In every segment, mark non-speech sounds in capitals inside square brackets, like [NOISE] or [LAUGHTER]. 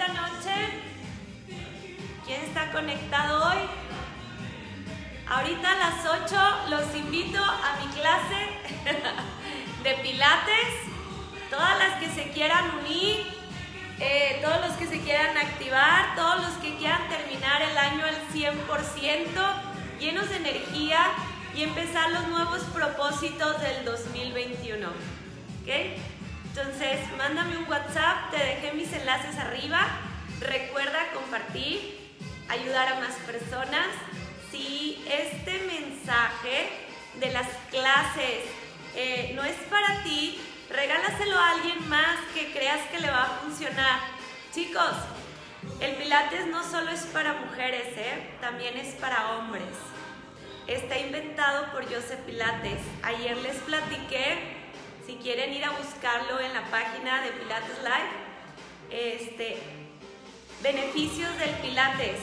bonita noche. ¿Quién está conectado hoy? Ahorita a las 8 los invito a mi clase [LAUGHS] de pilates. Todas las que se quieran unir, eh, todos los que se quieran activar, todos los que quieran terminar el año al 100%, llenos de energía y empezar los nuevos propósitos del 2021. ¿Ok? Entonces, mándame un WhatsApp, te dejé mis enlaces arriba. Recuerda compartir, ayudar a más personas. Si este mensaje de las clases eh, no es para ti, regálaselo a alguien más que creas que le va a funcionar. Chicos, el Pilates no solo es para mujeres, ¿eh? también es para hombres. Está inventado por Joseph Pilates. Ayer les platiqué si quieren ir a buscarlo en la página de Pilates Live, este, beneficios del Pilates.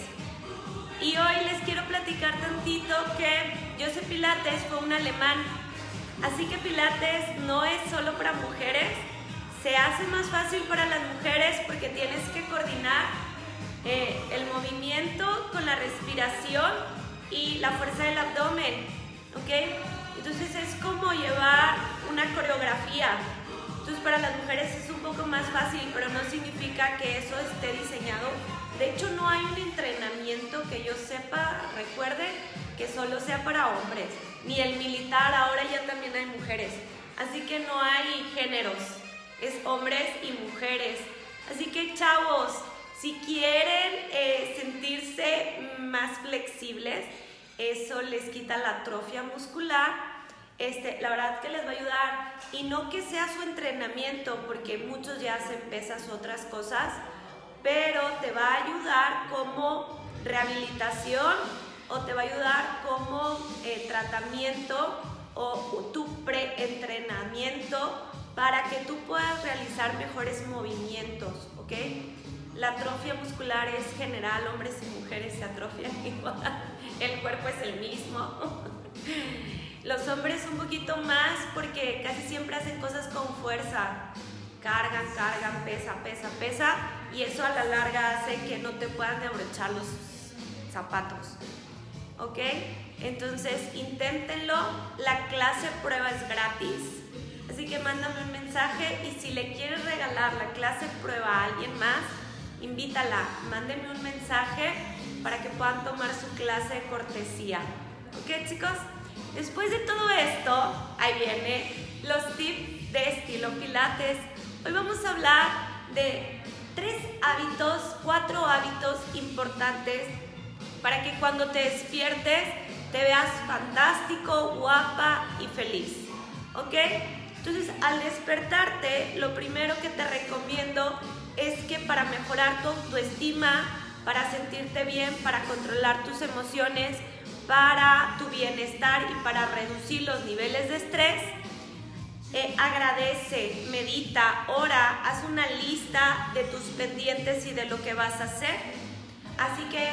Y hoy les quiero platicar tantito que Joseph Pilates fue un alemán, así que Pilates no es solo para mujeres, se hace más fácil para las mujeres porque tienes que coordinar eh, el movimiento con la respiración y la fuerza del abdomen, ¿ok? Entonces es como llevar una coreografía. Entonces para las mujeres es un poco más fácil, pero no significa que eso esté diseñado. De hecho no hay un entrenamiento que yo sepa, recuerde, que solo sea para hombres. Ni el militar, ahora ya también hay mujeres. Así que no hay géneros, es hombres y mujeres. Así que chavos, si quieren eh, sentirse más flexibles, eso les quita la atrofia muscular este, la verdad que les va a ayudar y no que sea su entrenamiento, porque muchos ya hacen pesas otras cosas, pero te va a ayudar como rehabilitación o te va a ayudar como eh, tratamiento o tu preentrenamiento para que tú puedas realizar mejores movimientos, ¿ok? La atrofia muscular es general, hombres y mujeres se atrofian [LAUGHS] igual, el cuerpo es el mismo. Los hombres un poquito más porque casi siempre hacen cosas con fuerza. Cargan, cargan, pesa, pesa, pesa. Y eso a la larga hace que no te puedan abrochar los zapatos. ¿Ok? Entonces inténtenlo. La clase prueba es gratis. Así que mándame un mensaje y si le quieres regalar la clase prueba a alguien más, invítala. Mándeme un mensaje para que puedan tomar su clase de cortesía. ¿Ok chicos? Después de todo esto, ahí viene los tips de estilo Pilates. Hoy vamos a hablar de tres hábitos, cuatro hábitos importantes para que cuando te despiertes te veas fantástico, guapa y feliz. ¿Ok? Entonces, al despertarte, lo primero que te recomiendo es que para mejorar tu autoestima, para sentirte bien, para controlar tus emociones, para tu bienestar y para reducir los niveles de estrés, eh, agradece, medita, ora, haz una lista de tus pendientes y de lo que vas a hacer. Así que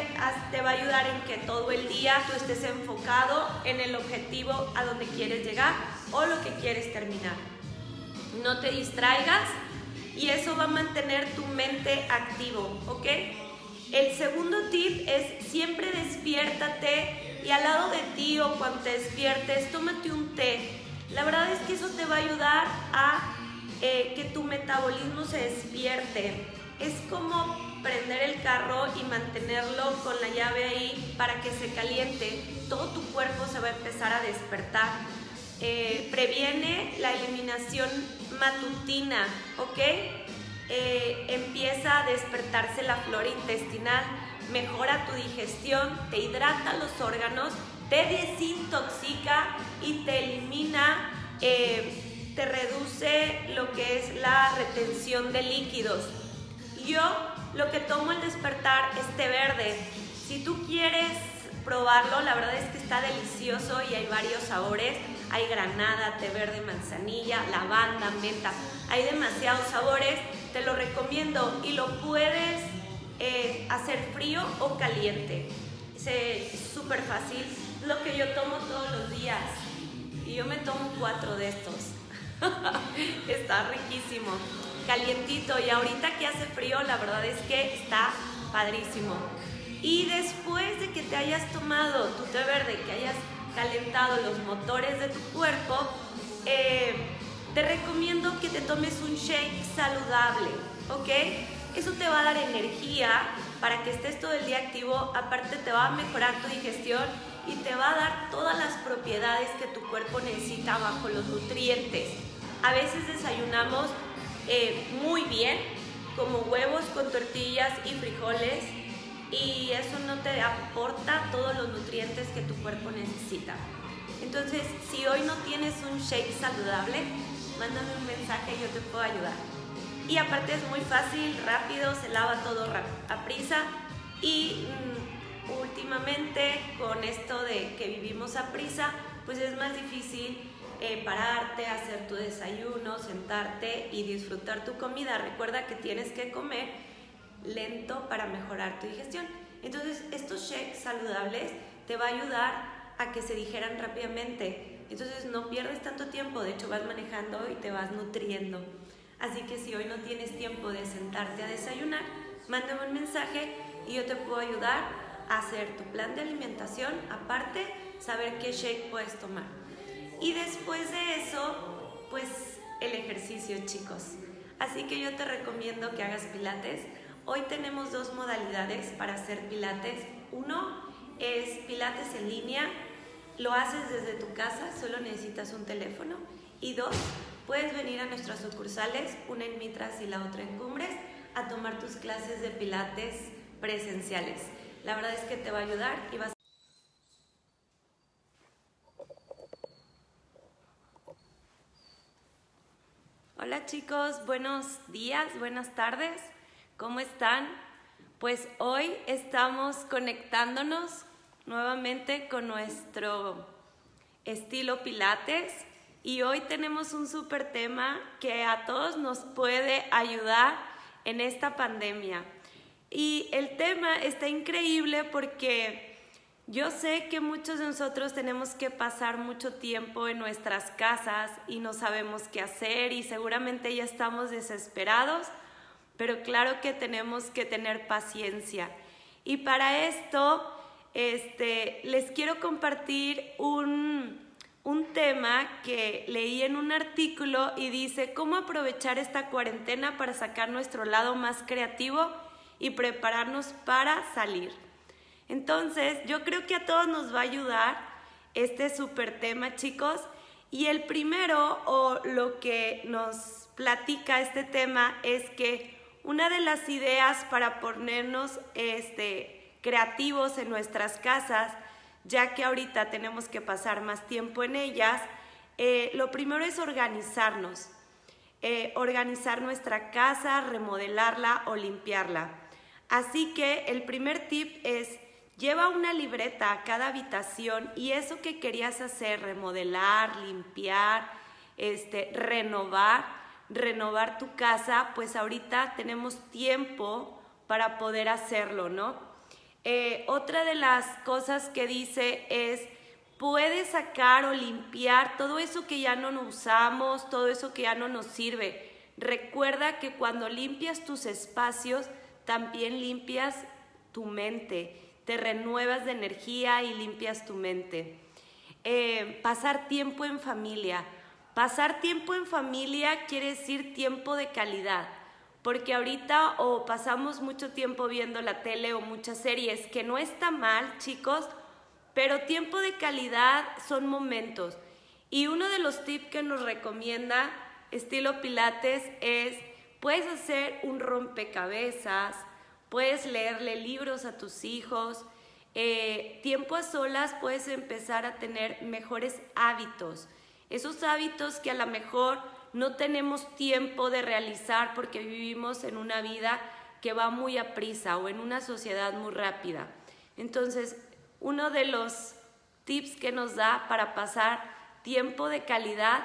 te va a ayudar en que todo el día tú estés enfocado en el objetivo a donde quieres llegar o lo que quieres terminar. No te distraigas y eso va a mantener tu mente activo, ¿ok? El segundo tip es siempre despiértate y al lado de ti o cuando te despiertes, tómate un té. La verdad es que eso te va a ayudar a eh, que tu metabolismo se despierte. Es como prender el carro y mantenerlo con la llave ahí para que se caliente. Todo tu cuerpo se va a empezar a despertar. Eh, previene la eliminación matutina, ¿ok? Eh, empieza a despertarse la flora intestinal mejora tu digestión, te hidrata los órganos, te desintoxica y te elimina, eh, te reduce lo que es la retención de líquidos. Yo lo que tomo al despertar es té verde. Si tú quieres probarlo, la verdad es que está delicioso y hay varios sabores. Hay granada, té verde, manzanilla, lavanda, menta. Hay demasiados sabores. Te lo recomiendo y lo puedes eh, hacer frío o caliente. Es súper fácil. Lo que yo tomo todos los días. Y yo me tomo cuatro de estos. [LAUGHS] Está riquísimo. calientito y ahorita que hace frío, la verdad es que está padrísimo. Y después de que te hayas tomado tu té verde, que hayas calentado los motores de tu cuerpo, eh, te recomiendo que te tomes un shake saludable, ¿ok? Eso te va a dar energía para que estés todo el día activo, aparte te va a mejorar tu digestión y te va a dar todas las propiedades que tu cuerpo necesita bajo los nutrientes. A veces desayunamos eh, muy bien, como huevos con tortillas y frijoles, y eso no te aporta todos los nutrientes que tu cuerpo necesita. Entonces, si hoy no tienes un shake saludable, mándame un mensaje y yo te puedo ayudar. Y aparte es muy fácil, rápido, se lava todo a prisa y mm, últimamente con esto de que vivimos a prisa, pues es más difícil eh, pararte, hacer tu desayuno, sentarte y disfrutar tu comida. Recuerda que tienes que comer lento para mejorar tu digestión. Entonces, estos shakes saludables te va a ayudar a que se digeran rápidamente. Entonces, no pierdes tanto tiempo, de hecho vas manejando y te vas nutriendo. Así que si hoy no tienes tiempo de sentarte a desayunar, mándame un mensaje y yo te puedo ayudar a hacer tu plan de alimentación, aparte saber qué shake puedes tomar. Y después de eso, pues el ejercicio, chicos. Así que yo te recomiendo que hagas pilates. Hoy tenemos dos modalidades para hacer pilates. Uno es pilates en línea. Lo haces desde tu casa, solo necesitas un teléfono. Y dos, puedes venir a nuestras sucursales, una en Mitras y la otra en Cumbres, a tomar tus clases de pilates presenciales. La verdad es que te va a ayudar y vas Hola chicos, buenos días, buenas tardes, ¿cómo están? Pues hoy estamos conectándonos nuevamente con nuestro estilo Pilates y hoy tenemos un súper tema que a todos nos puede ayudar en esta pandemia. Y el tema está increíble porque yo sé que muchos de nosotros tenemos que pasar mucho tiempo en nuestras casas y no sabemos qué hacer y seguramente ya estamos desesperados, pero claro que tenemos que tener paciencia. Y para esto, este, les quiero compartir un, un tema que leí en un artículo y dice cómo aprovechar esta cuarentena para sacar nuestro lado más creativo y prepararnos para salir. Entonces, yo creo que a todos nos va a ayudar este súper tema, chicos. Y el primero, o lo que nos platica este tema, es que una de las ideas para ponernos este, creativos en nuestras casas, ya que ahorita tenemos que pasar más tiempo en ellas, eh, lo primero es organizarnos. Eh, organizar nuestra casa, remodelarla o limpiarla. Así que el primer tip es Lleva una libreta a cada habitación y eso que querías hacer, remodelar, limpiar, este, renovar, renovar tu casa, pues ahorita tenemos tiempo para poder hacerlo, ¿no? Eh, otra de las cosas que dice es, puedes sacar o limpiar todo eso que ya no usamos, todo eso que ya no nos sirve. Recuerda que cuando limpias tus espacios, también limpias tu mente te renuevas de energía y limpias tu mente. Eh, pasar tiempo en familia. Pasar tiempo en familia quiere decir tiempo de calidad, porque ahorita o pasamos mucho tiempo viendo la tele o muchas series, que no está mal, chicos, pero tiempo de calidad son momentos. Y uno de los tips que nos recomienda estilo Pilates es, puedes hacer un rompecabezas, puedes leerle libros a tus hijos, eh, tiempo a solas puedes empezar a tener mejores hábitos, esos hábitos que a lo mejor no tenemos tiempo de realizar porque vivimos en una vida que va muy a prisa o en una sociedad muy rápida. Entonces, uno de los tips que nos da para pasar tiempo de calidad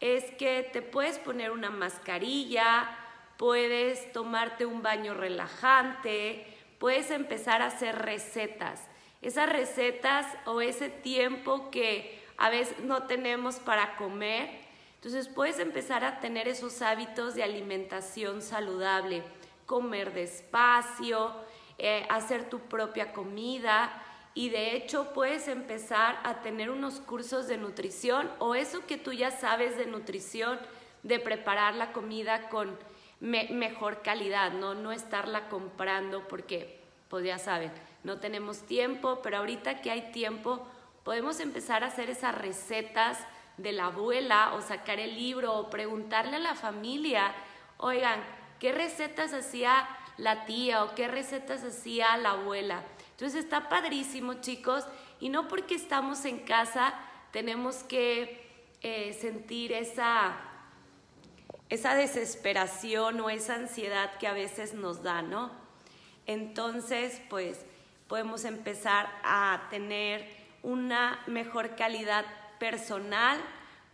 es que te puedes poner una mascarilla, puedes tomarte un baño relajante, puedes empezar a hacer recetas. Esas recetas o ese tiempo que a veces no tenemos para comer. Entonces puedes empezar a tener esos hábitos de alimentación saludable, comer despacio, eh, hacer tu propia comida y de hecho puedes empezar a tener unos cursos de nutrición o eso que tú ya sabes de nutrición, de preparar la comida con mejor calidad, ¿no? no estarla comprando porque, pues ya saben, no tenemos tiempo, pero ahorita que hay tiempo, podemos empezar a hacer esas recetas de la abuela o sacar el libro o preguntarle a la familia, oigan, ¿qué recetas hacía la tía o qué recetas hacía la abuela? Entonces está padrísimo, chicos, y no porque estamos en casa tenemos que eh, sentir esa, esa desesperación o esa ansiedad que a veces nos da, ¿no? Entonces, pues podemos empezar a tener una mejor calidad personal,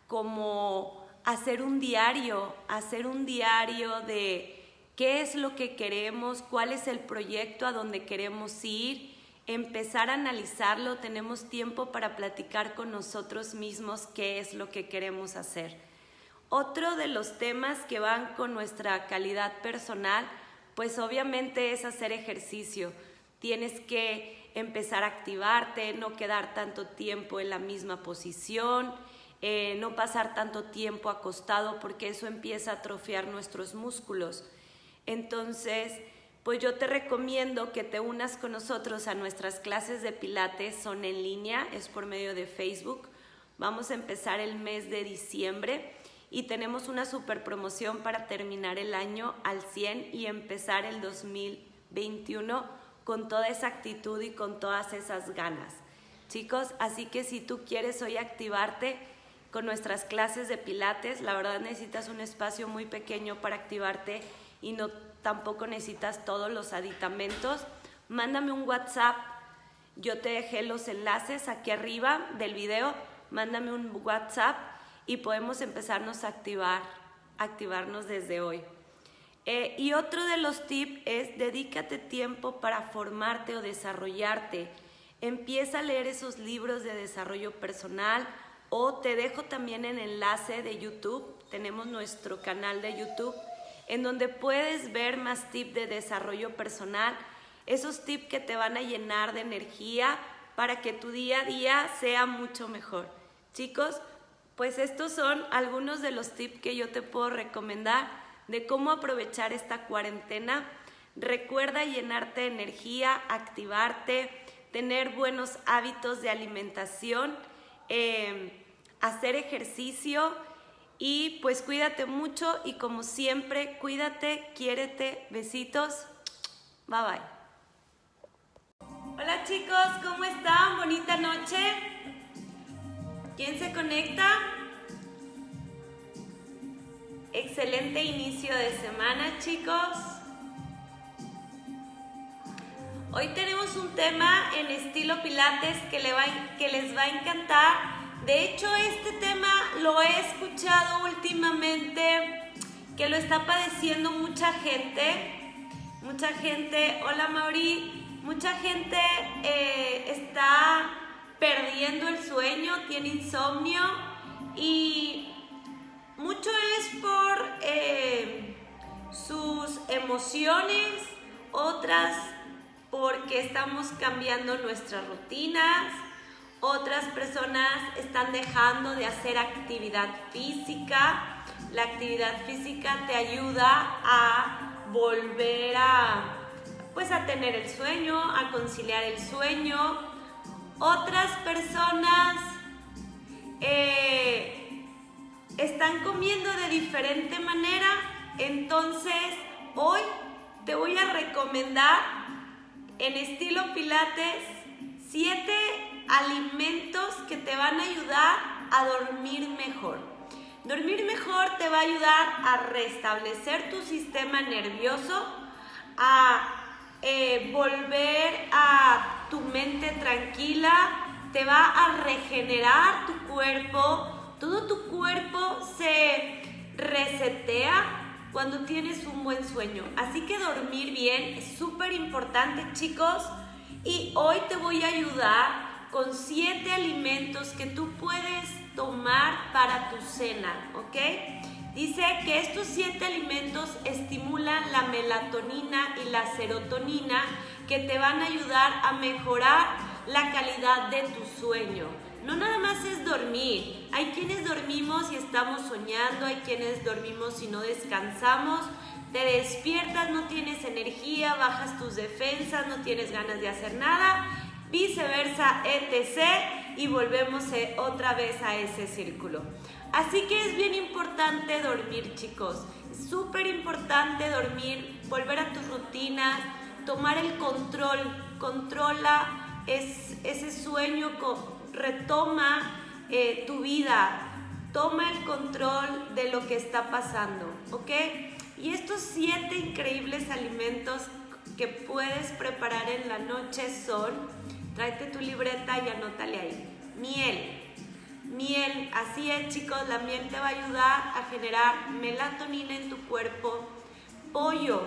como hacer un diario, hacer un diario de qué es lo que queremos, cuál es el proyecto a donde queremos ir, empezar a analizarlo, tenemos tiempo para platicar con nosotros mismos qué es lo que queremos hacer. Otro de los temas que van con nuestra calidad personal, pues obviamente es hacer ejercicio. Tienes que empezar a activarte, no quedar tanto tiempo en la misma posición, eh, no pasar tanto tiempo acostado porque eso empieza a atrofiar nuestros músculos. Entonces, pues yo te recomiendo que te unas con nosotros a nuestras clases de pilates, son en línea, es por medio de Facebook. Vamos a empezar el mes de diciembre y tenemos una super promoción para terminar el año al 100 y empezar el 2021 con toda esa actitud y con todas esas ganas. Chicos, así que si tú quieres hoy activarte con nuestras clases de pilates, la verdad necesitas un espacio muy pequeño para activarte y no tampoco necesitas todos los aditamentos. Mándame un WhatsApp, yo te dejé los enlaces aquí arriba del video, mándame un WhatsApp y podemos empezarnos a activar, activarnos desde hoy. Eh, y otro de los tips es dedícate tiempo para formarte o desarrollarte. Empieza a leer esos libros de desarrollo personal o te dejo también el enlace de YouTube. Tenemos nuestro canal de YouTube en donde puedes ver más tips de desarrollo personal, esos tips que te van a llenar de energía para que tu día a día sea mucho mejor. Chicos, pues estos son algunos de los tips que yo te puedo recomendar de cómo aprovechar esta cuarentena. Recuerda llenarte de energía, activarte, tener buenos hábitos de alimentación, em, hacer ejercicio y pues cuídate mucho y como siempre, cuídate, quiérete, besitos, bye bye. Hola chicos, ¿cómo están? Bonita noche. ¿Quién se conecta? Excelente inicio de semana, chicos. Hoy tenemos un tema en estilo Pilates que, que les va a encantar. De hecho, este tema lo he escuchado últimamente, que lo está padeciendo mucha gente. Mucha gente, hola Mauri, mucha gente eh, está perdiendo el sueño, tiene insomnio y mucho es por eh, sus emociones, otras porque estamos cambiando nuestras rutinas, otras personas están dejando de hacer actividad física. La actividad física te ayuda a volver a pues a tener el sueño, a conciliar el sueño. Otras personas eh, están comiendo de diferente manera, entonces hoy te voy a recomendar en estilo Pilates siete alimentos que te van a ayudar a dormir mejor. Dormir mejor te va a ayudar a restablecer tu sistema nervioso, a eh, volver a tu mente tranquila, te va a regenerar tu cuerpo, todo tu cuerpo se resetea cuando tienes un buen sueño. Así que dormir bien es súper importante, chicos. Y hoy te voy a ayudar con siete alimentos que tú puedes tomar para tu cena, ¿ok? Dice que estos siete alimentos estimulan la melatonina y la serotonina que te van a ayudar a mejorar la calidad de tu sueño. No nada más es dormir. Hay quienes dormimos y estamos soñando, hay quienes dormimos y no descansamos. Te despiertas, no tienes energía, bajas tus defensas, no tienes ganas de hacer nada, viceversa, etc. Y volvemos eh, otra vez a ese círculo. Así que es bien importante dormir, chicos. Súper importante dormir, volver a tus rutinas, tomar el control, controla ese sueño, retoma eh, tu vida, toma el control de lo que está pasando, ¿ok? Y estos siete increíbles alimentos que puedes preparar en la noche son, tráete tu libreta y anótale ahí, miel, miel, así es chicos, la miel te va a ayudar a generar melatonina en tu cuerpo, pollo,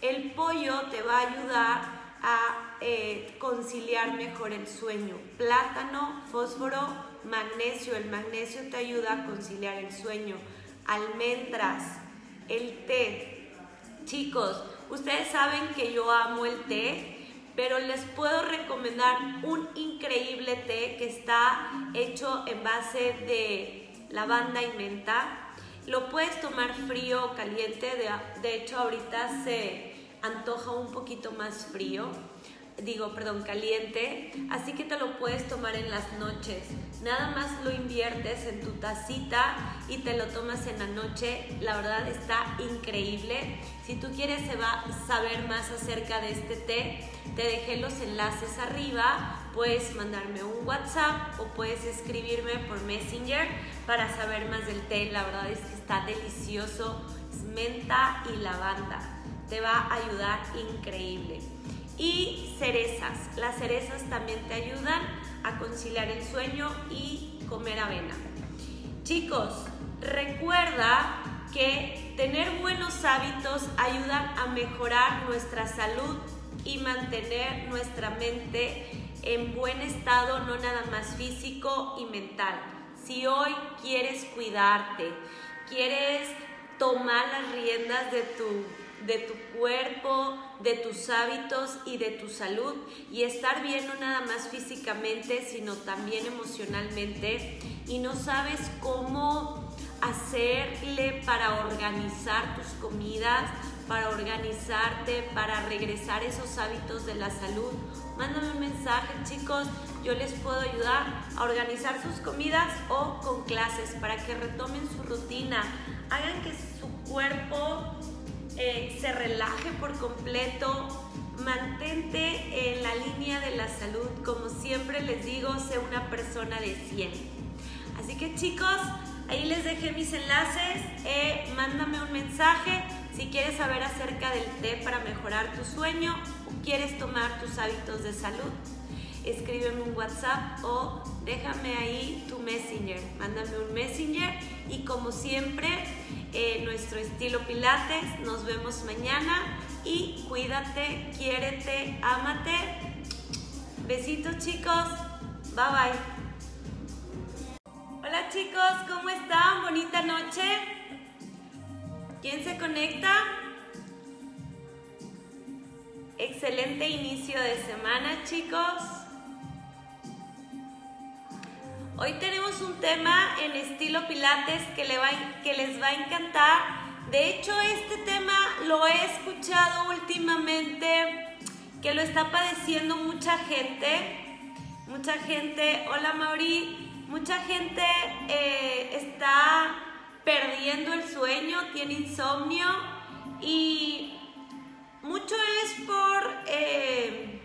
el pollo te va a ayudar a eh, conciliar mejor el sueño, plátano, fósforo, magnesio, el magnesio te ayuda a conciliar el sueño, almendras, el té. Chicos, ustedes saben que yo amo el té, pero les puedo recomendar un increíble té que está hecho en base de lavanda y menta. Lo puedes tomar frío o caliente, de, de hecho ahorita se antoja un poquito más frío digo, perdón, caliente, así que te lo puedes tomar en las noches. Nada más lo inviertes en tu tacita y te lo tomas en la noche. La verdad está increíble. Si tú quieres saber más acerca de este té, te dejé los enlaces arriba. Puedes mandarme un WhatsApp o puedes escribirme por Messenger para saber más del té. La verdad es que está delicioso. Es menta y lavanda. Te va a ayudar increíble y cerezas. Las cerezas también te ayudan a conciliar el sueño y comer avena. Chicos, recuerda que tener buenos hábitos ayudan a mejorar nuestra salud y mantener nuestra mente en buen estado, no nada más físico y mental. Si hoy quieres cuidarte, quieres tomar las riendas de tu de tu cuerpo, de tus hábitos y de tu salud y estar bien no nada más físicamente, sino también emocionalmente y no sabes cómo hacerle para organizar tus comidas, para organizarte, para regresar esos hábitos de la salud. Mándame un mensaje, chicos. Yo les puedo ayudar a organizar sus comidas o con clases para que retomen su rutina. Hagan que su cuerpo eh, se relaje por completo, mantente en la línea de la salud, como siempre les digo, sé una persona de 100. Así que chicos, ahí les dejé mis enlaces, eh, mándame un mensaje si quieres saber acerca del té para mejorar tu sueño o quieres tomar tus hábitos de salud escríbeme un WhatsApp o déjame ahí tu Messenger. Mándame un Messenger y como siempre, eh, nuestro estilo Pilates. Nos vemos mañana y cuídate, quiérete, ámate. Besitos chicos. Bye bye. Hola chicos, ¿cómo están? Bonita noche. ¿Quién se conecta? Excelente inicio de semana chicos. Hoy tenemos un tema en estilo Pilates que, les va a encantar. De hecho, este tema lo he escuchado últimamente, que lo está padeciendo mucha gente. Mucha gente, hola Mauri, mucha gente eh, está perdiendo el sueño, tiene insomnio y mucho es por eh,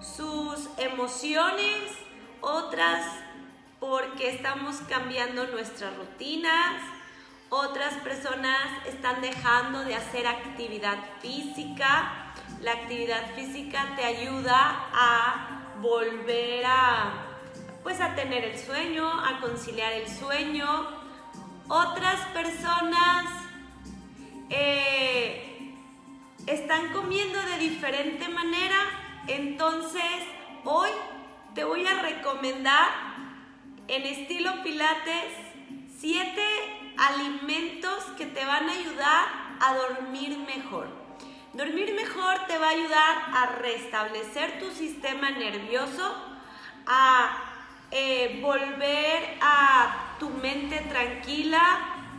sus emociones, otras porque estamos cambiando nuestras rutinas, otras personas están dejando de hacer actividad física. La actividad física te ayuda a volver a, pues a tener el sueño, a conciliar el sueño. Otras personas eh, están comiendo de diferente manera, entonces hoy te voy a recomendar en estilo Pilates, siete alimentos que te van a ayudar a dormir mejor. Dormir mejor te va a ayudar a restablecer tu sistema nervioso, a eh, volver a tu mente tranquila,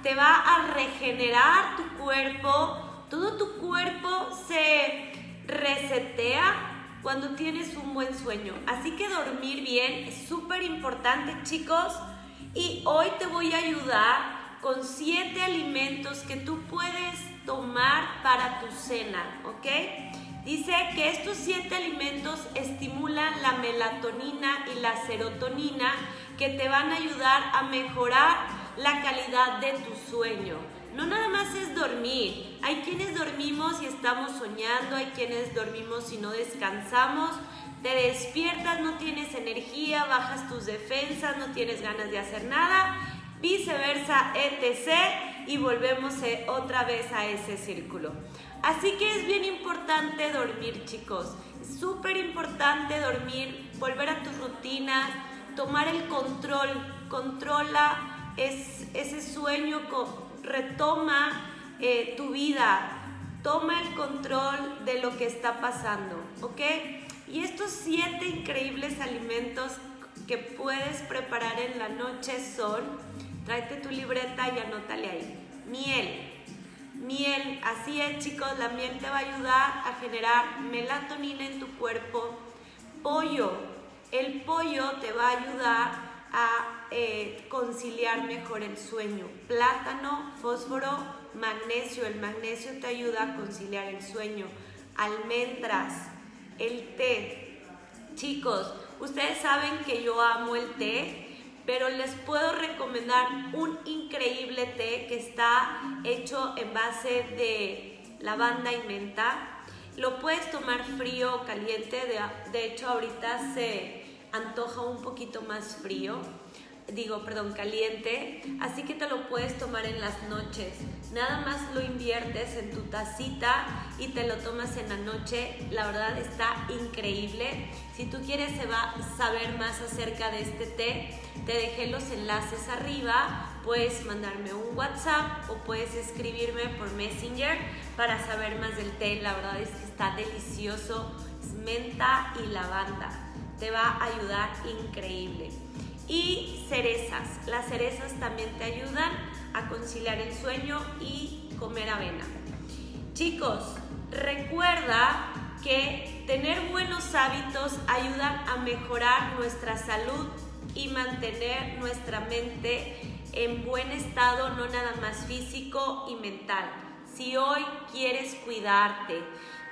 te va a regenerar tu cuerpo, todo tu cuerpo se resetea cuando tienes un buen sueño. Así que dormir bien es súper importante chicos y hoy te voy a ayudar con siete alimentos que tú puedes tomar para tu cena, ¿ok? Dice que estos siete alimentos estimulan la melatonina y la serotonina que te van a ayudar a mejorar la calidad de tu sueño. No nada más es dormir. Hay quienes dormimos y estamos soñando, hay quienes dormimos y no descansamos. Te despiertas, no tienes energía, bajas tus defensas, no tienes ganas de hacer nada, viceversa, etc. Y volvemos eh, otra vez a ese círculo. Así que es bien importante dormir, chicos. Es súper importante dormir, volver a tus rutinas, tomar el control. Controla ese sueño, retoma eh, tu vida. Toma el control de lo que está pasando, ¿ok? Y estos siete increíbles alimentos que puedes preparar en la noche son, tráete tu libreta y anótale ahí. Miel, Miel, así es chicos, la miel te va a ayudar a generar melatonina en tu cuerpo. Pollo, el pollo te va a ayudar a eh, conciliar mejor el sueño. Plátano, fósforo, magnesio, el magnesio te ayuda a conciliar el sueño. Almendras, el té. Chicos, ustedes saben que yo amo el té pero les puedo recomendar un increíble té que está hecho en base de lavanda y menta. Lo puedes tomar frío o caliente, de, hecho ahorita se antoja un poquito más frío digo, perdón, caliente, así que te lo puedes tomar en las noches. Nada más lo inviertes en tu tacita y te lo tomas en la noche. La verdad está increíble. Si tú quieres saber más acerca de este té, te dejé los enlaces arriba. Puedes mandarme un WhatsApp o puedes escribirme por Messenger para saber más del té. La verdad es que está delicioso. Es menta y lavanda. Te va a ayudar increíble y cerezas. Las cerezas también te ayudan a conciliar el sueño y comer avena. Chicos, recuerda que tener buenos hábitos ayudan a mejorar nuestra salud y mantener nuestra mente en buen estado, no nada más físico y mental. Si hoy quieres cuidarte,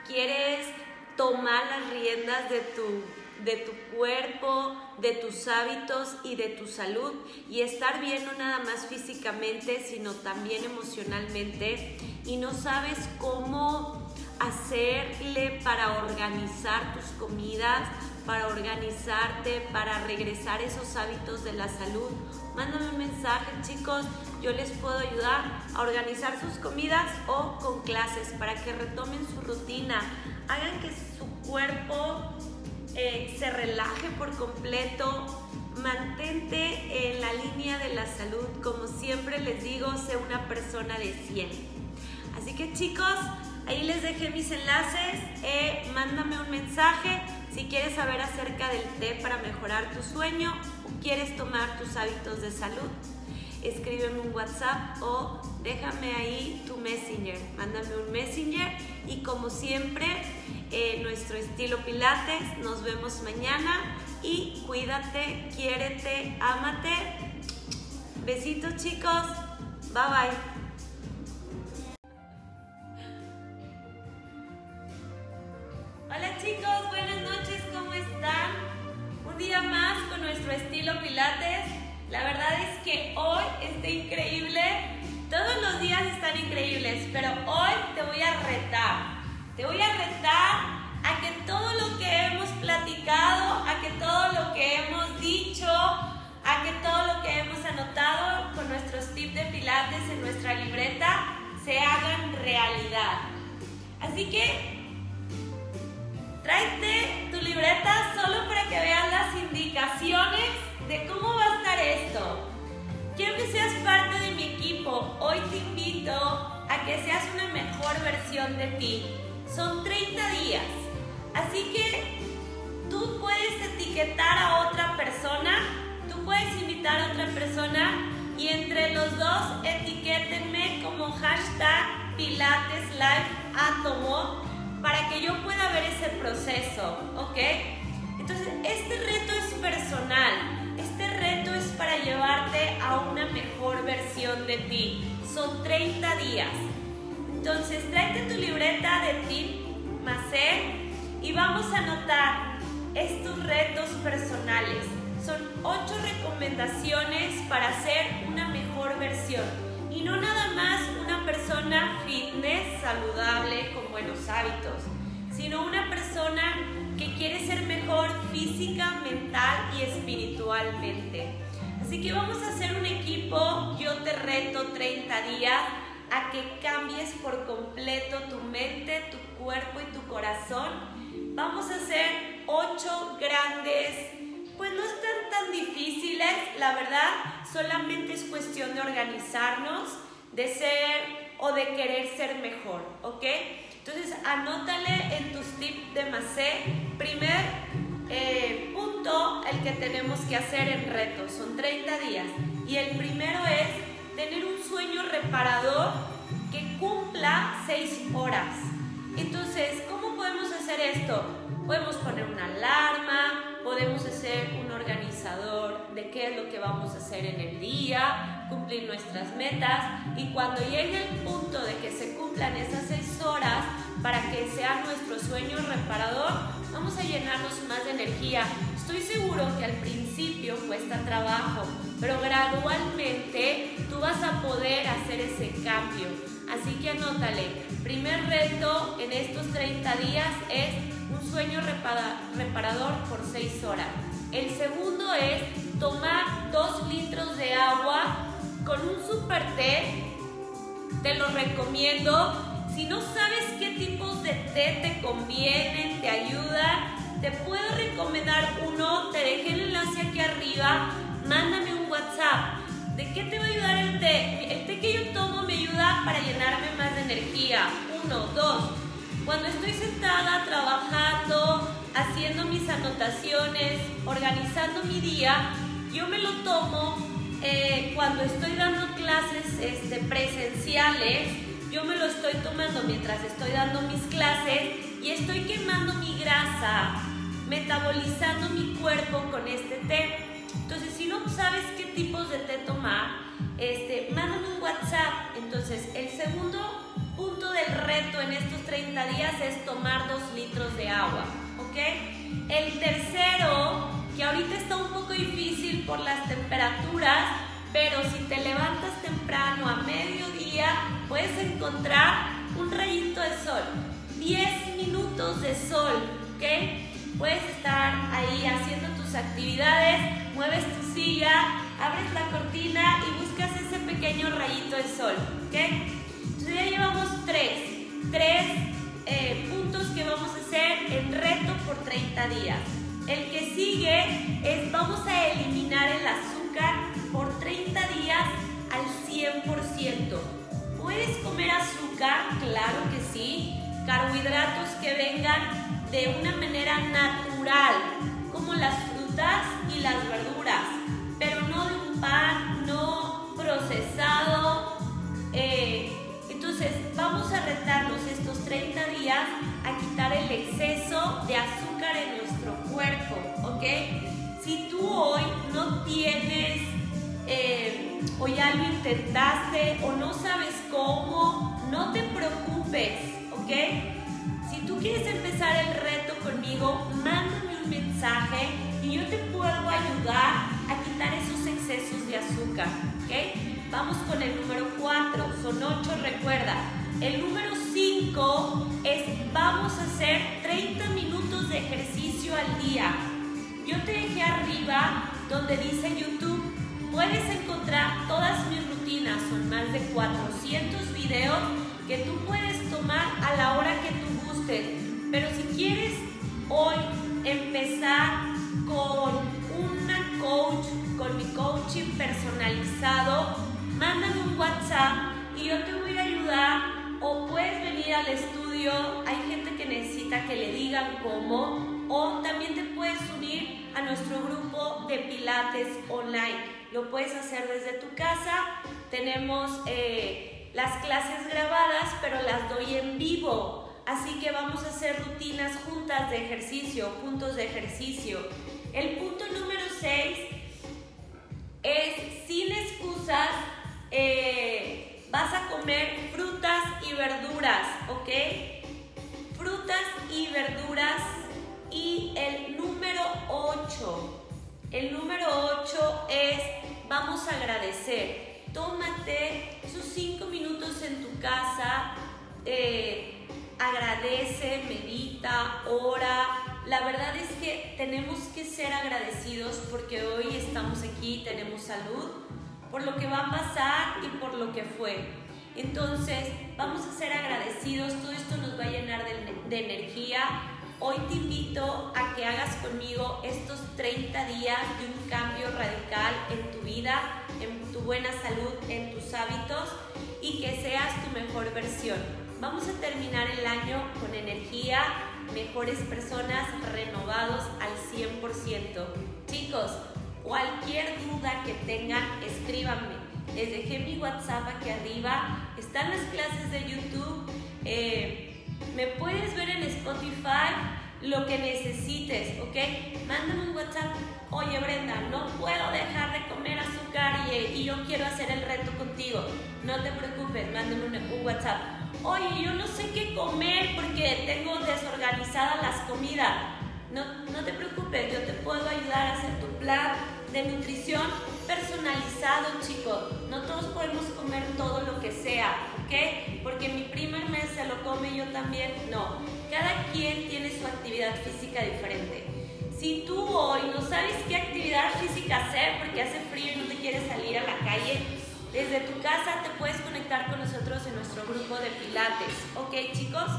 quieres tomar las riendas de tu de tu cuerpo, de tus hábitos y de tu salud y estar bien no nada más físicamente, sino también emocionalmente y no sabes cómo hacerle para organizar tus comidas, para organizarte, para regresar esos hábitos de la salud. Mándame un mensaje, chicos. Yo les puedo ayudar a organizar sus comidas o con clases para que retomen su rutina. Hagan que su cuerpo eh, se relaje por completo, mantente en la línea de la salud, como siempre les digo, sé una persona de 100. Así que chicos, ahí les dejé mis enlaces, eh, mándame un mensaje si quieres saber acerca del té para mejorar tu sueño o quieres tomar tus hábitos de salud. Escríbeme un WhatsApp o déjame ahí tu Messenger, mándame un Messenger y como siempre eh, nuestro estilo Pilates. Nos vemos mañana y cuídate, quiérete, ámate. Besitos chicos. Bye bye. Hola chicos, buenas noches, ¿cómo están? Un día más con nuestro estilo Pilates. La verdad es que hoy está increíble. Todos los días están increíbles, pero hoy te voy a retar. Te voy a retar a que todo lo que hemos platicado, a que todo lo que hemos dicho, a que todo lo que hemos anotado con nuestros tips de pilates en nuestra libreta se hagan realidad. Así que tráete tu libreta solo para que veas las indicaciones de cómo va a estar esto. Quiero que seas parte de mi equipo. Hoy te invito a que seas una mejor versión de ti. Son 30 días. Así que tú puedes etiquetar a otra persona, tú puedes invitar a otra persona y entre los dos etiquétenme como hashtag Pilates para que yo pueda ver ese proceso, ¿ok? Entonces, este reto es personal, este reto es para llevarte a una mejor versión de ti. Son 30 días. Entonces, tráete tu libreta de tip Macé y vamos a anotar estos retos personales. Son 8 recomendaciones para ser una mejor versión. Y no nada más una persona fitness, saludable, con buenos hábitos, sino una persona que quiere ser mejor física, mental y espiritualmente. Así que vamos a hacer un equipo, yo te reto 30 días a que cambies por completo tu mente, tu cuerpo y tu corazón. Vamos a hacer 8 grandes, pues no están tan difíciles, la verdad, solamente es cuestión de organizarnos, de ser o de querer ser mejor, ¿ok? Entonces, anótale en tus tips de Macé. Primer eh, punto, el que tenemos que hacer en retos. Son 30 días. Y el primero es tener un sueño reparador que cumpla 6 horas. Entonces, ¿cómo podemos hacer esto? Podemos poner una alarma, podemos hacer un organizador de qué es lo que vamos a hacer en el día, cumplir nuestras metas y cuando llegue el punto de que se cumplan esas seis horas para que sea nuestro sueño reparador, vamos a llenarnos más de energía. Estoy seguro que al principio cuesta trabajo, pero gradualmente tú vas a poder hacer ese cambio. Así que anótale, primer reto en estos 30 días es un sueño reparador por 6 horas. El segundo es tomar 2 litros de agua con un super té. Te lo recomiendo. Si no sabes qué tipos de té te convienen, te ayudan, te puedo recomendar uno. Te dejé el enlace aquí arriba. Mándame un WhatsApp. ¿De qué te va a ayudar el té? El té que yo tomo me ayuda para llenarme más de energía. Uno, dos. Cuando estoy sentada trabajando, haciendo mis anotaciones, organizando mi día, yo me lo tomo eh, cuando estoy dando clases este, presenciales, yo me lo estoy tomando mientras estoy dando mis clases y estoy quemando mi grasa, metabolizando mi cuerpo con este té. Entonces, si no sabes qué tipos de té tomar, este, mándame un WhatsApp. Entonces, el segundo punto del reto en estos 30 días es tomar 2 litros de agua, ¿ok? El tercero, que ahorita está un poco difícil por las temperaturas, pero si te levantas temprano a mediodía, puedes encontrar un rayito de sol, 10 minutos de sol, ¿ok? Puedes estar ahí haciendo tus actividades, mueves tu silla, abres la cortina y buscas ese pequeño rayito de sol, ¿ok? ya llevamos tres, tres eh, puntos que vamos a hacer en reto por 30 días. El que sigue es vamos a eliminar el azúcar por 30 días al 100%. ¿Puedes comer azúcar? Claro que sí. Carbohidratos que vengan de una manera natural, como las frutas y las verduras, pero no de un pan, no procesado. Eh, entonces, vamos a retarnos estos 30 días a quitar el exceso de azúcar en nuestro cuerpo, ¿ok? Si tú hoy no tienes, eh, o ya lo intentaste, o no sabes cómo, no te preocupes, ¿ok? Si tú quieres empezar el reto conmigo, mándame un mensaje y yo te puedo ayudar a quitar esos excesos de azúcar, ¿ok? Vamos con el número 4, son 8, recuerda. El número 5 es vamos a hacer 30 minutos de ejercicio al día. Yo te dejé arriba donde dice YouTube, puedes encontrar todas mis rutinas, son más de 400 videos que tú puedes tomar yo te voy a ayudar o puedes venir al estudio, hay gente que necesita que le digan cómo o también te puedes unir a nuestro grupo de Pilates online. Lo puedes hacer desde tu casa, tenemos eh, las clases grabadas, pero las doy en vivo. Así que vamos a hacer rutinas juntas de ejercicio, puntos de ejercicio. El punto número 6 es sin excusas. Eh, vas a comer frutas y verduras, ¿ok? Frutas y verduras. Y el número 8. El número 8 es vamos a agradecer. Tómate esos 5 minutos en tu casa. Eh, agradece, medita, ora. La verdad es que tenemos que ser agradecidos porque hoy estamos aquí, tenemos salud, por lo que va a pasar y por lo que fue. Entonces, vamos a ser agradecidos, todo esto nos va a llenar de, energía. Hoy te invito a que hagas conmigo estos 30 días de un cambio radical en tu vida, en tu buena salud, en tus hábitos y que seas tu mejor versión. Vamos a terminar el año con energía, mejores personas, renovados al 100%. Chicos, cualquier duda que tengan, escríbanme. Les dejé mi WhatsApp aquí arriba. Están las clases de YouTube. Eh, me puedes ver en Spotify lo que necesites, ¿ok? Mándame un WhatsApp. Oye Brenda, no puedo dejar de comer azúcar y, yo quiero hacer el reto contigo. No te preocupes, mándame un WhatsApp oye, yo no sé qué comer porque tengo desorganizada las comidas. No, no te preocupes, yo te puedo ayudar a hacer tu plan de nutrición personalizado, chicos. No todos podemos comer todo lo que sea, ¿ok? Porque mi primer mes se lo come yo también. No, cada quien tiene su actividad física diferente. Si tú hoy no sabes qué actividad física hacer porque hace frío y no te quieres salir a la calle, desde tu casa te puedes conectar con nosotros en nuestro grupo de Pilates. ¿Ok, chicos?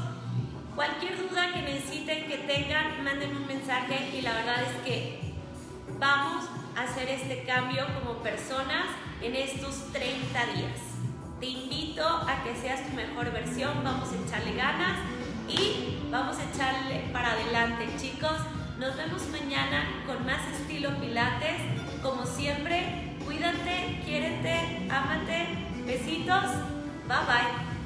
Cualquier duda que necesiten, que tengan, manden un mensaje y la verdad es que vamos a hacer este cambio como personas en estos 30 días. Te invito a que seas tu mejor versión, vamos a echarle ganas y vamos a echarle para adelante, chicos. Nos vemos mañana con más estilo Pilates. Como siempre, Cuídate, quiérete, ámate. Besitos. Bye bye.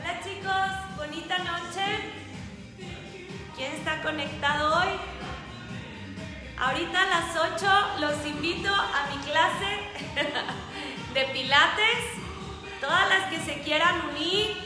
Hola chicos, bonita noche. ¿Quién está conectado hoy? Ahorita a las 8 los invito a mi clase [LAUGHS] de pilates. Todas las que se quieran unir,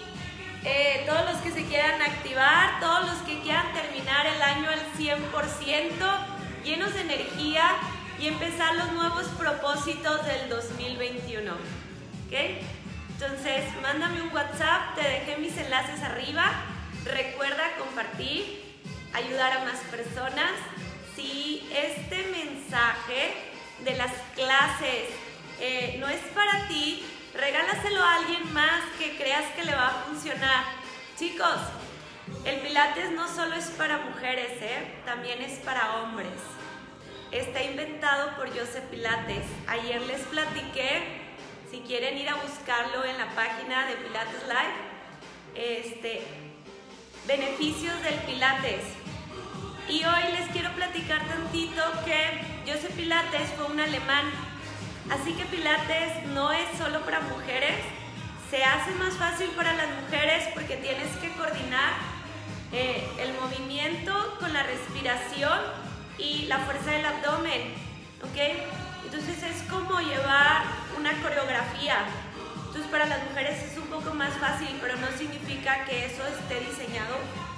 eh, todos los que se quieran activar, todos los que quieran terminar el año al 100%, llenos de energía y empezar los nuevos propósitos del 2021. ¿Ok? Entonces, mándame un WhatsApp, te dejé mis enlaces arriba. Recuerda compartir, ayudar a más personas. Si este mensaje de las clases eh, no es para ti, regálaselo a alguien más que creas que le va a funcionar. Chicos, el Pilates no solo es para mujeres, ¿eh? también es para hombres. Está inventado por Joseph Pilates. Ayer les platiqué, si quieren ir a buscarlo en la página de Pilates Live, este, beneficios del Pilates. Y hoy les quiero platicar tantito que Joseph Pilates fue un alemán Así que Pilates no es solo para mujeres, se hace más fácil para las mujeres porque tienes que coordinar eh, el movimiento con la respiración y la fuerza del abdomen, ¿ok? Entonces es como llevar una coreografía. Entonces para las mujeres es un poco más fácil, pero no significa que eso esté diseñado.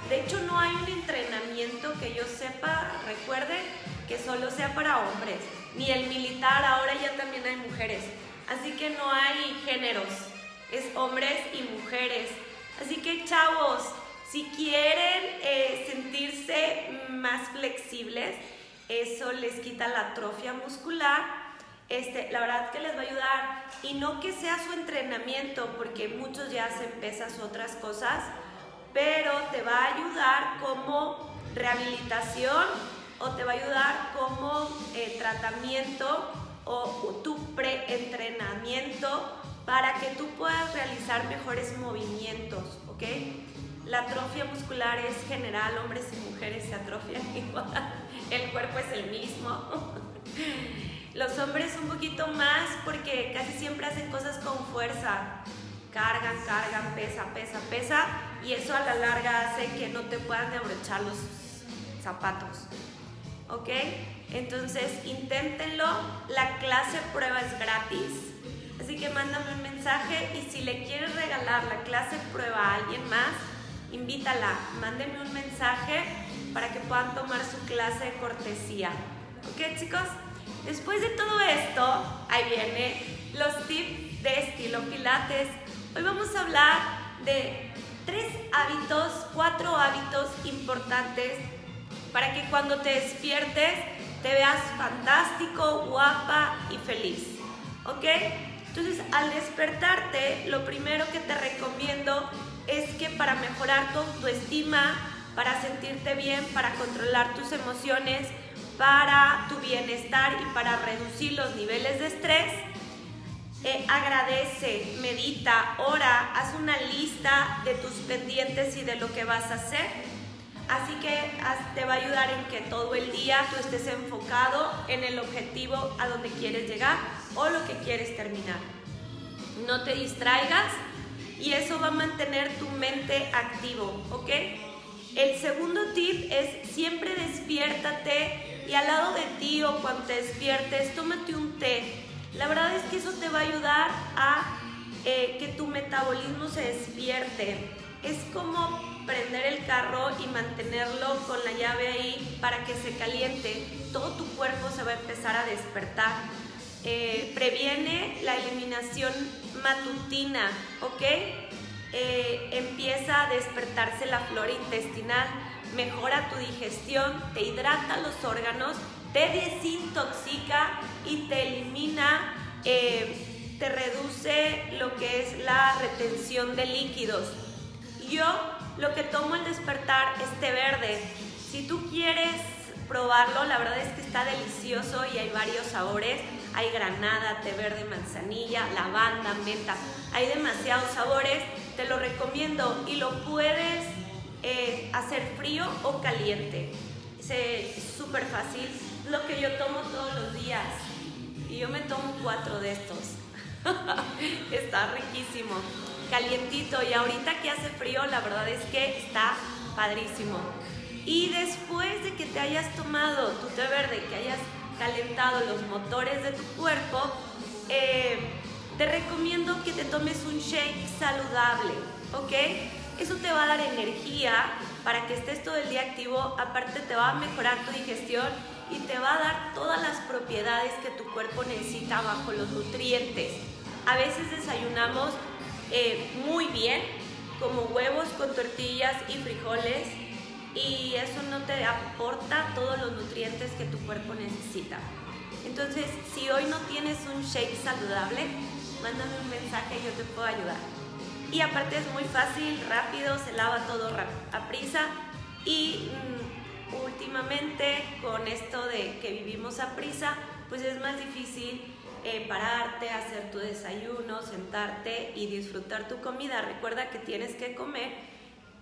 De hecho no hay un entrenamiento que yo sepa, recuerde, que solo sea para hombres ni el militar, ahora ya también hay mujeres. Así que no hay géneros, es hombres y mujeres. Así que chavos, si quieren eh, sentirse más flexibles, eso les quita la atrofia muscular. Este, la verdad que les va a ayudar y no que sea su entrenamiento, porque muchos ya hacen pesas otras cosas. pero te va a ayudar como rehabilitación o te va a ayudar como eh, tratamiento o, tu preentrenamiento para que tú puedas realizar mejores movimientos, ¿ok? La atrofia muscular es general, hombres y mujeres se atrofian [LAUGHS] igual, el cuerpo es el mismo. [LAUGHS] Los hombres un poquito más porque casi siempre hacen cosas con fuerza, cargan, cargan, pesa, pesa, pesa y eso a la larga hace que no te puedan abrochar los zapatos. ¿Ok? Entonces inténtenlo, la clase prueba es gratis, así que mándame un mensaje y si le quieres regalar la clase prueba a alguien más, invítala, mándeme un mensaje para que puedan tomar su clase de cortesía. ¿Ok chicos? Después de todo esto, ahí viene los tips de estilo Pilates. Hoy vamos a hablar de tres hábitos, cuatro hábitos importantes para que cuando te despiertes te veas fantástico, guapa y feliz. ¿Ok? Entonces, al despertarte, lo primero que te recomiendo es que para mejorar tu autoestima, para sentirte bien, para controlar tus emociones, para tu bienestar y para reducir los niveles de estrés, eh, agradece, medita, ora, haz una lista de tus pendientes y de lo que vas a hacer Así que te va a ayudar en que todo el día tú estés enfocado en el objetivo a donde quieres llegar o lo que quieres terminar. No te distraigas y eso va a mantener tu mente activo, ¿ok? El segundo tip es siempre despiértate y al lado de ti o cuando te despiertes, tómate un té. La verdad es que eso te va a ayudar a eh, que tu metabolismo se despierte. Es como prender el carro y mantenerlo con la llave ahí para que se caliente, todo tu cuerpo se va a empezar a despertar. Eh, previene la eliminación matutina, ¿ok? Eh, empieza a despertarse la flora intestinal, mejora tu digestión, te hidrata los órganos, te desintoxica y te elimina, eh, te reduce lo que es la retención de líquidos. Yo lo que tomo al despertar es té verde. Si tú quieres probarlo, la verdad es que está delicioso y hay varios sabores. Hay granada, té verde, manzanilla, lavanda, menta. Hay demasiados sabores. Te lo recomiendo y lo puedes eh, hacer frío o caliente. Es súper fácil. Lo que yo tomo todos los días. Y yo me tomo cuatro de estos. [LAUGHS] está riquísimo calientito y ahorita que hace frío la verdad es que está padrísimo. Y después de que te hayas tomado tu té verde, que hayas calentado los motores de tu cuerpo, eh, te recomiendo que te tomes un shake saludable, ¿ok? Eso te va a dar energía para que estés todo el día activo, aparte te va a mejorar tu digestión y te va a dar todas las propiedades que tu cuerpo necesita bajo los nutrientes. A veces desayunamos eh, muy bien, como huevos con tortillas y frijoles, y eso no te aporta todos los nutrientes que tu cuerpo necesita. Entonces, si hoy no tienes un shake saludable, mándame un mensaje y yo te puedo ayudar. Y aparte es muy fácil, rápido, se lava todo a prisa y mm, últimamente con esto de que vivimos a prisa, pues es más difícil eh, pararte, hacer tu desayuno, sentarte y disfrutar tu comida. Recuerda que tienes que comer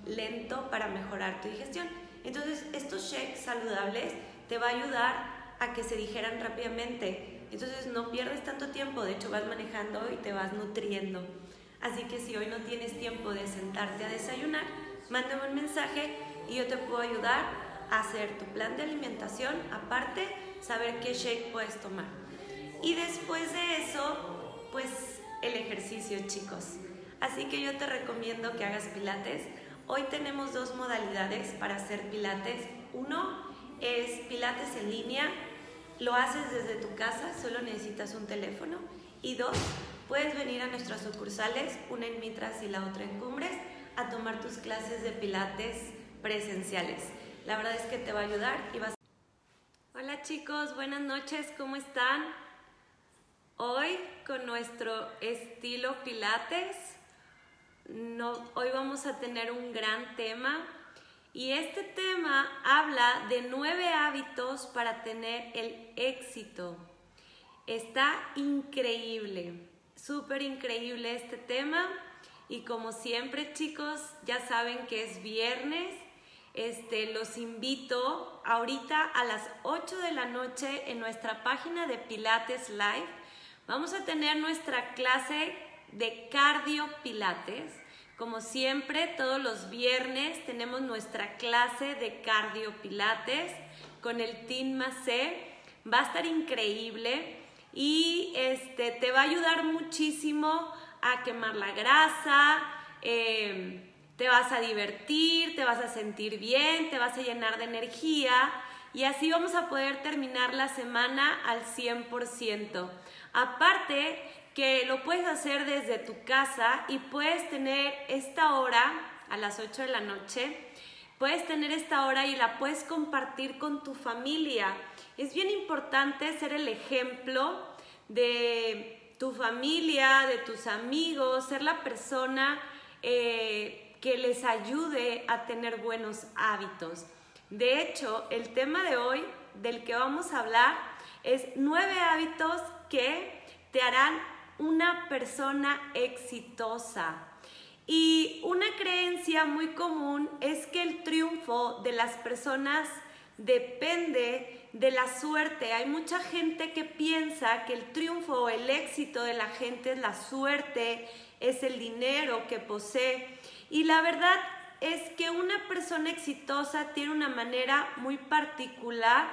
lento para mejorar tu digestión. Entonces, estos shakes saludables te va a ayudar a que se digeran rápidamente. Entonces, no pierdes tanto tiempo, de hecho vas manejando y te vas nutriendo. Así que si hoy no tienes tiempo de sentarte a desayunar, mándame un mensaje y yo te puedo ayudar a hacer tu plan de alimentación, aparte saber qué shake puedes tomar. Y después de eso, pues el ejercicio, chicos. Así que yo te recomiendo que hagas pilates. Hoy tenemos dos modalidades para hacer pilates. Uno es pilates en línea. Lo haces desde tu casa, solo necesitas un teléfono. Y dos, puedes venir a nuestras sucursales, una en Mitras y la otra en Cumbres, a tomar tus clases de pilates presenciales. La verdad es que te va a ayudar y vas Hola chicos, buenas noches, ¿cómo están? Hoy con nuestro estilo Pilates hoy vamos a tener un gran tema y este tema habla de nueve hábitos para tener el éxito. Está increíble, súper increíble este tema y como siempre chicos, ya saben que es viernes. Este, los invito ahorita a las 8 de la noche en nuestra página de Pilates Live. Vamos a tener nuestra clase de cardio Pilates. Como siempre, todos los viernes tenemos nuestra clase de cardio Pilates con el Team Macé. Va a estar increíble y este, te va a ayudar muchísimo a quemar la grasa. Eh, te vas a divertir, te vas a sentir bien, te vas a llenar de energía y así vamos a poder terminar la semana al 100%. Aparte que lo puedes hacer desde tu casa y puedes tener esta hora a las 8 de la noche, puedes tener esta hora y la puedes compartir con tu familia. Es bien importante ser el ejemplo de tu familia, de tus amigos, ser la persona eh, que les ayude a tener buenos hábitos. De hecho, el tema de hoy del que vamos a hablar es nueve hábitos que te harán una persona exitosa. Y una creencia muy común es que el triunfo de las personas depende de la suerte. Hay mucha gente que piensa que el triunfo o el éxito de la gente es la suerte, es el dinero que posee. Y la verdad es que una persona exitosa tiene una manera muy particular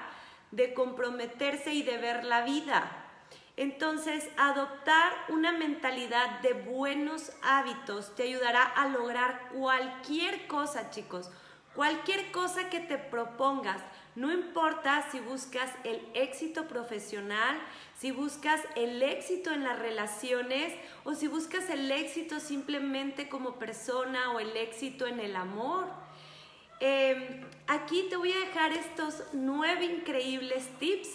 de comprometerse y de ver la vida. Entonces, adoptar una mentalidad de buenos hábitos te ayudará a lograr cualquier cosa, chicos. Cualquier cosa que te propongas, no importa si buscas el éxito profesional, si buscas el éxito en las relaciones o si buscas el éxito simplemente como persona o el éxito en el amor. Em, aquí te voy a dejar estos nueve increíbles tips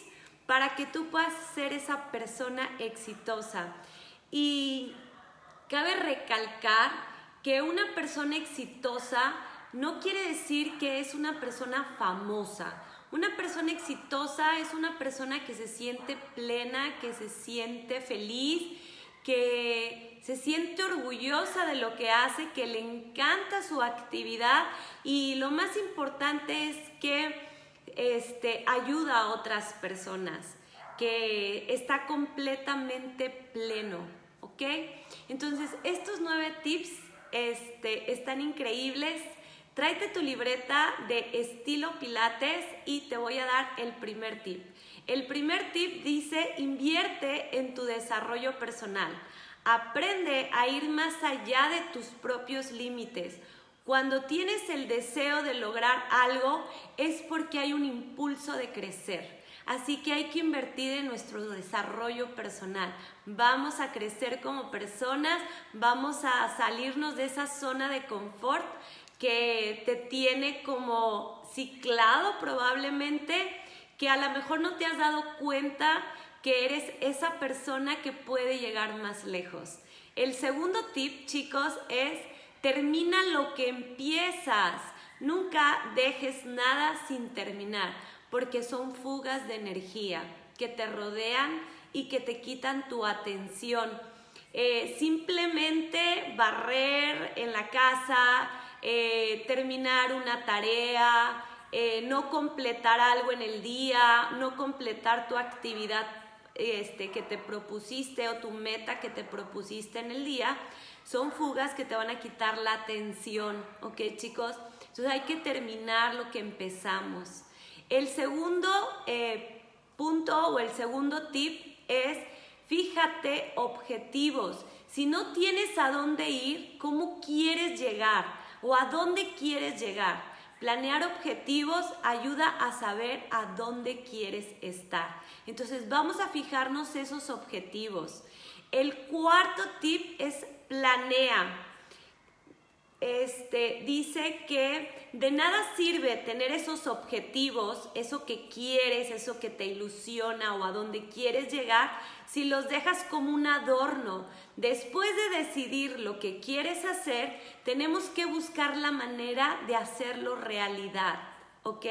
para que tú puedas ser esa persona exitosa. Y cabe recalcar que una persona exitosa no quiere decir que es una persona famosa. Una persona exitosa es una persona que se siente plena, que se siente feliz, que se siente orgullosa de lo que hace, que le encanta su actividad y lo más importante es que este, ayuda a otras personas, que está completamente pleno, ¿ok? Entonces, estos nueve tips este, están increíbles. Tráete tu libreta de estilo Pilates y te voy a dar el primer tip. El primer tip dice, invierte en tu desarrollo personal. Aprende a ir más allá de tus propios límites. Cuando tienes el deseo de lograr algo es porque hay un impulso de crecer. Así que hay que invertir en nuestro desarrollo personal. Vamos a crecer como personas, vamos a salirnos de esa zona de confort que te tiene como ciclado probablemente, que a lo mejor no te has dado cuenta que eres esa persona que puede llegar más lejos. El segundo tip, chicos, es Termina lo que empiezas. Nunca dejes nada sin terminar, porque son fugas de energía que te rodean y que te quitan tu atención. Eh, simplemente barrer en la casa, eh, terminar una tarea, eh, no completar algo en el día, no completar tu actividad este, que te propusiste o tu meta que te propusiste en el día, son fugas que te van a quitar la atención, ¿ok chicos? Entonces hay que terminar lo que empezamos. El segundo eh, punto o el segundo tip es fíjate objetivos. Si no tienes a dónde ir, ¿cómo quieres llegar? ¿O a dónde quieres llegar? Planear objetivos ayuda a saber a dónde quieres estar. Entonces vamos a fijarnos esos objetivos. El cuarto tip es planea. Este, dice que de nada sirve tener esos objetivos, eso que quieres, eso que te ilusiona o a donde quieres llegar, si los dejas como un adorno. Después de decidir lo que quieres hacer, tenemos que buscar la manera de hacerlo realidad, ¿ok?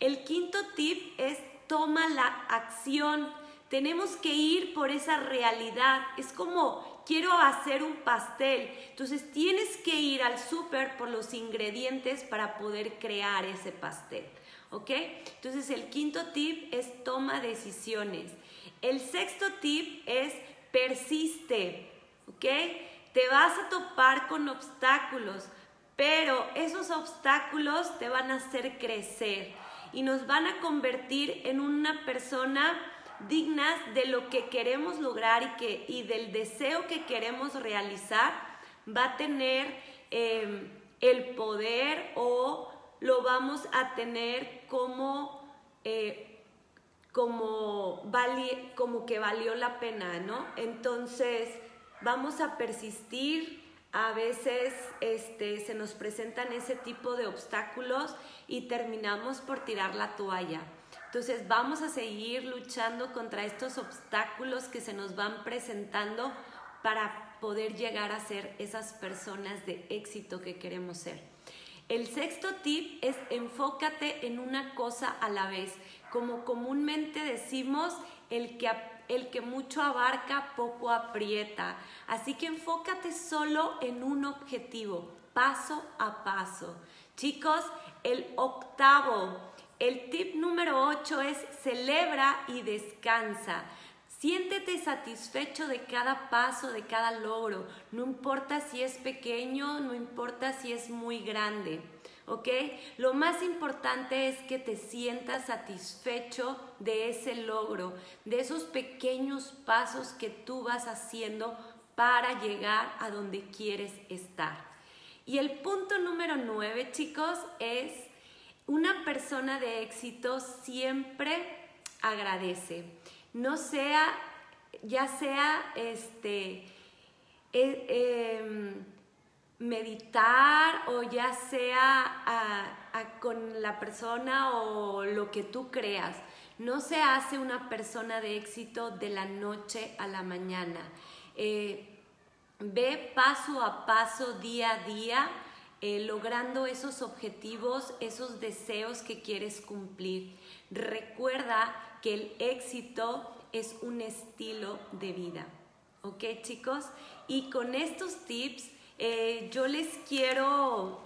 El quinto tip es toma la acción. Tenemos que ir por esa realidad. Es como quiero hacer un pastel. Entonces tienes que ir al súper por los ingredientes para poder crear ese pastel. ¿Ok? Entonces el quinto tip es toma decisiones. El sexto tip es persiste. ¿Ok? Te vas a topar con obstáculos, pero esos obstáculos te van a hacer crecer y nos van a convertir en una persona dignas de lo que queremos lograr y, que, y del deseo que queremos realizar, va a tener em, el poder o lo vamos a tener como, eh, como, como que valió la pena, ¿no? Entonces, vamos a persistir, a veces este, se nos presentan ese tipo de obstáculos y terminamos por tirar la toalla. Entonces vamos a seguir luchando contra estos obstáculos que se nos van presentando para poder llegar a ser esas personas de éxito que queremos ser. El sexto tip es enfócate en una cosa a la vez. Como comúnmente decimos, el que, el que mucho abarca, poco aprieta. Así que enfócate solo en un objetivo, paso a paso. Chicos, el octavo el tip número 8 es celebra y descansa. Siéntete satisfecho de cada paso, de cada logro. No importa si es pequeño, no importa si es muy grande. ¿Ok? Lo más importante es que te sientas satisfecho de ese logro, de esos pequeños pasos que tú vas haciendo para llegar a donde quieres estar. Y el punto número 9, chicos, es una persona de éxito siempre agradece, no sea, ya sea este, e, em, meditar o ya sea con la persona o lo que tú creas. No se hace una persona de éxito de la noche a la mañana. Eh, ve paso a paso, día a día, eh, logrando esos objetivos, esos deseos que quieres cumplir. Recuerda que el éxito es un estilo de vida. ¿Ok chicos? Y con estos tips eh, yo les quiero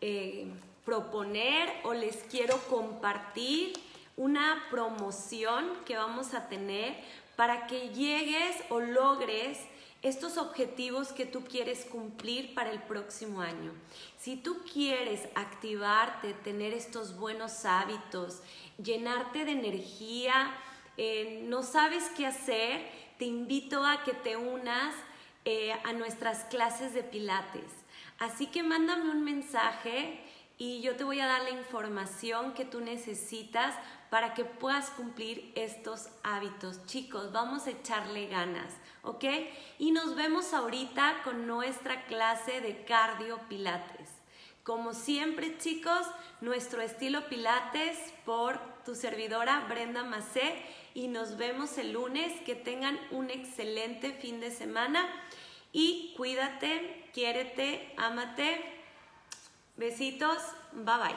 eh, proponer o les quiero compartir una promoción que vamos a tener para que llegues o logres estos objetivos que tú quieres cumplir para el próximo año. Si tú quieres activarte, tener estos buenos hábitos, llenarte de energía, eh, no sabes qué hacer, te invito a que te unas eh, a nuestras clases de pilates. Así que mándame un mensaje y yo te voy a dar la información que tú necesitas para que puedas cumplir estos hábitos. Chicos, vamos a echarle ganas. ¿Ok? Y nos vemos ahorita con nuestra clase de cardio pilates. Como siempre, chicos, nuestro estilo pilates por tu servidora Brenda Macé y nos vemos el lunes. Que tengan un excelente fin de semana y cuídate, quiérete, ámate. Besitos, bye bye.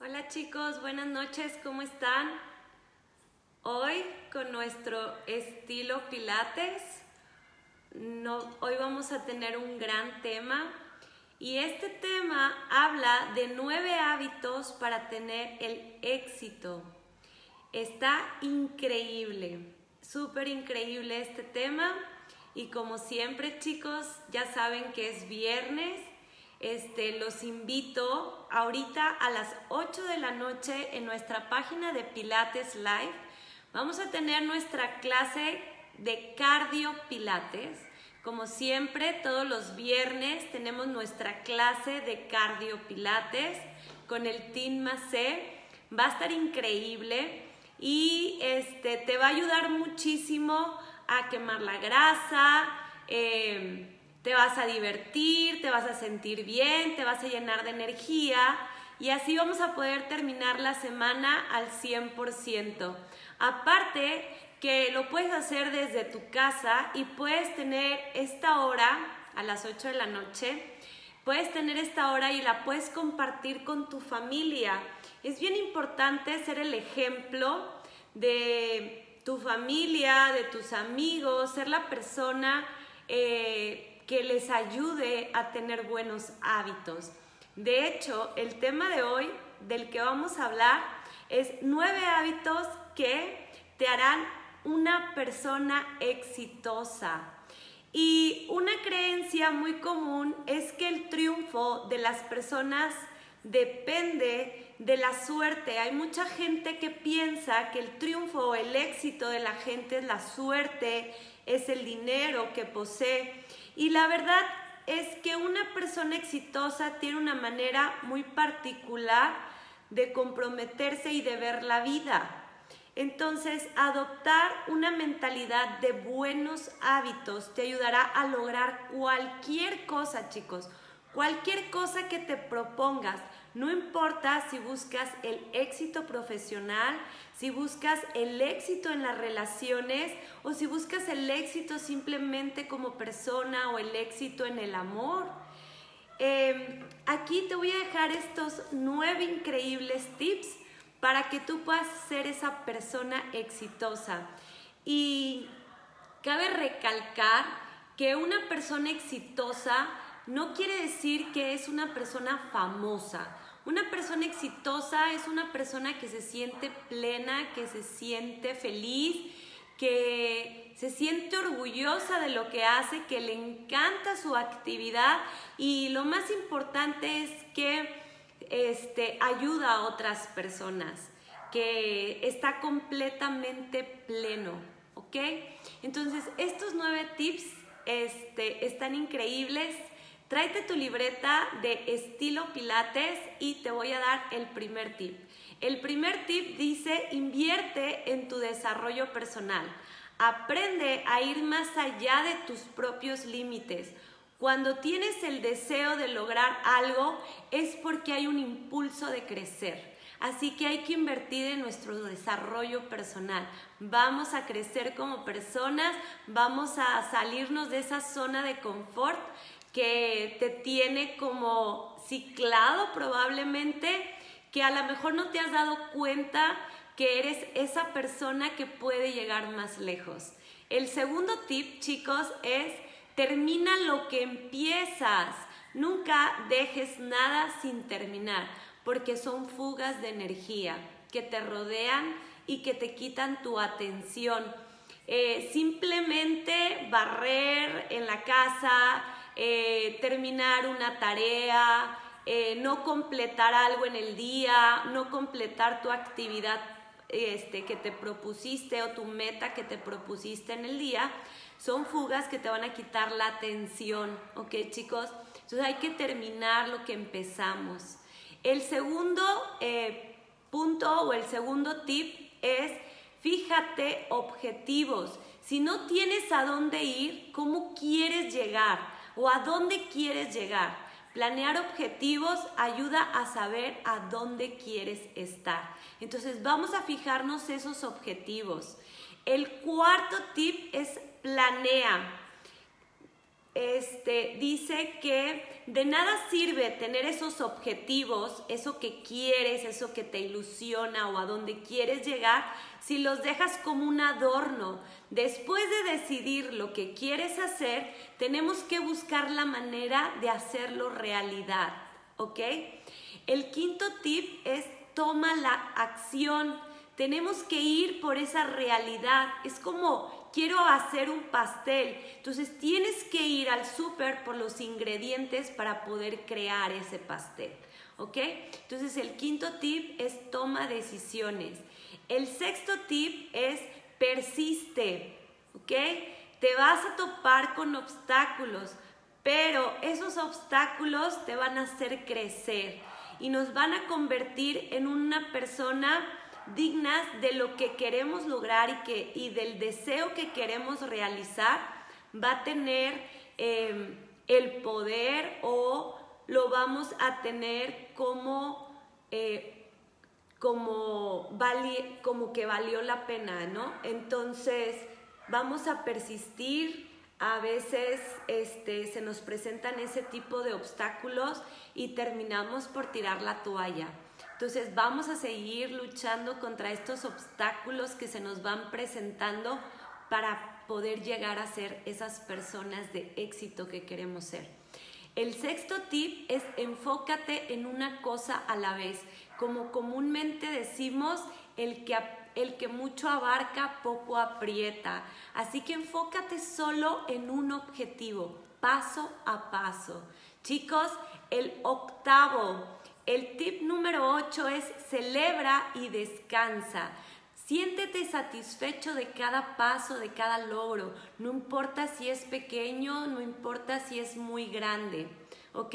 Hola chicos, buenas noches, ¿cómo están? Hoy con nuestro estilo Pilates, hoy vamos a tener un gran tema y este tema habla de nueve hábitos para tener el éxito. Está increíble, súper increíble este tema y como siempre chicos, ya saben que es viernes. Este, los invito ahorita a las 8 de la noche en nuestra página de Pilates Live Vamos a tener nuestra clase de cardio pilates. Como siempre, todos los viernes tenemos nuestra clase de cardio pilates con el Team Macé. Va a estar increíble y este, te va a ayudar muchísimo a quemar la grasa, em, te vas a divertir, te vas a sentir bien, te vas a llenar de energía y así vamos a poder terminar la semana al 100%. Aparte que lo puedes hacer desde tu casa y puedes tener esta hora a las 8 de la noche, puedes tener esta hora y la puedes compartir con tu familia. Es bien importante ser el ejemplo de tu familia, de tus amigos, ser la persona eh, que les ayude a tener buenos hábitos. De hecho, el tema de hoy del que vamos a hablar es nueve hábitos que te harán una persona exitosa. Y una creencia muy común es que el triunfo de las personas depende de la suerte. Hay mucha gente que piensa que el triunfo o el éxito de la gente es la suerte, es el dinero que posee. Y la verdad es que una persona exitosa tiene una manera muy particular de comprometerse y de ver la vida. Entonces, adoptar una mentalidad de buenos hábitos te ayudará a lograr cualquier cosa, chicos. Cualquier cosa que te propongas, no importa si buscas el éxito profesional, si buscas el éxito en las relaciones o si buscas el éxito simplemente como persona o el éxito en el amor. Em, aquí te voy a dejar estos nueve increíbles tips para que tú puedas ser esa persona exitosa. Y cabe recalcar que una persona exitosa no quiere decir que es una persona famosa. Una persona exitosa es una persona que se siente plena, que se siente feliz, que se siente orgullosa de lo que hace, que le encanta su actividad y lo más importante es que este, ayuda a otras personas, que está completamente pleno, ¿ok? Entonces, estos nueve tips este, están increíbles Tráete tu libreta de estilo Pilates y te voy a dar el primer tip. El primer tip dice, invierte en tu desarrollo personal. Aprende a ir más allá de tus propios límites. Cuando tienes el deseo de lograr algo es porque hay un impulso de crecer. Así que hay que invertir en nuestro desarrollo personal. Vamos a crecer como personas, vamos a salirnos de esa zona de confort que te tiene como ciclado probablemente, que a lo mejor no te has dado cuenta que eres esa persona que puede llegar más lejos. El segundo tip, chicos, es termina lo que empiezas. Nunca dejes nada sin terminar, porque son fugas de energía que te rodean y que te quitan tu atención. Eh, simplemente barrer en la casa, eh, terminar una tarea, eh, no completar algo en el día, no completar tu actividad este, que te propusiste o tu meta que te propusiste en el día, son fugas que te van a quitar la atención, ¿ok chicos? Entonces hay que terminar lo que empezamos. El segundo eh, punto o el segundo tip es fíjate objetivos. Si no tienes a dónde ir, ¿cómo quieres llegar? O a dónde quieres llegar. Planear objetivos ayuda a saber a dónde quieres estar. Entonces vamos a fijarnos esos objetivos. El cuarto tip es planea. Este dice que de nada sirve tener esos objetivos, eso que quieres, eso que te ilusiona o a dónde quieres llegar, si los dejas como un adorno. Después de decidir lo que quieres hacer, tenemos que buscar la manera de hacerlo realidad, ¿ok? El quinto tip es toma la acción. Tenemos que ir por esa realidad. Es como quiero hacer un pastel. Entonces tienes que ir al súper por los ingredientes para poder crear ese pastel. ¿Ok? Entonces el quinto tip es toma decisiones. El sexto tip es persiste, ¿ok? Te vas a topar con obstáculos, pero esos obstáculos te van a hacer crecer y nos van a convertir en una persona digna de lo que queremos lograr y, que, y del deseo que queremos realizar. Va a tener em, el poder o lo vamos a tener como, eh, como, como que valió la pena, ¿no? Entonces, vamos a persistir, a veces este, se nos presentan ese tipo de obstáculos y terminamos por tirar la toalla. Entonces vamos a seguir luchando contra estos obstáculos que se nos van presentando para poder llegar a ser esas personas de éxito que queremos ser. El sexto tip es enfócate en una cosa a la vez. Como comúnmente decimos, el que, el que mucho abarca, poco aprieta. Así que enfócate solo en un objetivo, paso a paso. Chicos, el octavo, el tip número ocho es celebra y descansa. Siéntete satisfecho de cada paso, de cada logro. No importa si es pequeño, no importa si es muy grande. ¿Ok?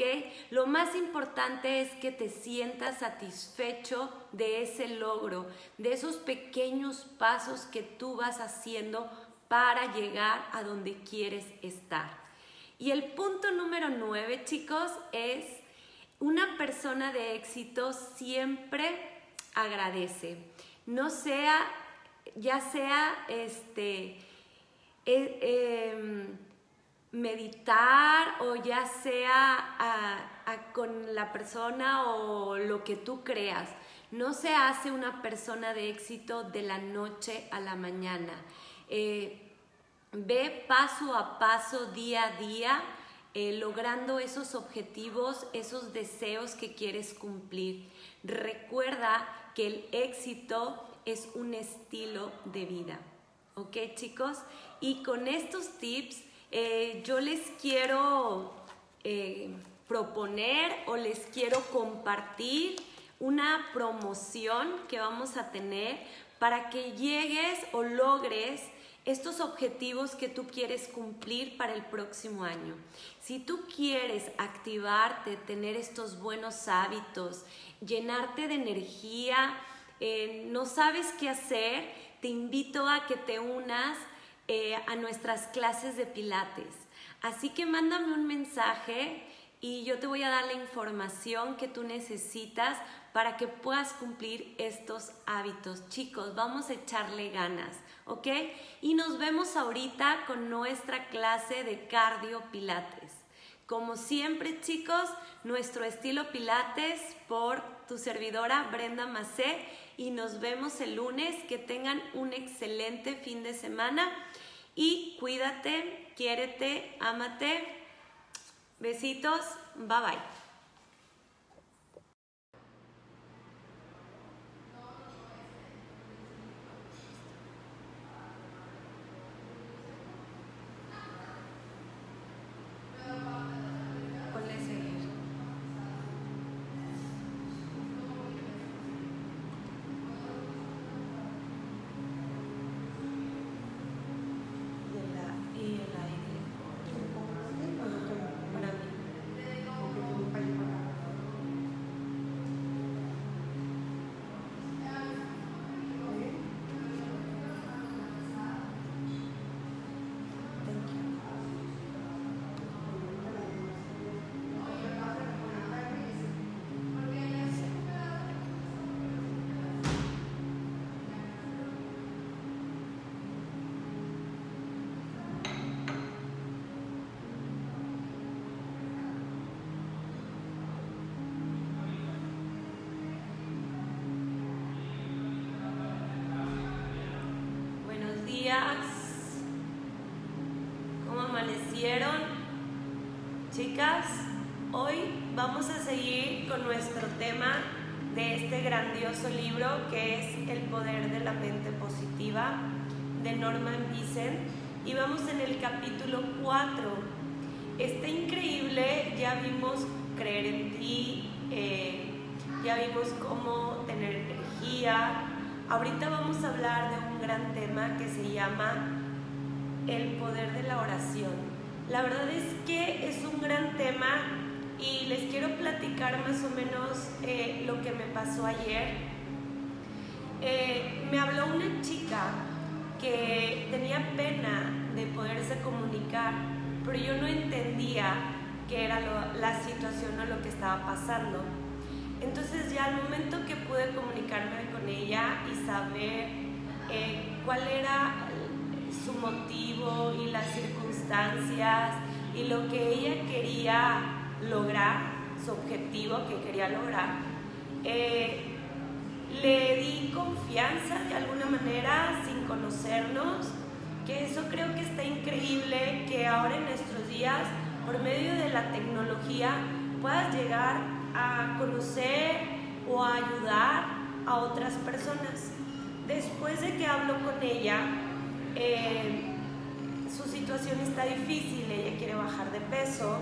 Lo más importante es que te sientas satisfecho de ese logro, de esos pequeños pasos que tú vas haciendo para llegar a donde quieres estar. Y el punto número nueve, chicos, es una persona de éxito siempre agradece no sea, ya sea este, e, em, meditar o ya sea con la persona o lo que tú creas. No se hace una persona de éxito de la noche a la mañana. Eh, ve paso a paso, día a día, eh, logrando esos objetivos, esos deseos que quieres cumplir. Recuerda que el éxito es un estilo de vida. ¿Ok chicos? Y con estos tips eh, yo les quiero eh, proponer o les quiero compartir una promoción que vamos a tener para que llegues o logres estos objetivos que tú quieres cumplir para el próximo año. Si tú quieres activarte, tener estos buenos hábitos, llenarte de energía, eh, no sabes qué hacer, te invito a que te unas eh, a nuestras clases de pilates. Así que mándame un mensaje y yo te voy a dar la información que tú necesitas para que puedas cumplir estos hábitos. Chicos, vamos a echarle ganas, ¿ok? Y nos vemos ahorita con nuestra clase de cardio pilates. Como siempre, chicos, nuestro estilo pilates por tu servidora Brenda Macé y nos vemos el lunes. Que tengan un excelente fin de semana y cuídate, quiérete, ámate. Besitos, bye bye. La verdad es que es un gran tema y les quiero platicar más o menos eh, lo que me pasó ayer. Eh, me habló una chica que tenía pena de poderse comunicar, pero yo no entendía qué era la situación o lo que estaba pasando. Entonces ya al momento que pude comunicarme con ella y saber eh, cuál era su motivo y las circunstancias y lo que ella quería lograr, su objetivo que quería lograr, eh, le di confianza de alguna manera sin conocernos, que eso creo que está increíble que ahora en nuestros días, por medio de la tecnología, puedas llegar a conocer o a ayudar a otras personas. Después de que hablo con ella, eh, situación está difícil, ella quiere bajar de peso,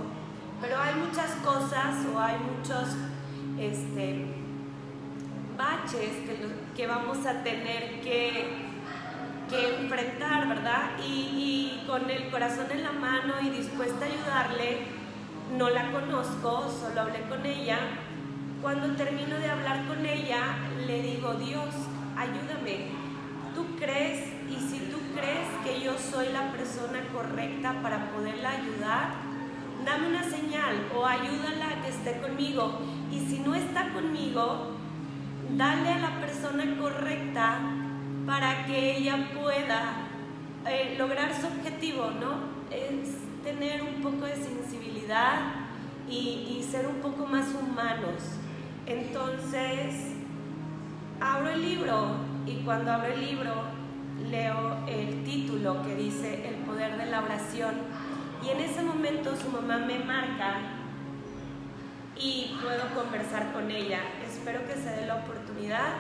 pero hay muchas cosas o hay muchos este, baches que, que vamos a tener que, que enfrentar, ¿verdad? Y, y con el corazón en la mano y dispuesta a ayudarle, no la conozco, solo hablé con ella. Cuando termino de hablar con ella, le digo, Dios, ayúdame. ¿Tú crees? Que yo soy la persona correcta para poderla ayudar, dame una señal o ayúdala a que esté conmigo. Y si no está conmigo, dale a la persona correcta para que ella pueda eh, lograr su objetivo, ¿no? Es tener un poco de sensibilidad y, y ser un poco más humanos. Entonces, abro el libro y cuando abro el libro leo el título que dice El poder de la oración y en ese momento su mamá me marca y puedo conversar con ella. Espero que se dé la oportunidad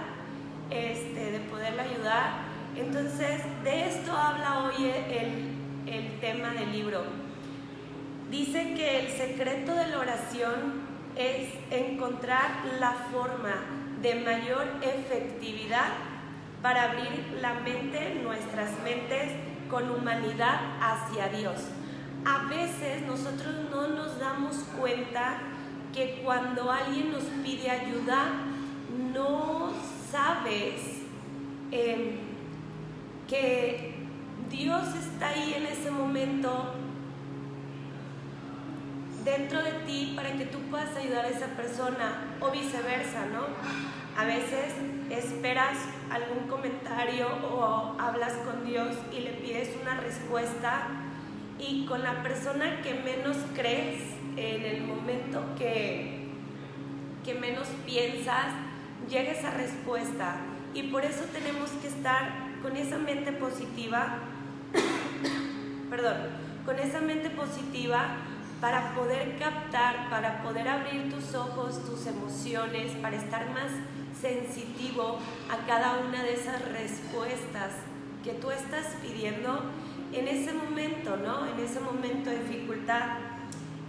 este, de poderla ayudar. Entonces, de esto habla hoy el, el tema del libro. Dice que el secreto de la oración es encontrar la forma de mayor efectividad para abrir la mente, nuestras mentes, con humanidad hacia Dios. A veces nosotros no nos damos cuenta que cuando alguien nos pide ayuda, no sabes em, que Dios está ahí en ese momento dentro de ti para que tú puedas ayudar a esa persona o viceversa, ¿no? A veces esperas algún comentario o hablas con Dios y le pides una respuesta y con la persona que menos crees en el momento que, que menos piensas, llega esa respuesta. Y por eso tenemos que estar con esa mente positiva, [COUGHS] perdón, con esa mente positiva para poder captar, para poder abrir tus ojos, tus emociones, para estar más sensitivo a cada una de esas respuestas que tú estás pidiendo en ese momento, ¿no? En ese momento de dificultad.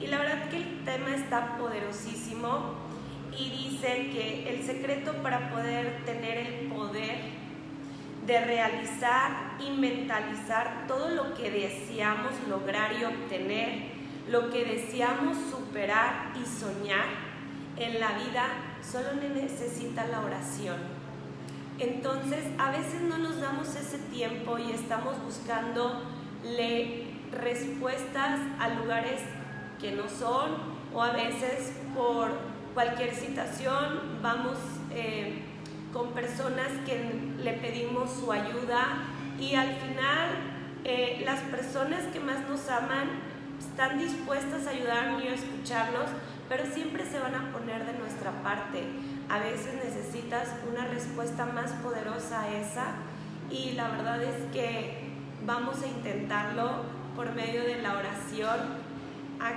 Y la verdad que el tema está poderosísimo y dice que el secreto para poder tener el poder de realizar y mentalizar todo lo que deseamos lograr y obtener lo que deseamos superar y soñar en la vida solo necesita la oración. Entonces, a veces no nos damos ese tiempo y estamos buscando respuestas a lugares que no son o a veces por cualquier situación vamos eh, con personas que le pedimos su ayuda y al final eh, las personas que más nos aman están dispuestas a ayudarnos y a escucharnos, pero siempre se van a poner de nuestra parte. A veces necesitas una respuesta más poderosa a esa y la verdad es que vamos a intentarlo por medio de la oración, a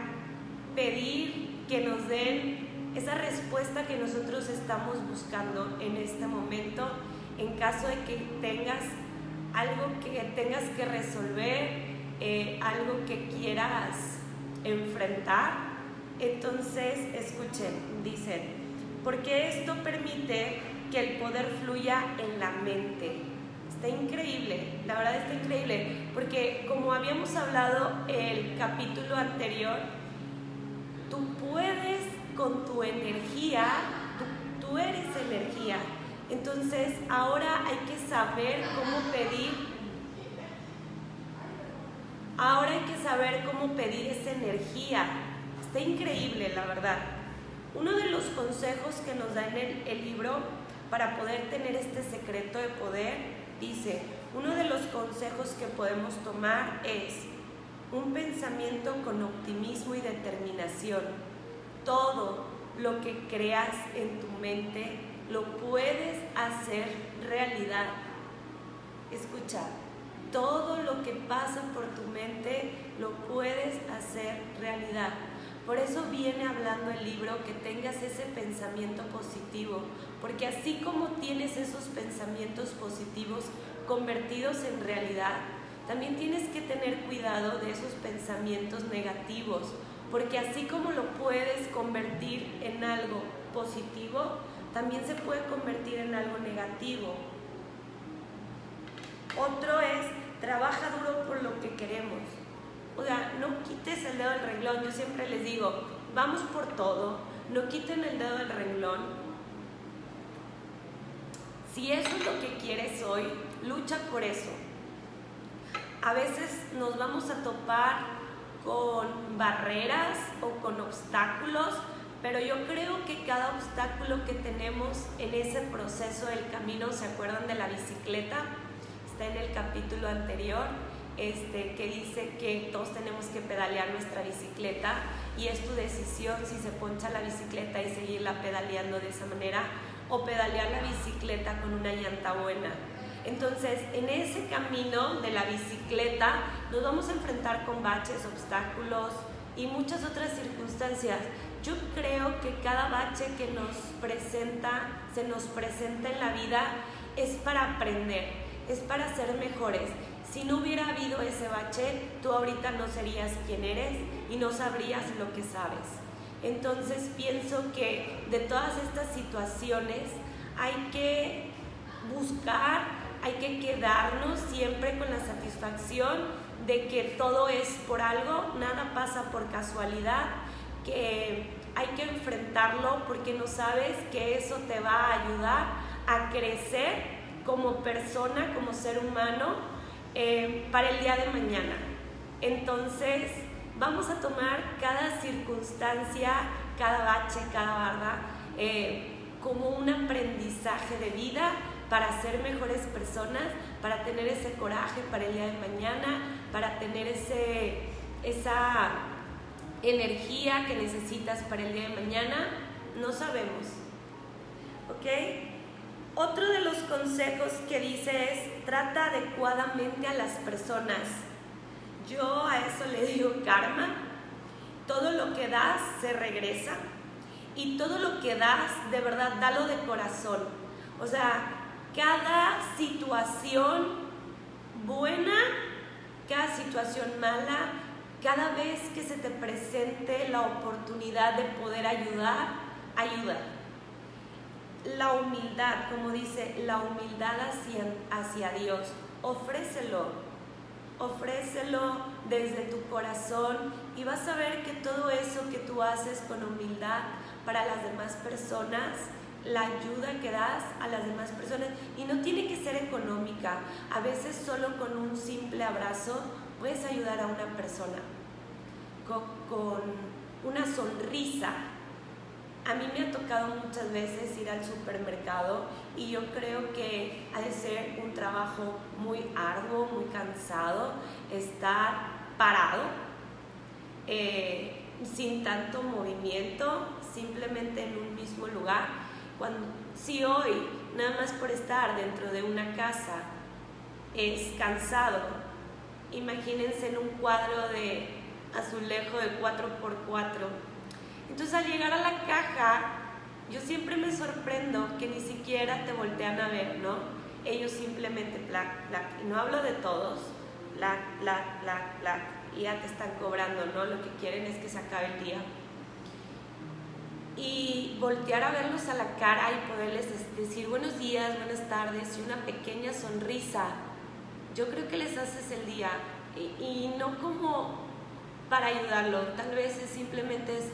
pedir que nos den esa respuesta que nosotros estamos buscando en este momento en caso de que tengas algo que tengas que resolver eh, algo que quieras enfrentar, entonces escuchen, dicen, porque esto permite que el poder fluya en la mente. Está increíble, la verdad está increíble, porque como habíamos hablado el capítulo anterior, tú puedes con tu energía, tú, tú eres energía. Entonces ahora hay que saber cómo pedir Ahora hay que saber cómo pedir esa energía. Está increíble, la verdad. Uno de los consejos que nos da en el, libro para poder tener este secreto de poder, dice, uno de los consejos que podemos tomar es un pensamiento con optimismo y determinación. Todo lo que creas en tu mente lo puedes hacer realidad. Escucha, todo lo que pasa por tu mente lo puedes hacer realidad. Por eso viene hablando el libro que tengas ese pensamiento positivo, porque así como tienes esos pensamientos positivos convertidos en realidad, también tienes que tener cuidado de esos pensamientos negativos, porque así como lo puedes convertir en algo positivo, también se puede convertir en algo negativo. Otro es, trabaja duro por lo que queremos. O no quites el dedo del renglón. Yo siempre les digo, vamos por todo, no quiten el dedo del renglón. Si eso es lo que quieres hoy, lucha por eso. A veces nos vamos a topar con barreras o con obstáculos, pero yo creo que cada obstáculo que tenemos en ese proceso del camino, ¿se acuerdan de la bicicleta? Está en el capítulo anterior, este, que dice que todos tenemos que pedalear nuestra bicicleta y es tu decisión si se poncha la bicicleta y seguirla pedaleando de esa manera o pedalear la bicicleta con una llanta buena. Entonces, en ese camino de la bicicleta nos vamos a enfrentar con baches, obstáculos y muchas otras circunstancias. Yo creo que cada bache que nos presenta, se nos presenta en la vida es para aprender, es para ser mejores. Si no hubiera habido ese bache, tú ahorita no serías quien eres y no sabrías lo que sabes. Entonces pienso que de todas estas situaciones hay que buscar hay que quedarnos siempre con la satisfacción de que todo es por algo, nada pasa por casualidad, que hay que enfrentarlo porque no sabes que eso te va a ayudar a crecer como persona, como ser humano, eh, para el día de mañana. Entonces, vamos a tomar cada circunstancia, cada bache, cada barra, eh, como un aprendizaje de vida para ser mejores personas, para tener ese coraje para el día de mañana, para tener ese, esa energía que necesitas para el día de mañana, no sabemos. ¿Ok? Otro de los consejos que dice es, trata adecuadamente a las personas. Yo a eso le digo karma. Todo lo que das se regresa. Y todo lo que das, de verdad, dalo de corazón. O sea, cada situación buena, cada situación mala, cada vez que se te presente la oportunidad de poder ayudar, ayuda. La humildad, como dice, la humildad hacia, Dios, ofrécelo, ofrécelo desde tu corazón y vas a ver que todo eso que tú haces con humildad para las demás personas, la ayuda que das a las demás personas y no tiene que ser económica. A veces solo con un simple abrazo puedes ayudar a una persona con, una sonrisa. A mí me ha tocado muchas veces ir al supermercado y yo creo que ha de ser un trabajo muy arduo, muy cansado, estar parado, eh, sin tanto movimiento, simplemente en un mismo lugar cuando, si hoy, nada más por estar dentro de una casa, es cansado, imagínense en un cuadro de azulejo de 4x4. Entonces al llegar a la caja, yo siempre me sorprendo que ni siquiera te voltean a ver, ¿no? Ellos simplemente, plac, plac, y no hablo de todos, plac, plac, plac, plac, y ya te están cobrando, ¿no? Lo que quieren es que se acabe el día y voltear a verlos a la cara y poderles decir buenos días, buenas tardes y una pequeña sonrisa, yo creo que les haces el día y, no como para ayudarlo, tal vez es simplemente es,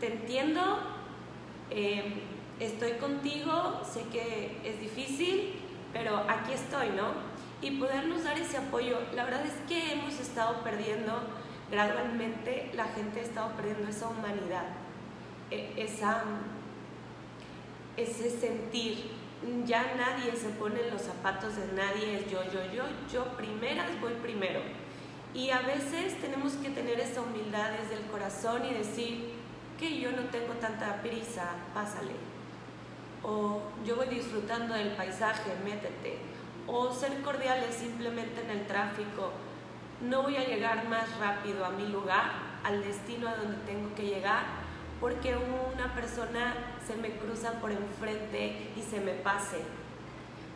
te entiendo, em, estoy contigo, sé que es difícil, pero aquí estoy, ¿no? Y podernos dar ese apoyo. La verdad es que hemos estado perdiendo gradualmente la gente ha estado perdiendo esa humanidad, e, esa, ese sentir. Ya nadie se pone en los zapatos de nadie, es yo, yo, yo, yo primeras voy primero. Y a veces tenemos que tener esa humildad desde el corazón y decir que yo no tengo tanta prisa, pásale. O yo voy disfrutando del paisaje, métete. O ser cordiales simplemente en el tráfico no voy a llegar más rápido a mi lugar, al destino a donde tengo que llegar, porque una persona se me cruza por enfrente y se me pase.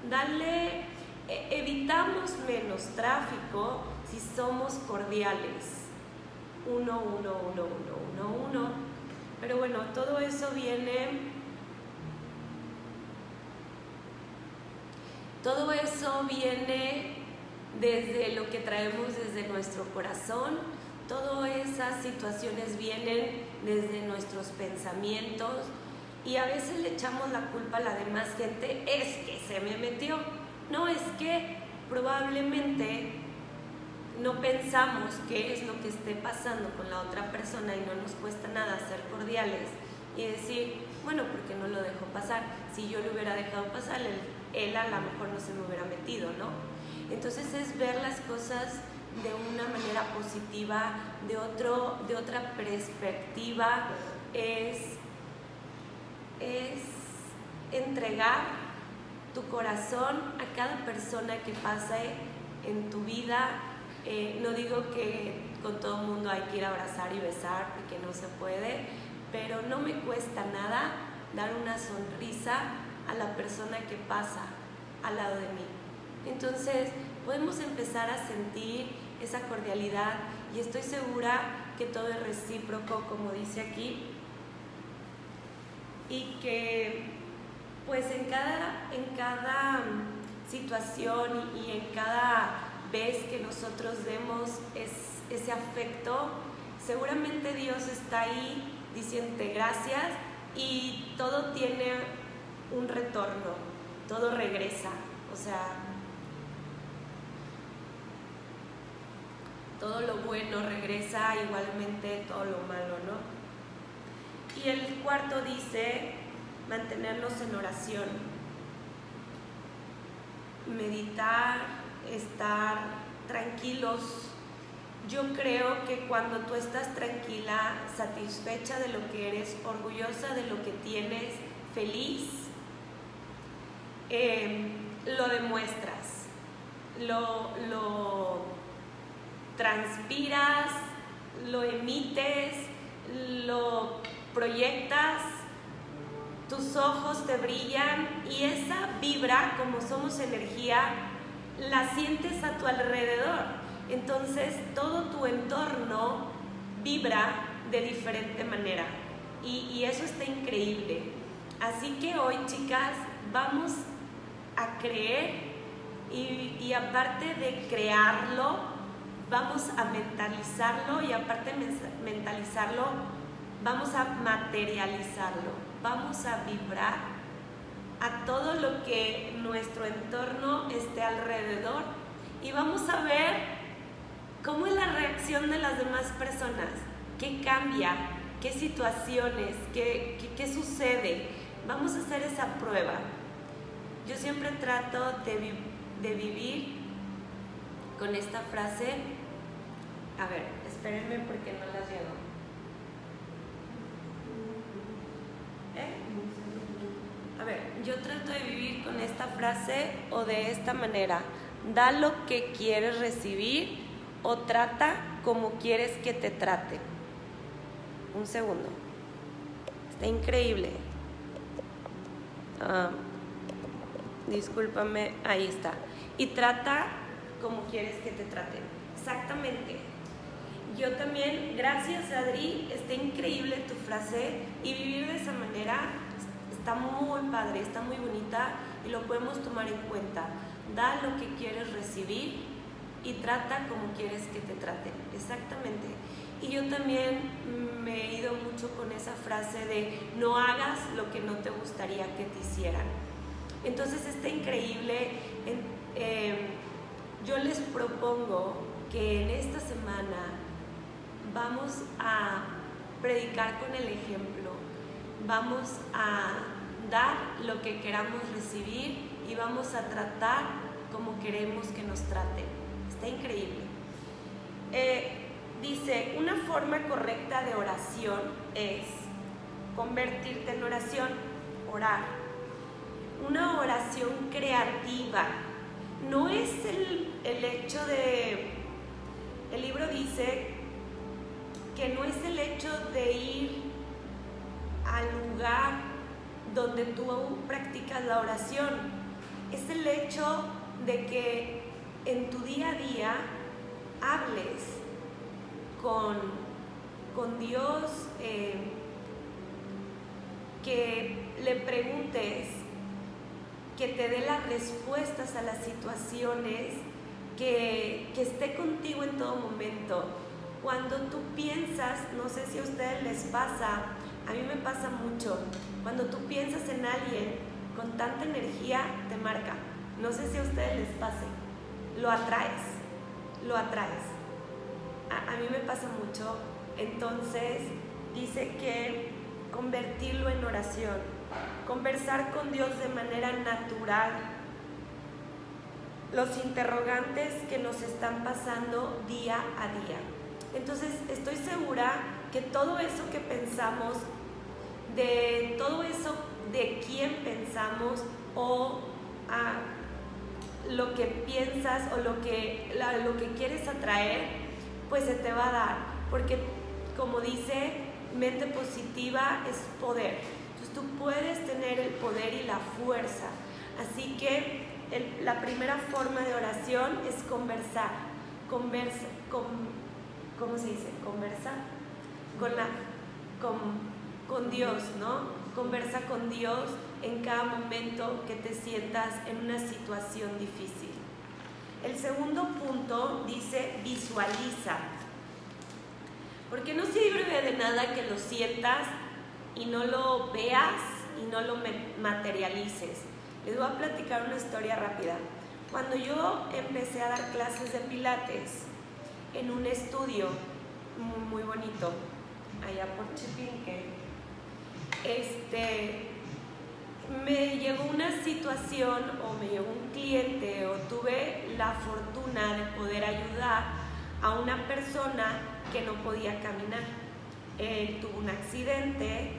Dale, e, evitamos menos tráfico si somos cordiales. Uno, uno, uno, uno, uno, uno. Pero bueno, todo eso viene todo eso viene desde lo que traemos desde nuestro corazón. Todas esas situaciones vienen desde nuestros pensamientos y a veces le echamos la culpa a la demás gente, es que se me metió. No, es que probablemente no pensamos qué es lo que esté pasando con la otra persona y no nos cuesta nada ser cordiales y decir, bueno, porque no lo dejó pasar. Si yo lo hubiera dejado pasar, él, a lo mejor no se me hubiera metido, ¿no? Entonces es ver las cosas de una manera positiva, de, otro, de otra perspectiva, es, es entregar tu corazón a cada persona que pase en tu vida. Eh, no digo que con todo el mundo hay que ir a abrazar y besar porque no se puede, pero no me cuesta nada dar una sonrisa a la persona que pasa al lado de mí. Entonces podemos empezar a sentir esa cordialidad y estoy segura que todo es recíproco, como dice aquí, y que pues en cada, en cada situación y, en cada vez que nosotros demos ese afecto, seguramente Dios está ahí diciéndote gracias y todo tiene un retorno, todo regresa. O sea, todo lo bueno regresa igualmente todo lo malo, ¿no? Y el cuarto dice mantenernos en oración, meditar, estar tranquilos. Yo creo que cuando tú estás tranquila, satisfecha de lo que eres, orgullosa de lo que tienes, feliz, eh, lo demuestras, lo, lo transpiras, lo emites, lo proyectas, tus ojos te brillan y esa vibra, como somos energía, la sientes a tu alrededor. Entonces todo tu entorno vibra de diferente manera y, eso está increíble. Así que hoy, chicas, vamos a creer y, y aparte de crearlo, vamos a mentalizarlo y aparte de mentalizarlo, vamos a materializarlo, vamos a vibrar a todo lo que nuestro entorno esté alrededor. Y vamos a ver cómo es la reacción de las demás personas, qué cambia, qué situaciones, qué, qué, sucede. Vamos a hacer esa prueba. Yo siempre trato de, de vivir con esta frase. A ver, espérenme porque no las llevo. ¿Eh? A yo trato de vivir con esta frase o de esta manera. Da lo que quieres recibir o trata como quieres que te trate. Un segundo. Está increíble. Ah, discúlpame, ahí está. Y trata como quieres que te traten. Exactamente yo también, gracias Adri, está increíble tu frase y vivir de esa manera está muy padre, está muy bonita y lo podemos tomar en cuenta. Da lo que quieres recibir y trata como quieres que te traten, exactamente. Y yo también me he ido mucho con esa frase de no hagas lo que no te gustaría que te hicieran. Entonces está increíble. Em, yo les propongo que en esta semana vamos a predicar con el ejemplo, vamos a dar lo que queramos recibir y vamos a tratar como queremos que nos traten. Está increíble. Eh, dice, una forma correcta de oración es convertirte en oración, orar. Una oración creativa. No es el, el hecho de... El libro dice que no es el hecho de ir al lugar donde tú practicas la oración, es el hecho de que en tu día a día hables con, con Dios, eh, que le preguntes, que te dé las respuestas a las situaciones, que, que esté contigo en todo momento. Cuando tú piensas, no sé si a ustedes les pasa, a mí me pasa mucho, cuando tú piensas en alguien con tanta energía, te marca. No sé si a ustedes les pase, lo atraes, lo atraes a, mí me pasa mucho. Entonces dice que convertirlo en oración, conversar con Dios de manera natural, los interrogantes que nos están pasando día a día. Entonces estoy segura que todo eso que pensamos, de todo eso de quién pensamos o a lo que piensas o lo que, lo que quieres atraer, pues se te va a dar, porque como dice, mente positiva es poder. Entonces tú puedes tener el poder y la fuerza. Así que la primera forma de oración es conversar. Conversa, con, ¿cómo se dice? Conversa con, la, con, con Dios, ¿no? Conversa con Dios en cada momento que te sientas en una situación difícil. El segundo punto dice visualiza. Porque no sirve de nada que lo sientas y no lo veas y no lo materialices. Les voy a platicar una historia rápida. Cuando yo empecé a dar clases de pilates en un estudio muy, bonito, allá por Chipinque, este, me llegó una situación o me llegó un cliente o tuve la fortuna de poder ayudar a una persona que no podía caminar. Él tuvo un accidente,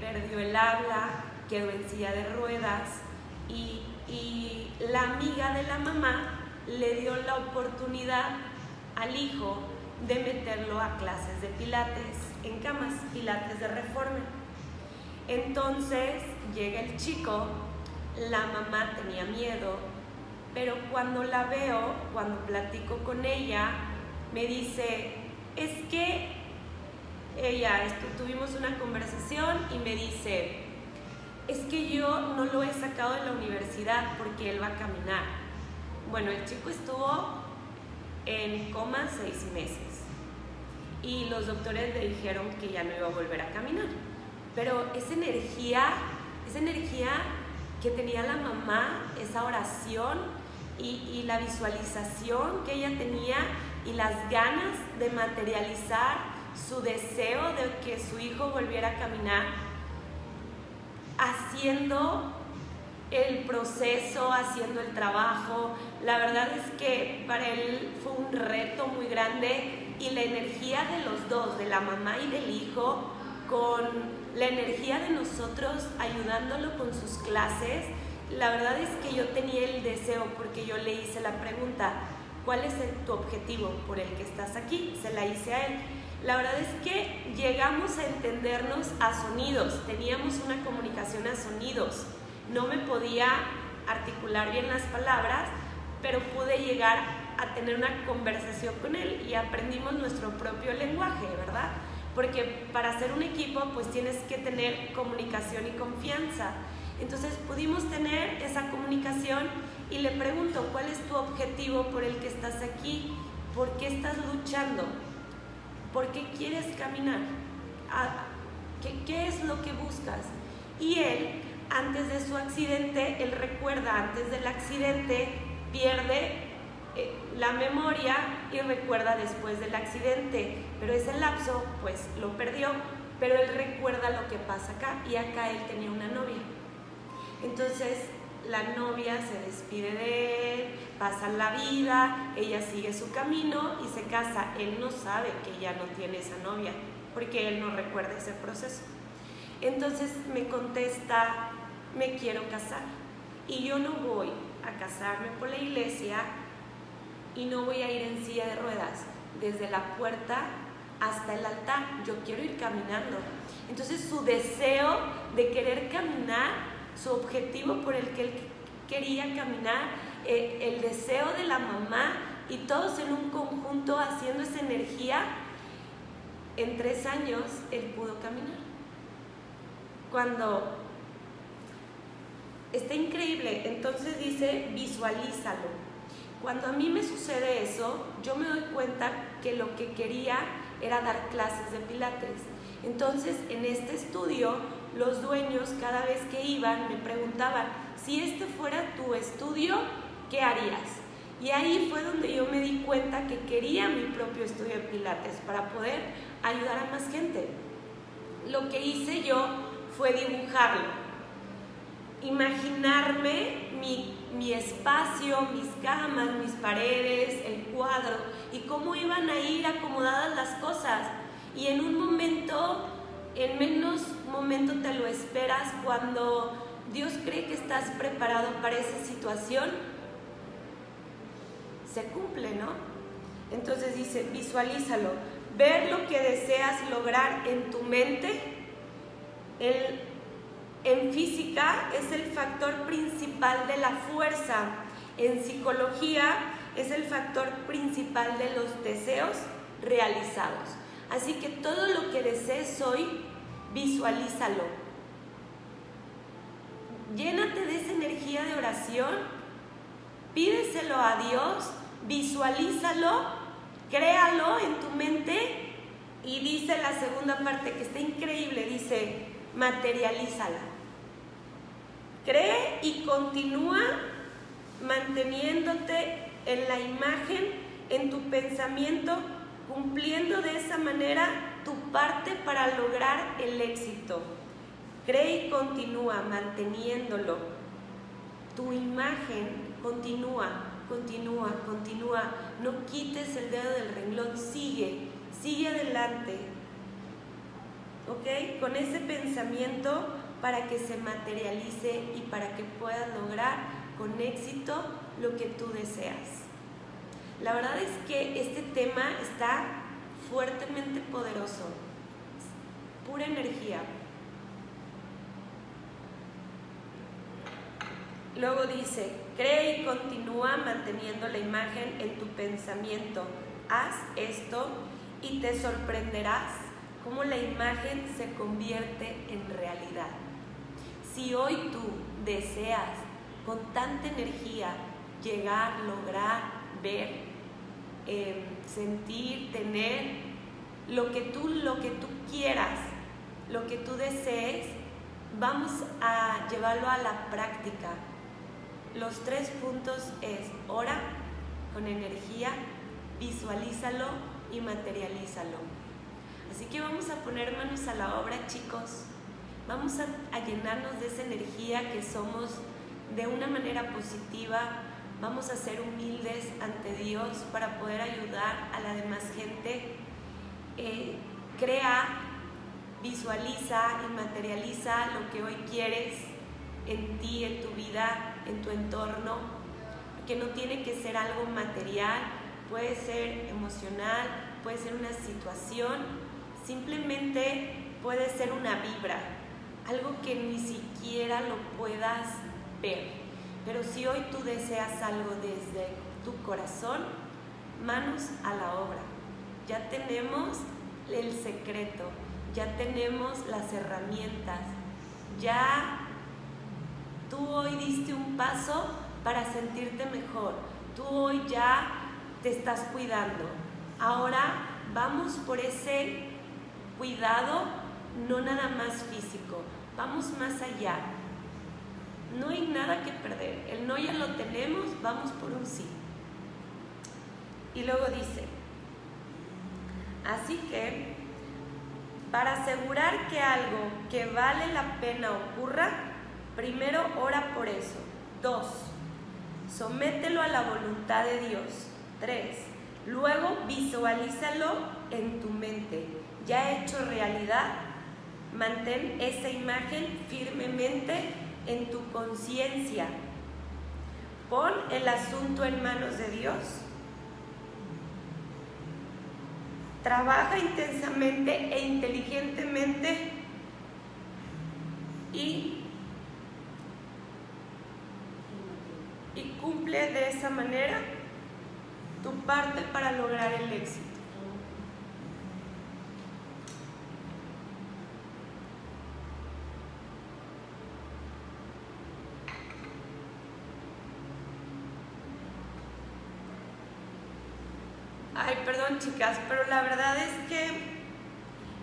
perdió el habla, quedó en silla de ruedas y, y la amiga de la mamá le dio la oportunidad al hijo de meterlo a clases de pilates en camas, pilates de reforma. Entonces llega el chico, la mamá tenía miedo, pero cuando la veo, cuando platico con ella, me dice, es que ella, tuvimos una conversación y me dice, es que yo no lo he sacado de la universidad porque él va a caminar. Bueno, el chico estuvo en coma seis meses y los doctores le dijeron que ya no iba a volver a caminar. Pero esa energía, esa energía que tenía la mamá, esa oración y, la visualización que ella tenía y las ganas de materializar su deseo de que su hijo volviera a caminar, haciendo el proceso, haciendo el trabajo. La verdad es que para él fue un reto muy grande y la energía de los dos, de la mamá y del hijo, con la energía de nosotros ayudándolo con sus clases, la verdad es que yo tenía el deseo porque yo le hice la pregunta, ¿cuál es tu objetivo por el que estás aquí? Se la hice a él. La verdad es que llegamos a entendernos a sonidos, teníamos una comunicación a sonidos. No me podía articular bien las palabras, pero pude llegar a tener una conversación con él y aprendimos nuestro propio lenguaje, ¿verdad? Porque para hacer un equipo pues tienes que tener comunicación y confianza. Entonces pudimos tener esa comunicación y le pregunto, ¿cuál es tu objetivo por el que estás aquí? ¿Por qué estás luchando? ¿Por qué quieres caminar? Ah, ¿Qué, qué es lo que buscas? Y él, antes de su accidente, él recuerda, antes del accidente, pierde eh, la memoria y recuerda después del accidente, pero ese lapso pues lo perdió, pero él recuerda lo que pasa acá y acá él tenía una novia. Entonces la novia se despide de él, pasan la vida, ella sigue su camino y se casa. Él no sabe que ya no tiene esa novia, porque él no recuerda ese proceso. Entonces me contesta, me quiero casar. Y yo no voy a casarme por la iglesia y no voy a ir en silla de ruedas desde la puerta hasta el altar. Yo quiero ir caminando. Entonces su deseo de querer caminar su objetivo por el que él quería caminar, eh, el deseo de la mamá y todos en un conjunto haciendo esa energía, en tres años él pudo caminar. Cuando está increíble, entonces dice, visualízalo. Cuando a mí me sucede eso, yo me doy cuenta que lo que quería era dar clases de pilates. Entonces, en este estudio los dueños cada vez que iban me preguntaban, si este fuera tu estudio, ¿qué harías? Y ahí fue donde yo me di cuenta que quería mi propio estudio de Pilates para poder ayudar a más gente. Lo que hice yo fue dibujarlo, imaginarme mi, mi espacio, mis camas, mis paredes, el cuadro y cómo iban a ir acomodadas las cosas. Y en un momento en menos momento te lo esperas cuando Dios cree que estás preparado para esa situación, se cumple, ¿no? Entonces dice, visualízalo, ver lo que deseas lograr en tu mente. En física es el factor principal de la fuerza, en psicología es el factor principal de los deseos realizados. Así que todo lo que desees hoy, visualízalo. Llénate de esa energía de oración, pídeselo a Dios, visualízalo, créalo en tu mente y dice la segunda parte que está increíble, dice, materialízala. Cree y continúa manteniéndote en la imagen, en tu pensamiento cumpliendo de esa manera tu parte para lograr el éxito. Cree y continúa manteniéndolo. Tu imagen continúa, continúa, continúa. No quites el dedo del renglón, sigue, sigue adelante. ¿Ok? Con ese pensamiento para que se materialice y para que puedas lograr con éxito lo que tú deseas. La verdad es que este tema está fuertemente poderoso, pura energía. Luego dice, cree y continúa manteniendo la imagen en tu pensamiento. Haz esto y te sorprenderás cómo la imagen se convierte en realidad. Si hoy tú deseas con tanta energía llegar, lograr, ver, Em, sentir, tener, lo que tú, lo que tú quieras, lo que tú desees, vamos a llevarlo a la práctica. Los tres puntos es ora con energía, visualízalo y materialízalo. Así que vamos a poner manos a la obra, chicos. Vamos a, llenarnos de esa energía que somos de una manera positiva, Vamos a ser humildes ante Dios para poder ayudar a la demás gente. Eh, crea, visualiza y materializa lo que hoy quieres en ti, en tu vida, en tu entorno, que no tiene que ser algo material, puede ser emocional, puede ser una situación, simplemente puede ser una vibra, algo que ni siquiera lo puedas ver. Pero si hoy tú deseas algo desde tu corazón, manos a la obra. Ya tenemos el secreto, ya tenemos las herramientas, ya tú hoy diste un paso para sentirte mejor, tú hoy ya te estás cuidando. Ahora vamos por ese cuidado, no nada más físico, vamos más allá no hay nada que perder. El no ya lo tenemos, vamos por un sí. Y luego dice, así que para asegurar que algo que vale la pena ocurra, primero ora por eso. Dos, somételo a la voluntad de Dios. Tres, luego visualízalo en tu mente, ya hecho realidad. Mantén esa imagen firmemente en tu conciencia. Pon el asunto en manos de Dios. Trabaja intensamente e inteligentemente y, y cumple de esa manera tu parte para lograr el éxito. Perdón chicas, pero la verdad es que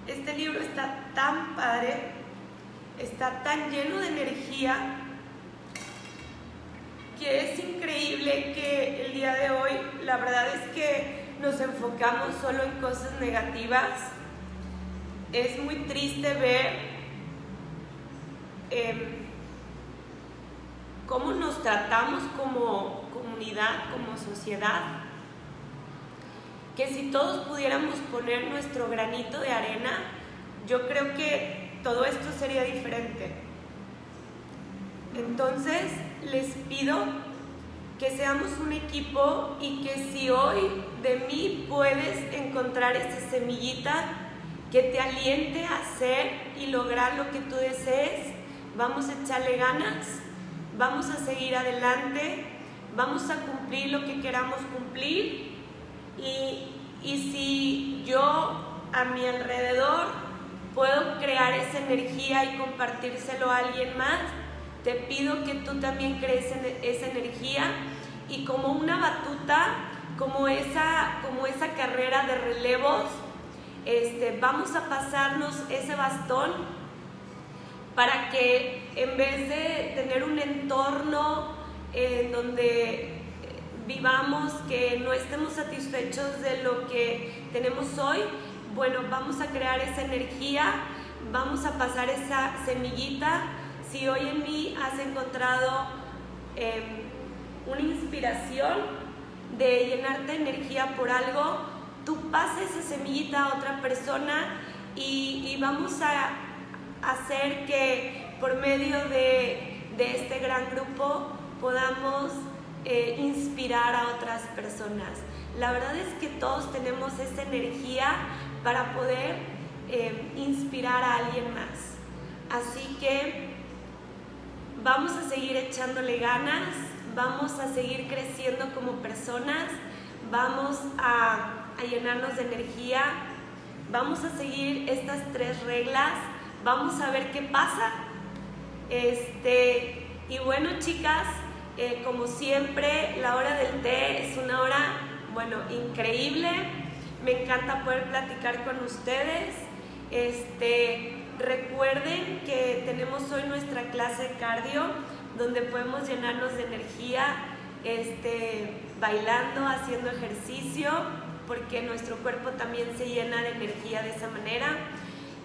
este libro está tan padre, está tan lleno de energía, que es increíble que el día de hoy, la verdad es que nos enfocamos solo en cosas negativas. Es muy triste ver em, cómo nos tratamos como comunidad, como sociedad que si todos pudiéramos poner nuestro granito de arena, yo creo que todo esto sería diferente. Entonces, les pido que seamos un equipo y que si hoy de mí puedes encontrar esa semillita que te aliente a hacer y lograr lo que tú desees, vamos a echarle ganas, vamos a seguir adelante, vamos a cumplir lo que queramos cumplir y, si yo a mi alrededor puedo crear esa energía y compartírselo a alguien más, te pido que tú también crees esa energía y como una batuta, como esa, como esa carrera de relevos, este, vamos a pasarnos ese bastón para que en vez de tener un entorno en donde vivamos, que no estemos satisfechos de lo que tenemos hoy, bueno, vamos a crear esa energía, vamos a pasar esa semillita. Si hoy en mí has encontrado em, una inspiración de llenarte de energía por algo, tú pases esa semillita a otra persona y, vamos a hacer que por medio de, de este gran grupo podamos eh, inspirar a otras personas. La verdad es que todos tenemos esa energía para poder eh, inspirar a alguien más. Así que vamos a seguir echándole ganas, vamos a seguir creciendo como personas, vamos a, a llenarnos de energía, vamos a seguir estas tres reglas, vamos a ver qué pasa. Este, y bueno, chicas, eh, como siempre, la hora del té es una hora, bueno, increíble. Me encanta poder platicar con ustedes. Este, recuerden que tenemos hoy nuestra clase de cardio, donde podemos llenarnos de energía, este, bailando, haciendo ejercicio, porque nuestro cuerpo también se llena de energía de esa manera.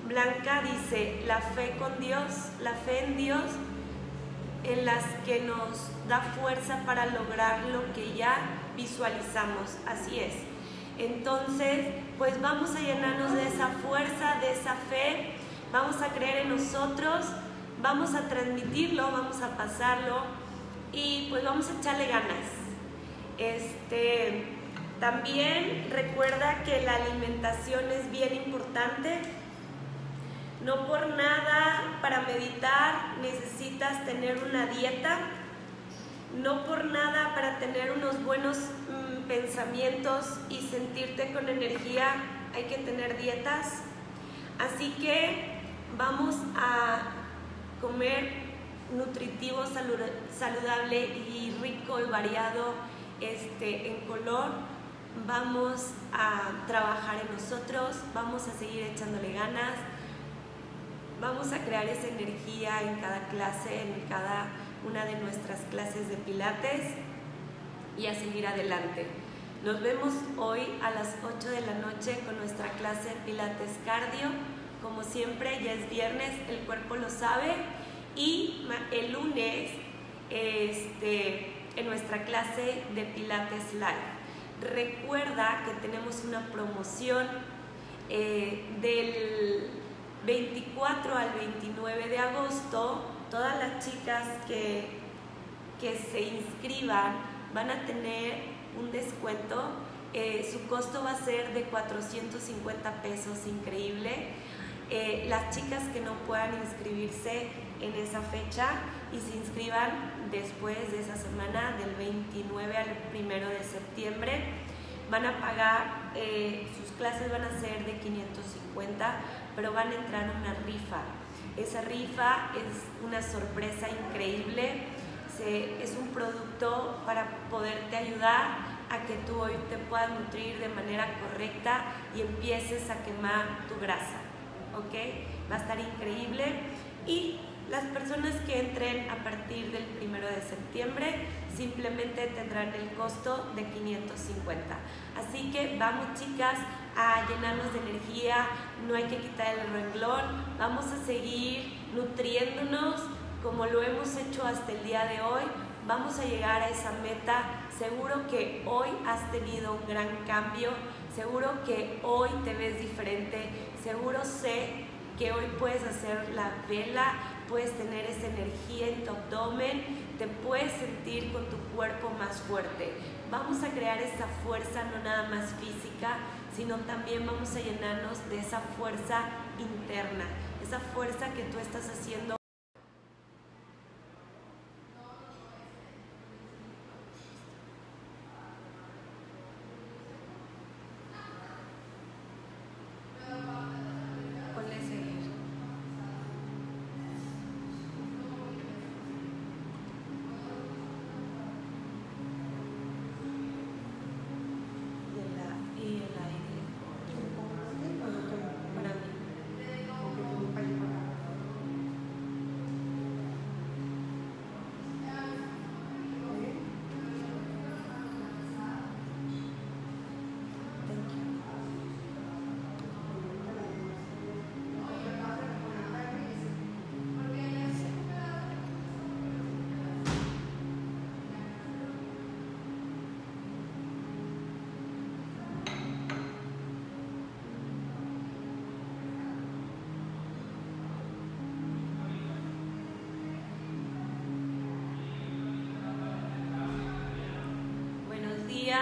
Blanca dice, la fe con Dios, la fe en Dios en las que nos da fuerza para lograr lo que ya visualizamos. Así es. Entonces, pues vamos a llenarnos de esa fuerza, de esa fe, vamos a creer en nosotros, vamos a transmitirlo, vamos a pasarlo y pues vamos a echarle ganas. Este, también recuerda que la alimentación es bien importante no por nada para meditar necesitas tener una dieta. No por nada para tener unos buenos mm, pensamientos y sentirte con energía hay que tener dietas. Así que vamos a comer nutritivo, saludable y rico y variado este, en color. Vamos a trabajar en nosotros, vamos a seguir echándole ganas vamos a crear esa energía en cada clase, en cada una de nuestras clases de pilates y a seguir adelante. Nos vemos hoy a las 8 de la noche con nuestra clase de Pilates Cardio. Como siempre, ya es viernes, el cuerpo lo sabe. Y el lunes, este, en nuestra clase de Pilates Live. Recuerda que tenemos una promoción eh, del 24 al 29 de agosto. Todas las chicas que, que se inscriban van a tener un descuento. Eh, su costo va a ser de 450 pesos, increíble. Eh, las chicas que no puedan inscribirse en esa fecha y se inscriban después de esa semana, del 29 al 1 de septiembre, van a pagar, eh, sus clases van a ser de 550, pero van a entrar una rifa. Esa rifa es una sorpresa increíble es un producto para poderte ayudar a que tú hoy te puedas nutrir de manera correcta y empieces a quemar tu grasa. ¿Ok? Va a estar increíble. Y las personas que entren a partir del primero de septiembre simplemente tendrán el costo de 550. Así que vamos chicas a llenarnos de energía, no hay que quitar el renglón, vamos a seguir nutriéndonos como lo hemos hecho hasta el día de hoy, vamos a llegar a esa meta. Seguro que hoy has tenido un gran cambio, seguro que hoy te ves diferente, seguro sé que hoy puedes hacer la vela, puedes tener esa energía en tu abdomen, te puedes sentir con tu cuerpo más fuerte. Vamos a crear esa fuerza no nada más física, sino también vamos a llenarnos de esa fuerza interna, esa fuerza que tú estás haciendo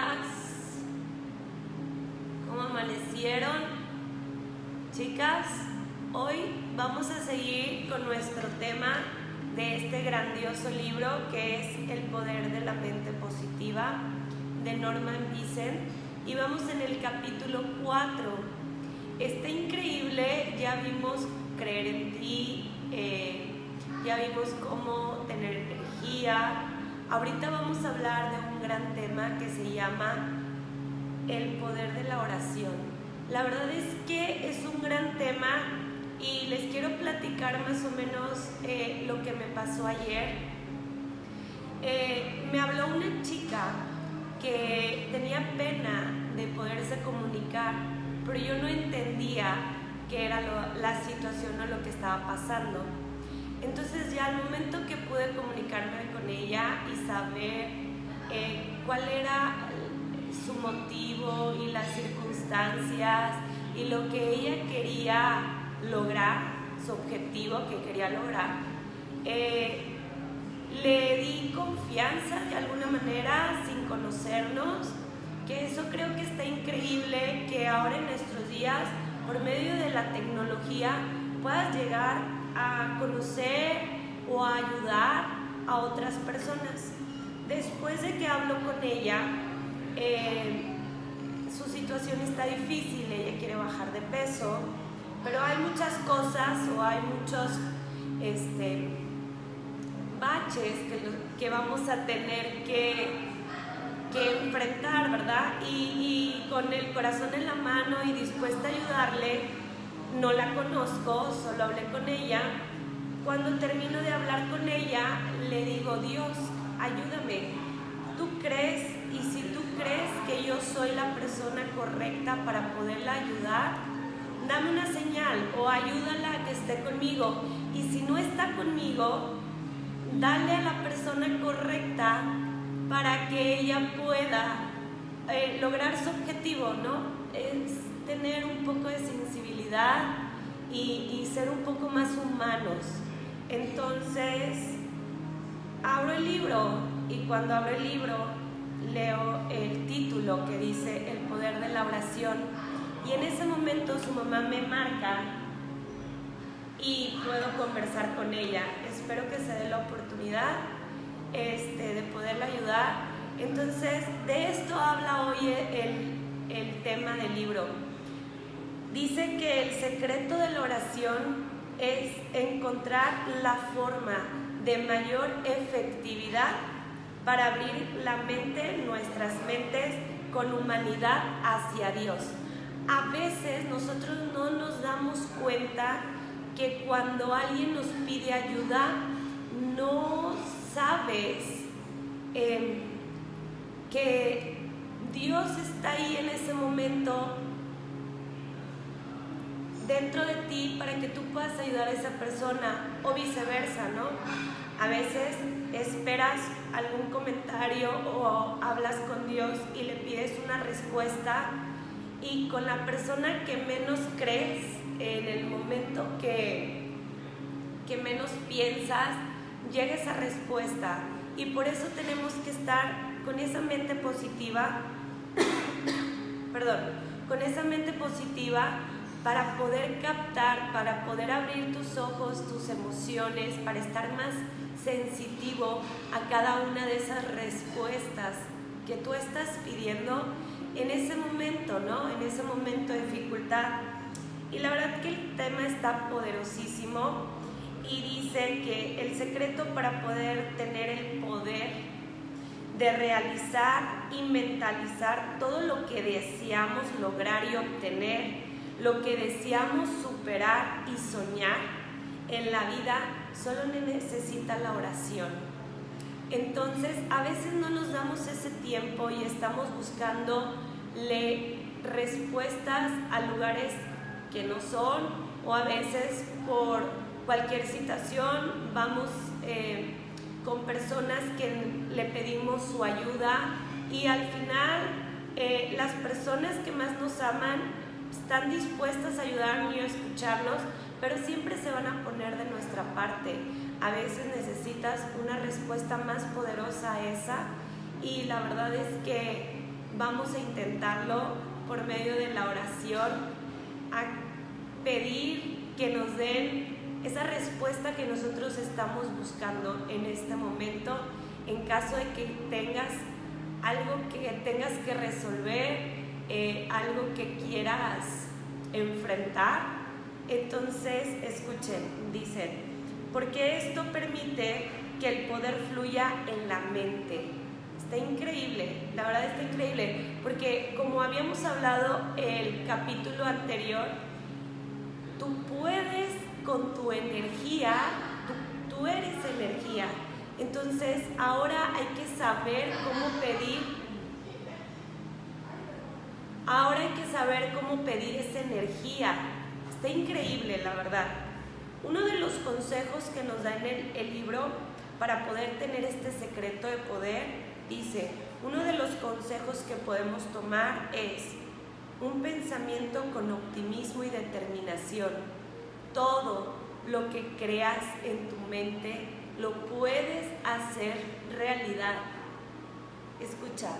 ¿Cómo llama el poder de la oración. La verdad es que es un gran tema y les quiero platicar más o menos eh, lo que me pasó ayer. Eh, me habló una chica que tenía pena de poderse comunicar, pero yo no entendía qué era la situación o lo que estaba pasando. Entonces ya al momento que pude comunicarme con ella y saber eh, cuál era su motivo y las circunstancias y lo que ella quería lograr, su objetivo que quería lograr, eh, le di confianza de alguna manera sin conocernos, que eso creo que está increíble que ahora en nuestros días, por medio de la tecnología, puedas llegar a conocer o a ayudar a otras personas. Después de que hablo con ella, eh, su situación está difícil, ella quiere bajar de peso, pero hay muchas cosas o hay muchos este, baches que, que vamos a tener que, que enfrentar, ¿verdad? Y, y con el corazón en la mano y dispuesta a ayudarle, no la conozco, solo hablé con ella. Cuando termino de hablar con ella, le digo, Dios, ayúdame. Tú crees y si crees que yo soy la persona correcta para poderla ayudar, dame una señal o ayúdala a que esté conmigo. Y si no está conmigo, dale a la persona correcta para que ella pueda eh, lograr su objetivo, ¿no? Es tener un poco de sensibilidad y, y ser un poco más humanos. Entonces, abro el libro y cuando abro el libro leo el título que dice El poder de la oración y en ese momento su mamá me marca y puedo conversar con ella. Espero que se dé la oportunidad este, de poderla ayudar. Entonces, de esto habla hoy el, el tema del libro. Dice que el secreto de la oración es encontrar la forma de mayor efectividad para abrir la mente, nuestras mentes, con humanidad hacia Dios. A veces nosotros no nos damos cuenta que cuando alguien nos pide ayuda, no sabes em, que Dios está ahí en ese momento dentro de ti para que tú puedas ayudar a esa persona o viceversa, ¿no? A veces esperas algún comentario o hablas con Dios y le pides una respuesta y con la persona que menos crees en el momento que, que menos piensas, llega esa respuesta. Y por eso tenemos que estar con esa mente positiva, [COUGHS] perdón, con esa mente positiva para poder captar, para poder abrir tus ojos, tus emociones, para estar más sensitivo a cada una de esas respuestas que tú estás pidiendo en ese momento, ¿no? En ese momento de dificultad. Y la verdad que el tema está poderosísimo y dice que el secreto para poder tener el poder de realizar y mentalizar todo lo que deseamos lograr y obtener lo que deseamos superar y soñar en la vida solo necesita la oración. Entonces, a veces no nos damos ese tiempo y estamos buscando respuestas a lugares que no son o a veces por cualquier situación vamos eh, con personas que le pedimos su ayuda y al final eh, las personas que más nos aman están dispuestas a ayudarnos y a escucharnos, pero siempre se van a poner de nuestra parte. A veces necesitas una respuesta más poderosa a esa y la verdad es que vamos a intentarlo por medio de la oración, a pedir que nos den esa respuesta que nosotros estamos buscando en este momento en caso de que tengas algo que tengas que resolver eh, algo que quieras enfrentar, entonces escuchen, dicen, porque esto permite que el poder fluya en la mente. Está increíble, la verdad está increíble, porque como habíamos hablado el capítulo anterior, tú puedes con tu energía, tú, tú eres energía. Entonces ahora hay que saber cómo pedir Ahora hay que saber cómo pedir esa energía. Está increíble, la verdad. Uno de los consejos que nos da en el, libro para poder tener este secreto de poder dice, uno de los consejos que podemos tomar es un pensamiento con optimismo y determinación. Todo lo que creas en tu mente lo puedes hacer realidad. Escucha,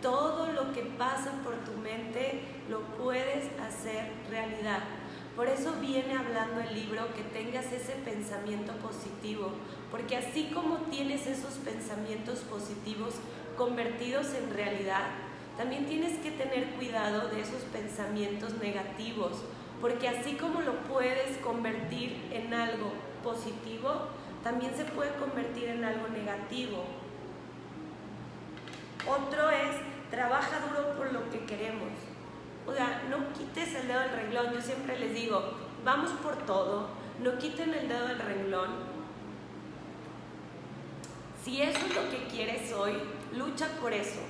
todo lo que pasa por tu mente lo puedes hacer realidad. Por eso viene hablando el libro que tengas ese pensamiento positivo, porque así como tienes esos pensamientos positivos convertidos en realidad, también tienes que tener cuidado de esos pensamientos negativos, porque así como lo puedes convertir en algo positivo, también se puede convertir en algo negativo. Otro es trabaja duro por lo que queremos. O sea, no quites el dedo del renglón. Yo siempre les digo, vamos por todo, no quiten el dedo del renglón. Si eso es lo que quieres hoy, lucha por eso.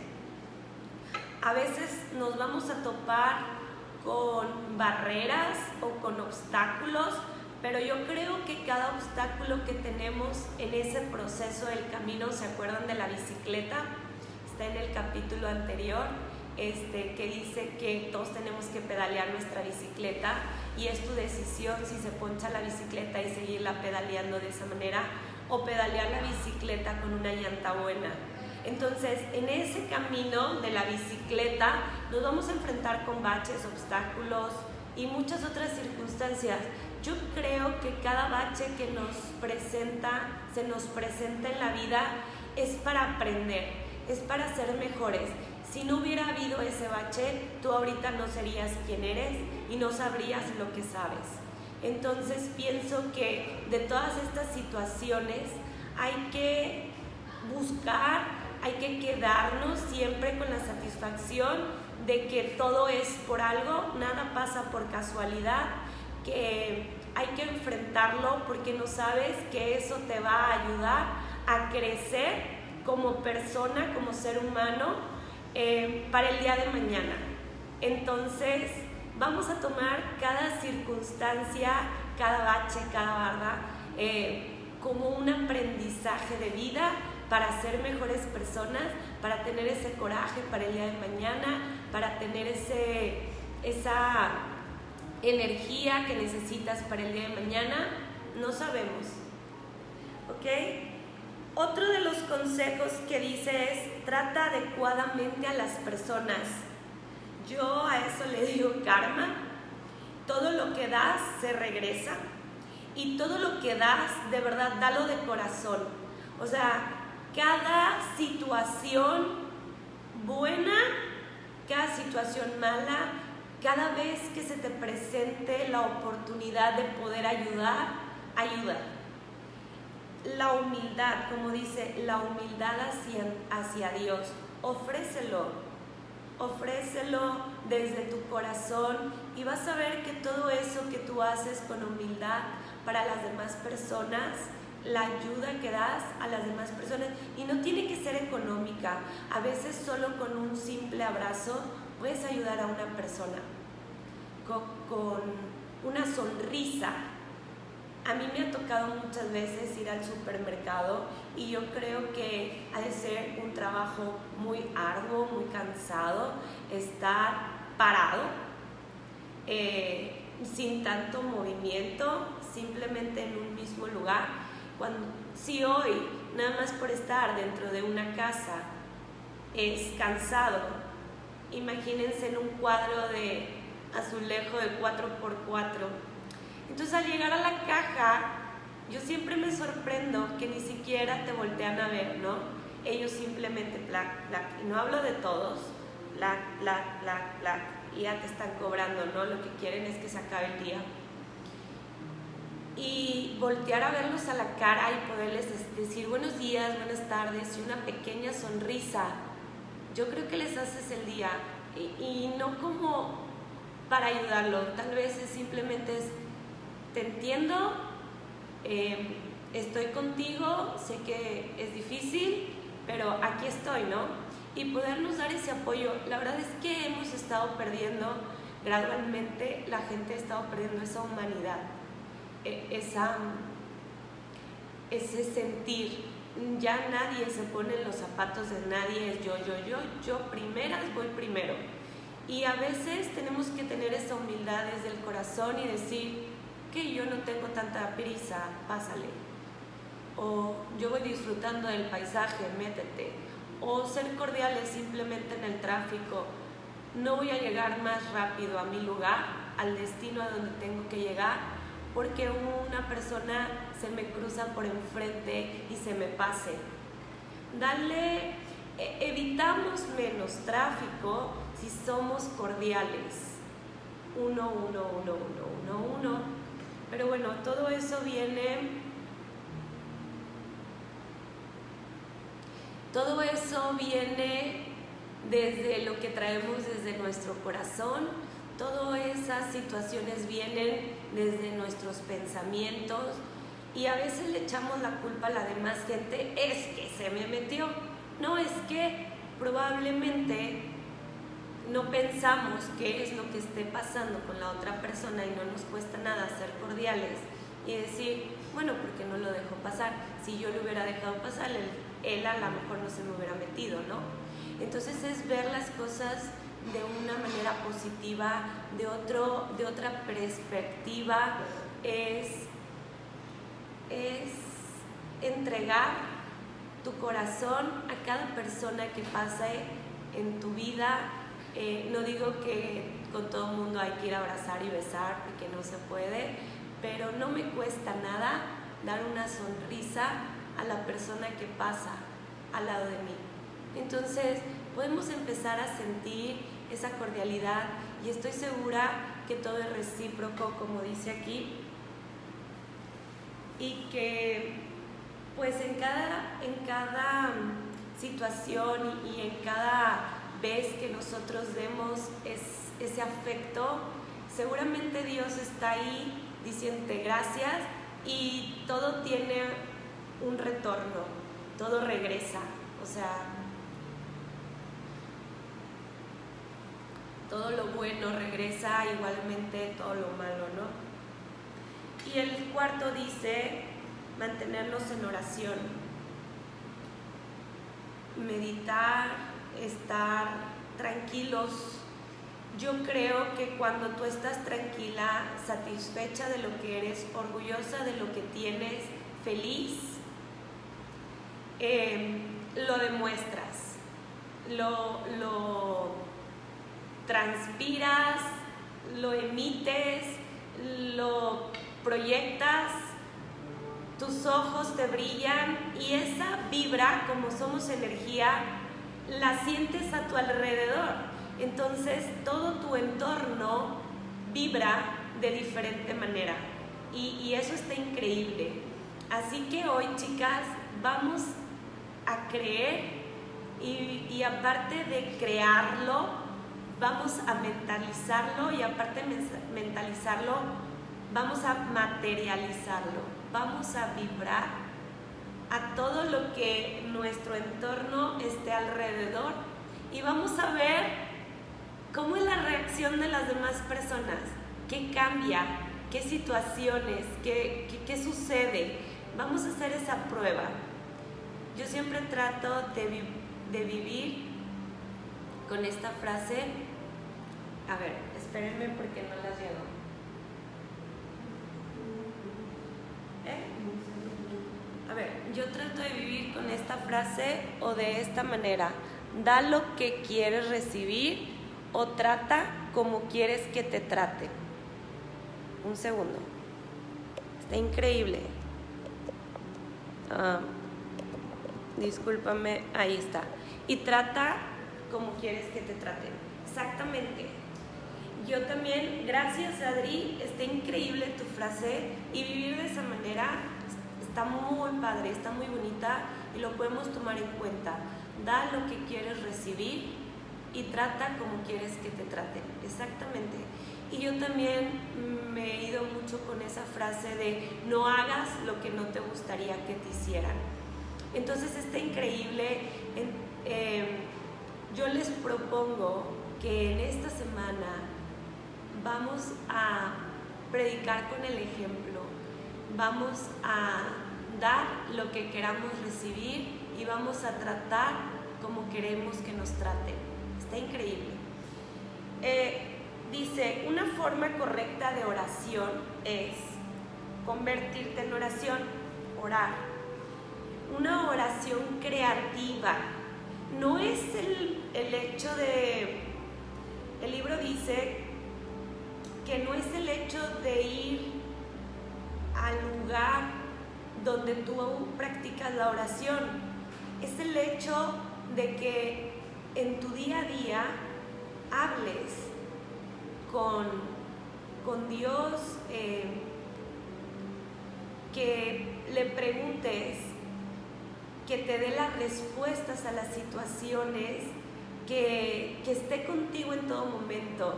a veces nos vamos a topar con barreras o con obstáculos, pero yo creo que cada obstáculo que tenemos en ese proceso del camino, ¿se acuerdan de la bicicleta? Está en el capítulo anterior, este, que dice que todos tenemos que pedalear nuestra bicicleta y es tu decisión si se poncha la bicicleta y seguirla pedaleando de esa manera o pedalear la bicicleta con una llanta buena. Entonces, en ese camino de la bicicleta nos vamos a enfrentar con baches, obstáculos y muchas otras circunstancias. Yo creo que cada bache que nos presenta, se nos presenta en la vida es para aprender, es para ser mejores. Si no hubiera habido ese bache, tú ahorita no serías quien eres y no sabrías lo que sabes. Entonces pienso que de todas estas situaciones hay que buscar hay que quedarnos siempre con la satisfacción de que todo es por algo, nada pasa por casualidad, que hay que enfrentarlo porque no sabes que eso te va a ayudar a crecer como persona, como ser humano, eh, para el día de mañana. Entonces, vamos a tomar cada circunstancia, cada bache, cada barra, eh, como un aprendizaje de vida para ser mejores personas, para tener ese coraje para el día de mañana, para tener ese, esa energía que necesitas para el día de mañana, no sabemos. ¿Ok? Otro de los consejos que dice es, trata adecuadamente a las personas. Yo a eso le [LAUGHS] digo karma. Todo lo que das se regresa. Y todo lo que das, de verdad, dalo de corazón. O sea, cada situación buena, cada situación mala, cada vez que se te presente la oportunidad de poder ayudar, ayuda. La humildad, como dice, la humildad hacia, Dios, ofrécelo, ofrécelo desde tu corazón y vas a ver que todo eso que tú haces con humildad para las demás personas, la ayuda que das a las demás personas y no tiene que ser económica. A veces solo con un simple abrazo puedes ayudar a una persona con, una sonrisa. A mí me ha tocado muchas veces ir al supermercado y yo creo que ha de ser un trabajo muy arduo, muy cansado, estar parado, eh, sin tanto movimiento, simplemente en un mismo lugar si hoy, nada más por estar dentro de una casa, es cansado, imagínense en un cuadro de azulejo de 4x4. Entonces al llegar a la caja, yo siempre me sorprendo que ni siquiera te voltean a ver, ¿no? Ellos simplemente, plac, plac, y no hablo de todos, plac, plac, plac, plac, y ya te están cobrando, ¿no? Lo que quieren es que se acabe el día y voltear a verlos a la cara y poderles decir buenos días, buenas tardes y una pequeña sonrisa, yo creo que les haces el día y, no como para ayudarlo, tal vez es simplemente es, te entiendo, em, estoy contigo, sé que es difícil, pero aquí estoy, ¿no? Y podernos dar ese apoyo, la verdad es que hemos estado perdiendo gradualmente, la gente ha estado perdiendo esa humanidad e, esa, ese sentir. Ya nadie se pone en los zapatos de nadie, es yo, yo, yo, yo primeras voy primero. Y a veces tenemos que tener esa humildad desde el corazón y decir que yo no tengo tanta prisa, pásale. O yo voy disfrutando del paisaje, métete. O ser cordiales simplemente en el tráfico. No voy a llegar más rápido a mi lugar, al destino a donde tengo que llegar, porque una persona se me cruza por enfrente y se me pase. Dale, e, evitamos menos tráfico si somos cordiales. Uno, uno, uno, uno, uno, uno. Pero bueno, todo eso viene... Todo eso viene desde lo que traemos desde nuestro corazón, Todas esas situaciones vienen desde nuestros pensamientos y a veces le echamos la culpa a la demás gente, es que se me metió. No, es que probablemente no pensamos qué es lo que esté pasando con la otra persona y no nos cuesta nada ser cordiales y decir, bueno, ¿por qué no lo dejó pasar? Si yo lo hubiera dejado pasar, él, él a lo mejor no se me hubiera metido, ¿no? Entonces es ver las cosas de una manera positiva, de, otro, de otra perspectiva, es, es entregar tu corazón a cada persona que pase en tu vida. Eh, no digo que con todo el mundo hay que ir a abrazar y besar porque no se puede, pero no me cuesta nada dar una sonrisa a la persona que pasa al lado de mí. Entonces podemos empezar a sentir esa cordialidad y estoy segura que todo es recíproco, como dice aquí, y que pues en cada, en cada situación y en cada vez que nosotros demos ese afecto, seguramente Dios está ahí diciéndote gracias y todo tiene un retorno, todo regresa. O sea, todo lo bueno regresa igualmente todo lo malo, ¿no? Y el cuarto dice mantenernos en oración, meditar, estar tranquilos. Yo creo que cuando tú estás tranquila, satisfecha de lo que eres, orgullosa de lo que tienes, feliz, eh, lo demuestras, lo, lo transpiras, lo emites, lo proyectas, tus ojos te brillan y esa vibra, como somos energía, la sientes a tu alrededor. Entonces todo tu entorno vibra de diferente manera y, eso está increíble. Así que hoy, chicas, vamos a creer y, y aparte de crearlo, vamos a mentalizarlo y aparte de mentalizarlo, vamos a materializarlo, vamos a vibrar a todo lo que nuestro entorno esté alrededor y vamos a ver cómo es la reacción de las demás personas, qué cambia, qué situaciones, qué, sucede. Vamos a hacer esa prueba. Yo siempre trato de, de vivir con esta frase a ver, espérenme porque no las llevo. ¿Eh? A ver, yo trato de vivir con esta frase o de esta manera. Da lo que quieres recibir o trata como quieres que te trate. Un segundo. Está increíble. Ah, discúlpame, ahí está. Y trata como quieres que te traten. Exactamente yo también, gracias Adri, está increíble tu frase y vivir de esa manera está muy padre, está muy bonita y lo podemos tomar en cuenta. Da lo que quieres recibir y trata como quieres que te traten, exactamente. Y yo también me he ido mucho con esa frase de no hagas lo que no te gustaría que te hicieran. Entonces está increíble. Em, yo les propongo que en esta semana vamos a predicar con el ejemplo, vamos a dar lo que queramos recibir y vamos a tratar como queremos que nos traten. Está increíble. Eh, dice, una forma correcta de oración es convertirte en oración, orar. Una oración creativa. No es el, el hecho de... El libro dice que no es el hecho de ir al lugar donde tú practicas la oración, es el hecho de que en tu día a día hables con, con Dios, eh, que le preguntes, que te dé las respuestas a las situaciones, que, que esté contigo en todo momento.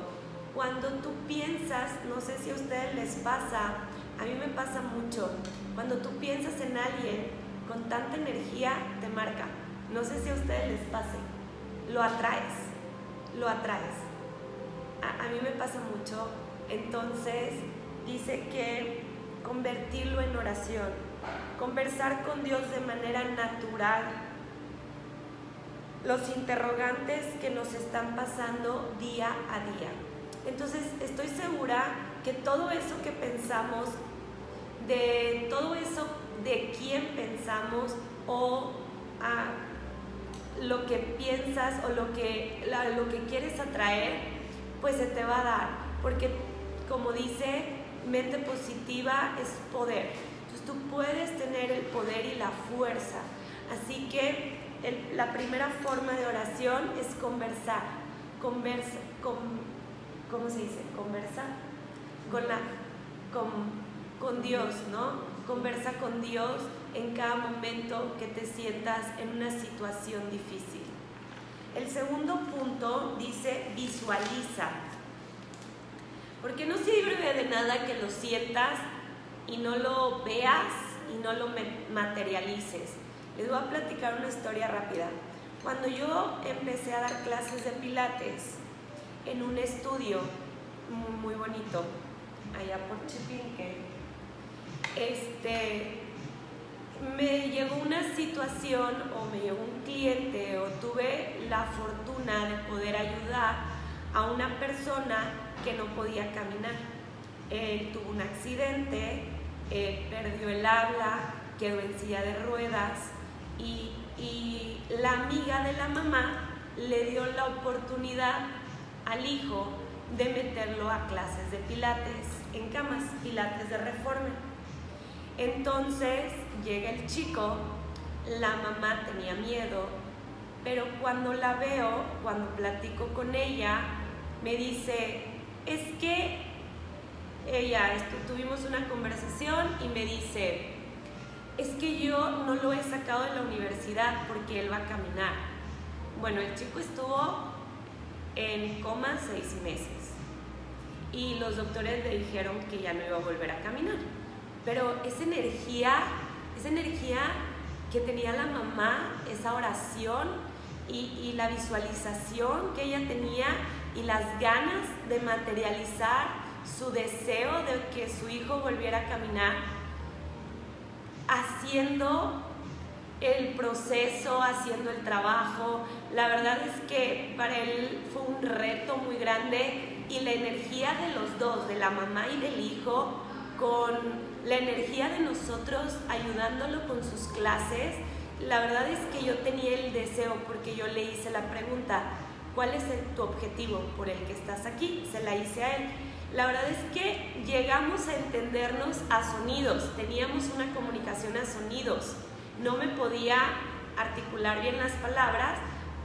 Cuando tú piensas, no sé si a ustedes les pasa, a mí me pasa mucho, cuando tú piensas en alguien con tanta energía, te marca. No sé si a ustedes les pase, lo atraes. lo atraes. A, a mí me pasa mucho. Entonces dice que convertirlo en oración, conversar con Dios de manera natural, los interrogantes que nos están pasando día a día. Entonces estoy segura que todo eso que pensamos, de todo eso de quién pensamos o a lo que piensas o lo que, lo que quieres atraer, pues se te va a dar. Porque como dice, mente positiva es poder. Entonces tú puedes tener el poder y la fuerza. Así que la primera forma de oración es conversar. Conversa, con, ¿cómo se dice? Conversa con, la, con, con Dios, ¿no? Conversa con Dios en cada momento que te sientas en una situación difícil. El segundo punto dice visualiza. Porque no sirve de nada que lo sientas y no lo veas y no lo materialices. Les voy a platicar una historia rápida. Cuando yo empecé a dar clases de pilates en un estudio muy, bonito, allá por Chipinque, este, me llegó una situación o me llegó un cliente o tuve la fortuna de poder ayudar a una persona que no podía caminar. Él tuvo un accidente, perdió el habla, quedó en silla de ruedas y, la amiga de la mamá le dio la oportunidad al hijo de meterlo a clases de pilates en camas, pilates de reforma. Entonces llega el chico, la mamá tenía miedo, pero cuando la veo, cuando platico con ella, me dice, es que ella, tuvimos una conversación y me dice, es que yo no lo he sacado de la universidad porque él va a caminar. Bueno, el chico estuvo en coma seis meses y los doctores le dijeron que ya no iba a volver a caminar. Pero esa energía, esa energía que tenía la mamá, esa oración y, y la visualización que ella tenía y las ganas de materializar su deseo de que su hijo volviera a caminar, haciendo el proceso, haciendo el trabajo. La verdad es que para él fue un reto muy grande y la energía de los dos, de la mamá y del hijo, con la energía de nosotros ayudándolo con sus clases, la verdad es que yo tenía el deseo porque yo le hice la pregunta, ¿cuál es tu objetivo por el que estás aquí? Se la hice a él la verdad es que llegamos a entendernos a sonidos, teníamos una comunicación a sonidos. No me podía articular bien las palabras,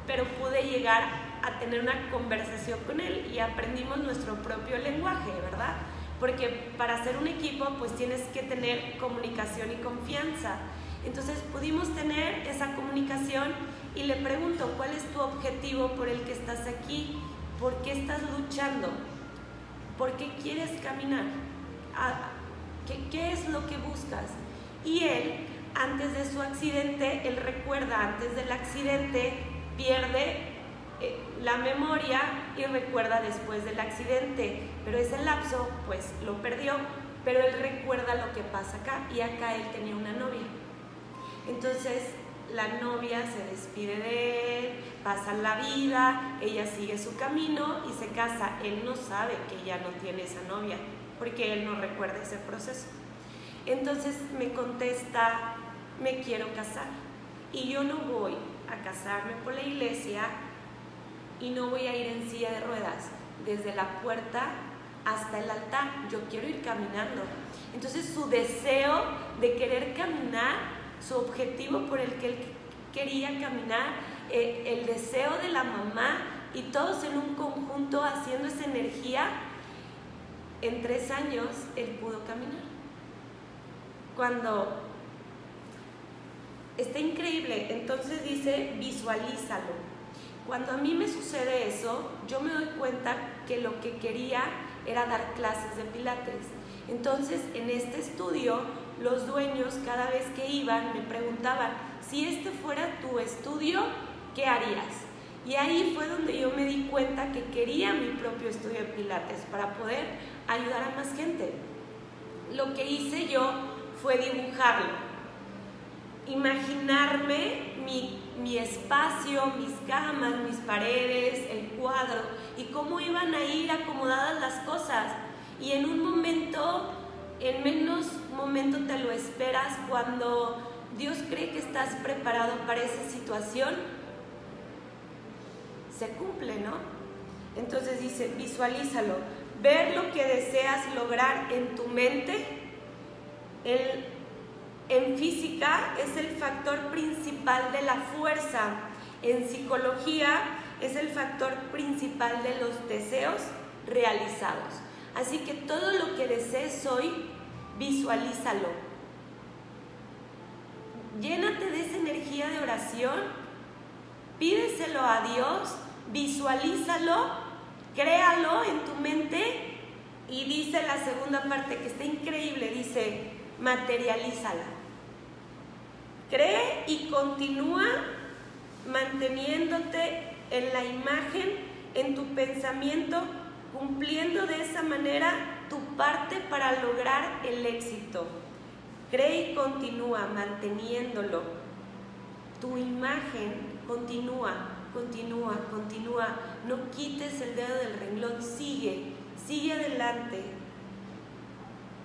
pero pude llegar a tener una conversación con él y aprendimos nuestro propio lenguaje, ¿verdad? Porque para hacer un equipo pues tienes que tener comunicación y confianza. Entonces pudimos tener esa comunicación y le pregunto, ¿cuál es tu objetivo por el que estás aquí? ¿Por qué estás luchando? ¿Por qué quieres caminar? Ah, ¿Qué, es lo que buscas? Y él, antes de su accidente, él recuerda, antes del accidente, pierde la memoria y recuerda después del accidente, pero ese lapso pues lo perdió, pero él recuerda lo que pasa acá y acá él tenía una novia. Entonces la novia se despide de él, pasan la vida, ella sigue su camino y se casa. Él no sabe que ya no tiene esa novia, porque él no recuerda ese proceso. Entonces me contesta, me quiero casar. Y yo no voy a casarme por la iglesia y no voy a ir en silla de ruedas desde la puerta hasta el altar. Yo quiero ir caminando. Entonces su deseo de querer caminar su objetivo por el que él quería caminar, eh, el deseo de la mamá y todos en un conjunto haciendo esa energía, en tres años él pudo caminar. Cuando está increíble, entonces dice, visualízalo. Cuando a mí me sucede eso, yo me doy cuenta que lo que quería era dar clases de pilates. Entonces, en este estudio los dueños cada vez que iban me preguntaban, si este fuera tu estudio, ¿qué harías? Y ahí fue donde yo me di cuenta que quería mi propio estudio de Pilates para poder ayudar a más gente. Lo que hice yo fue dibujarlo, imaginarme mi, mi espacio, mis camas, mis paredes, el cuadro y cómo iban a ir acomodadas las cosas. Y en un momento, en menos momento te lo esperas cuando Dios cree que estás preparado para esa situación, se cumple, ¿no? Entonces dice, visualízalo, ver lo que deseas lograr en tu mente. El, en física es el factor principal de la fuerza. En psicología es el factor principal de los deseos realizados. Así que todo lo que desees hoy, visualízalo. Llénate de esa energía de oración, pídeselo a Dios, visualízalo, créalo en tu mente y dice la segunda parte que está increíble, dice, materialízala. Cree y continúa manteniéndote en la imagen, en tu pensamiento, cumpliendo de esa manera tu parte para lograr el éxito. Cree y continúa manteniéndolo. Tu imagen continúa, continúa, continúa. No quites el dedo del renglón, sigue, sigue adelante.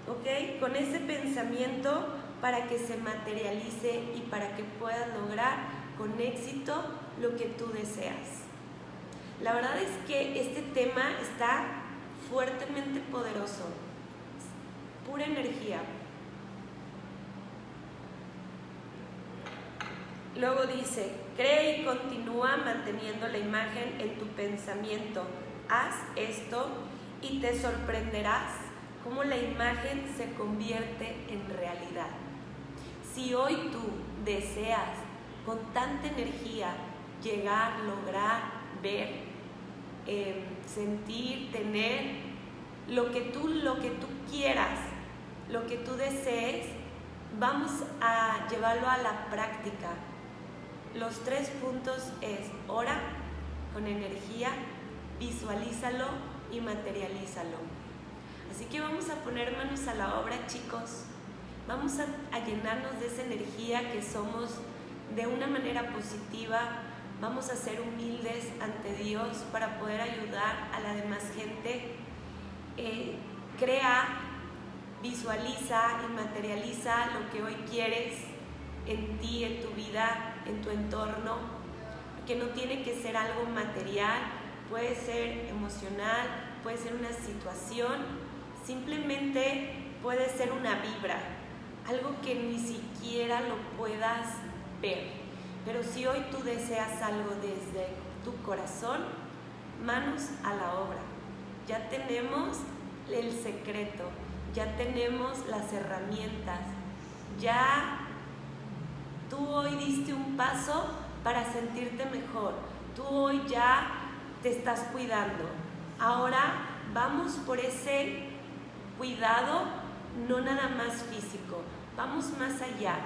¿Ok? Con ese pensamiento para que se materialice y para que puedas lograr con éxito lo que tú deseas. La verdad es que este tema está fuertemente poderoso, pura energía. Luego dice, cree y continúa manteniendo la imagen en tu pensamiento. Haz esto y te sorprenderás cómo la imagen se convierte en realidad. Si hoy tú deseas con tanta energía llegar, lograr, ver, em, sentir, tener lo que tú, lo que tú quieras, lo que tú desees, vamos a llevarlo a la práctica. Los tres puntos es ora con energía, visualízalo y materialízalo. Así que vamos a poner manos a la obra, chicos. Vamos a, llenarnos de esa energía que somos de una manera positiva, vamos a ser humildes ante Dios para poder ayudar a la demás gente. Eh, crea, visualiza y materializa lo que hoy quieres en ti, en tu vida, en tu entorno, que no tiene que ser algo material, puede ser emocional, puede ser una situación, simplemente puede ser una vibra, algo que ni siquiera lo puedas pero si hoy tú deseas algo desde tu corazón, manos a la obra. Ya tenemos el secreto, ya tenemos las herramientas, ya tú hoy diste un paso para sentirte mejor, tú hoy ya te estás cuidando. Ahora vamos por ese cuidado, no nada más físico, vamos más allá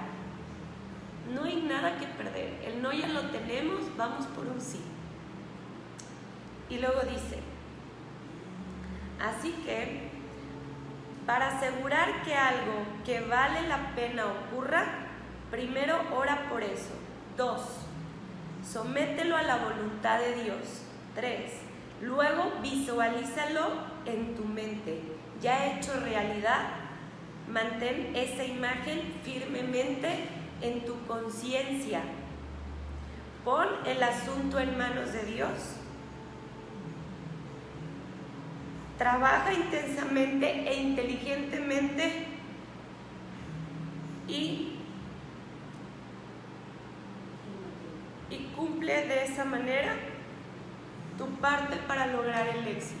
no hay nada que perder. El no ya lo tenemos, vamos por un sí. Y luego dice, así que para asegurar que algo que vale la pena ocurra, primero ora por eso. Dos, somételo a la voluntad de Dios. Tres, luego visualízalo en tu mente. Ya hecho realidad, mantén esa imagen firmemente en tu conciencia. Pon el asunto en manos de Dios. Trabaja intensamente e inteligentemente y, y cumple de esa manera tu parte para lograr el éxito.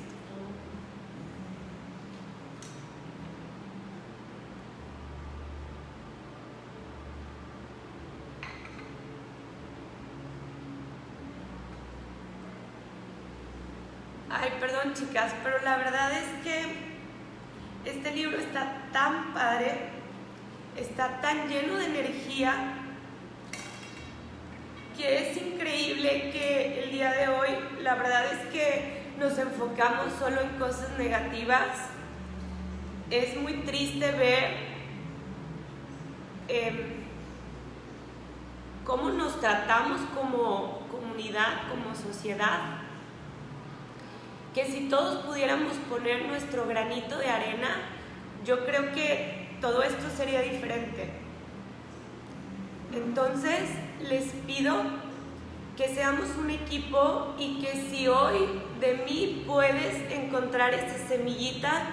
Ay, perdón chicas, pero la verdad es que este libro está tan padre, está tan lleno de energía, que es increíble que el día de hoy, la verdad es que nos enfocamos solo en cosas negativas. Es muy triste ver em, cómo nos tratamos como comunidad, como sociedad. Que si todos pudiéramos poner nuestro granito de arena, yo creo que todo esto sería diferente. Entonces, les pido que seamos un equipo y que si hoy de mí puedes encontrar esa semillita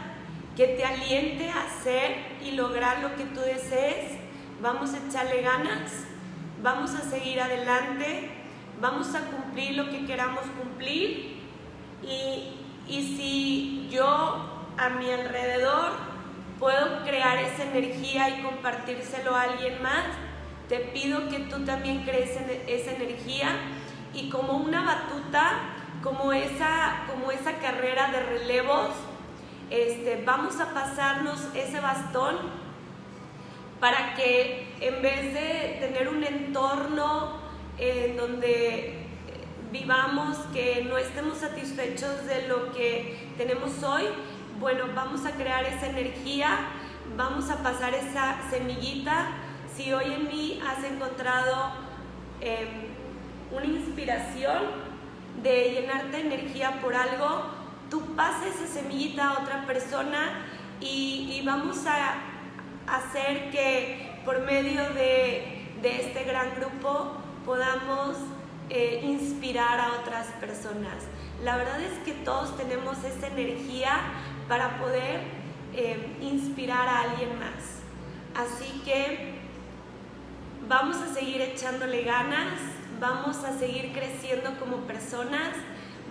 que te aliente a hacer y lograr lo que tú desees, vamos a echarle ganas, vamos a seguir adelante, vamos a cumplir lo que queramos cumplir y, y si yo a mi alrededor puedo crear esa energía y compartírselo a alguien más, te pido que tú también crees en esa energía y como una batuta, como esa, como esa carrera de relevos, este, vamos a pasarnos ese bastón para que en vez de tener un entorno en donde vivamos, que no estemos satisfechos de lo que tenemos hoy, bueno, vamos a crear esa energía, vamos a pasar esa semillita. Si hoy en mí has encontrado em, una inspiración de llenarte de energía por algo, tú pases esa semillita a otra persona y, vamos a hacer que por medio de, este gran grupo podamos eh, inspirar a otras personas. La verdad es que todos tenemos esa energía para poder em, inspirar a alguien más. Así que vamos a seguir echándole ganas, vamos a seguir creciendo como personas,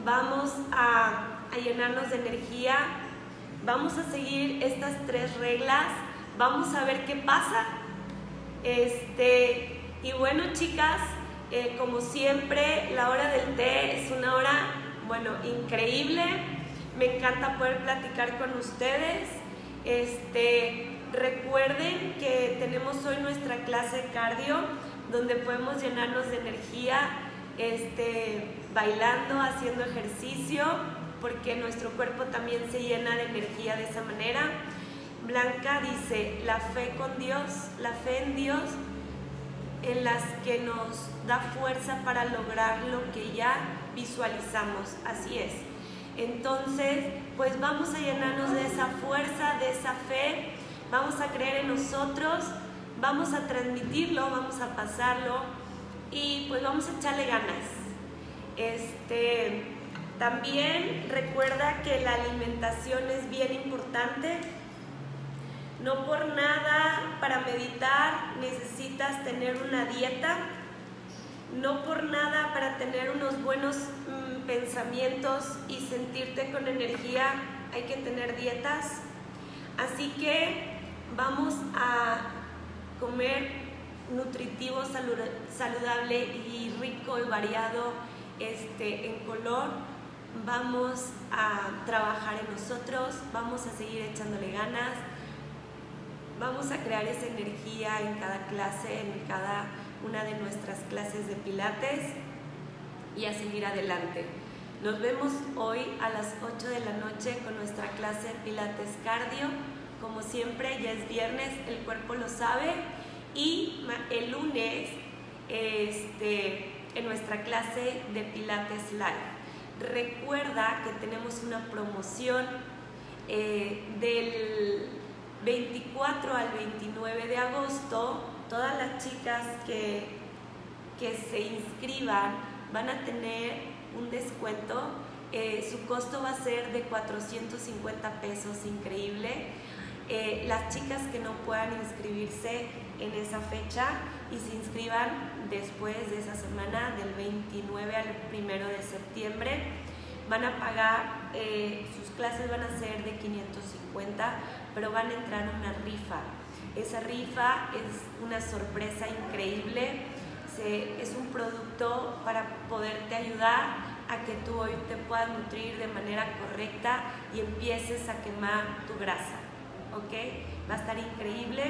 vamos a, llenarnos de energía, vamos a seguir estas tres reglas, vamos a ver qué pasa. Este, y bueno, chicas, eh, como siempre, la hora del té es una hora, bueno, increíble. Me encanta poder platicar con ustedes. Este, Recuerden que tenemos hoy nuestra clase cardio, donde podemos llenarnos de energía este, bailando, haciendo ejercicio, porque nuestro cuerpo también se llena de energía de esa manera. Blanca dice, la fe con Dios, la fe en Dios, en las que nos da fuerza para lograr lo que ya visualizamos. Así es. Entonces, pues vamos a llenarnos de esa fuerza, de esa fe vamos a creer en nosotros, vamos a transmitirlo, vamos a pasarlo y pues vamos a echarle ganas. Este, también recuerda que la alimentación es bien importante. No por nada para meditar necesitas tener una dieta. No por nada para tener unos buenos mm, pensamientos y sentirte con energía hay que tener dietas. Así que vamos a comer nutritivo, saludable y rico y variado este, en color. Vamos a trabajar en nosotros, vamos a seguir echándole ganas, vamos a crear esa energía en cada clase, en cada una de nuestras clases de pilates y a seguir adelante. Nos vemos hoy a las 8 de la noche con nuestra clase de pilates cardio. Como siempre, ya es viernes, el cuerpo lo sabe. Y el lunes, este, en nuestra clase de Pilates Live. Recuerda que tenemos una promoción eh, del 24 al 29 de agosto. Todas las chicas que, que se inscriban van a tener un descuento. Eh, su costo va a ser de 450 pesos, increíble. Eh, las chicas que no puedan inscribirse en esa fecha y se inscriban después de esa semana, del 29 al 1 de septiembre, van a pagar, eh, sus clases van a ser de 550, pero van a entrar en una rifa. Esa rifa es una sorpresa increíble, es un producto para poderte ayudar a que tú hoy te puedas nutrir de manera correcta y empieces a quemar tu grasa. ¿ok? Va a estar increíble.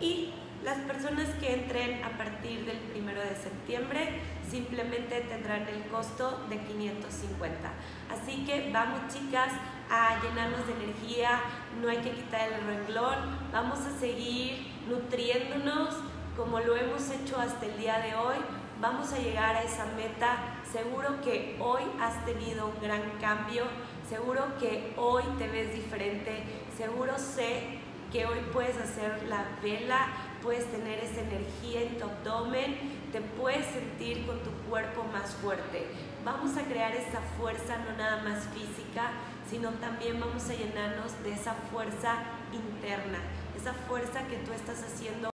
Y Las personas que entren a partir del primero de septiembre simplemente tendrán el costo de 550. Así que vamos chicas a llenarnos de energía, no hay que quitar el renglón, vamos a seguir nutriéndonos como lo hemos hecho hasta el día de hoy, vamos a llegar a esa meta. Seguro que hoy has tenido un gran cambio, seguro que hoy te ves diferente, seguro sé que hoy puedes hacer la vela, puedes tener esa energía en tu abdomen, te puedes sentir con tu cuerpo más fuerte. Vamos a crear esa fuerza no nada más física, sino también vamos a llenarnos de esa fuerza interna, esa fuerza que tú estás haciendo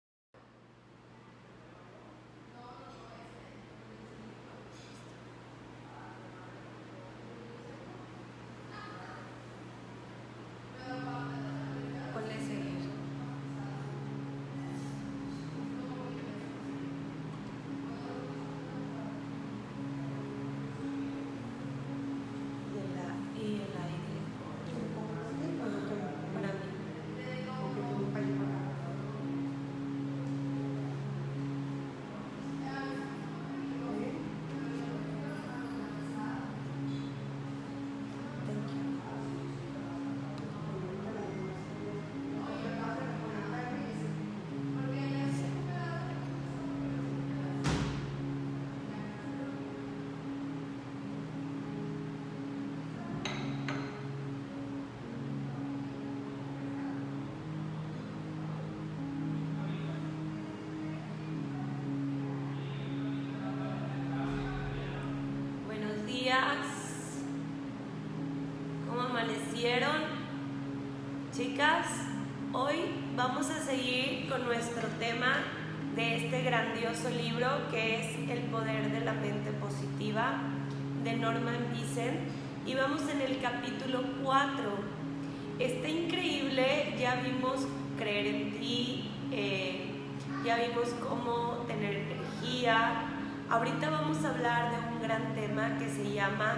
Ahorita vamos a hablar de un gran tema que se llama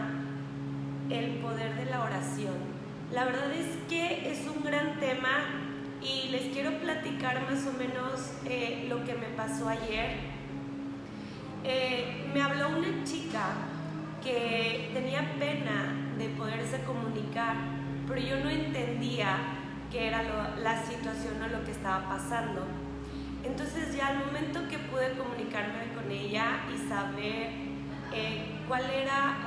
el poder de la oración. La verdad es que es un gran tema y les quiero platicar más o menos eh, lo que me pasó ayer. Eh, me habló una chica que tenía pena de poderse comunicar, pero yo no entendía qué era la situación o lo que estaba pasando. Entonces ya al momento que pude comunicarme con ella y saber eh, cuál era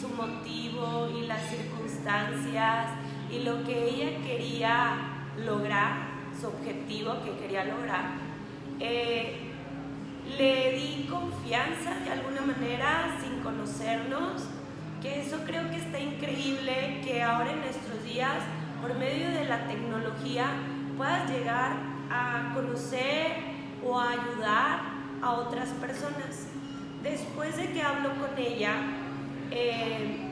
su motivo y las circunstancias y lo que ella quería lograr, su objetivo que quería lograr, eh, le di confianza de alguna manera sin conocernos, que eso creo que está increíble que ahora en nuestros días, por medio de la tecnología, puedas llegar a conocer o a ayudar a otras personas. Después de que hablo con ella, eh,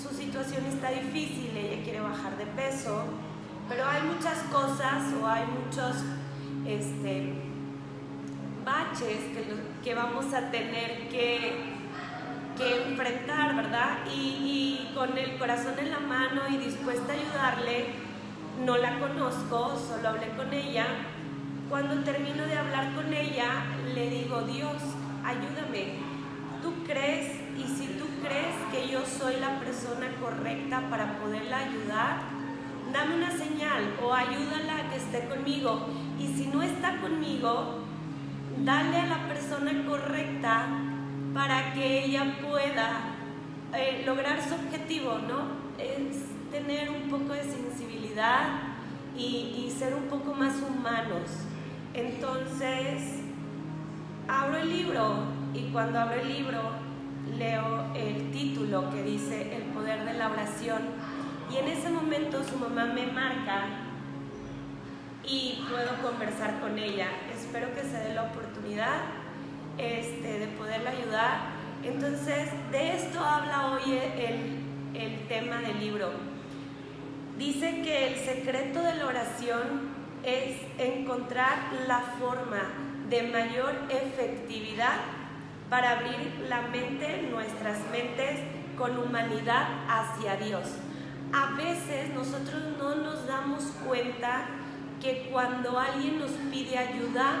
su situación está difícil, ella quiere bajar de peso, pero hay muchas cosas o hay muchos este, baches que, que vamos a tener que, que enfrentar, ¿verdad? Y, y con el corazón en la mano y dispuesta a ayudarle, no la conozco, solo hablé con ella. Cuando termino de hablar con ella, le digo, Dios, ayúdame. ¿Tú crees? Y si tú crees que yo soy la persona correcta para poderla ayudar, dame una señal o ayúdala a que esté conmigo. Y si no está conmigo, dale a la persona correcta para que ella pueda eh, lograr su objetivo, ¿no? Es tener un poco de sensibilidad y, ser un poco más humanos. Entonces, abro el libro y cuando abro el libro leo el título que dice El poder de la oración y en ese momento su mamá me marca y puedo conversar con ella. Espero que se dé la oportunidad este, de poderla ayudar. Entonces, de esto habla hoy el, el tema del libro dice que el secreto de la oración es encontrar la forma de mayor efectividad para abrir la mente, nuestras mentes, con humanidad hacia Dios. A veces nosotros no nos damos cuenta que cuando alguien nos pide ayuda,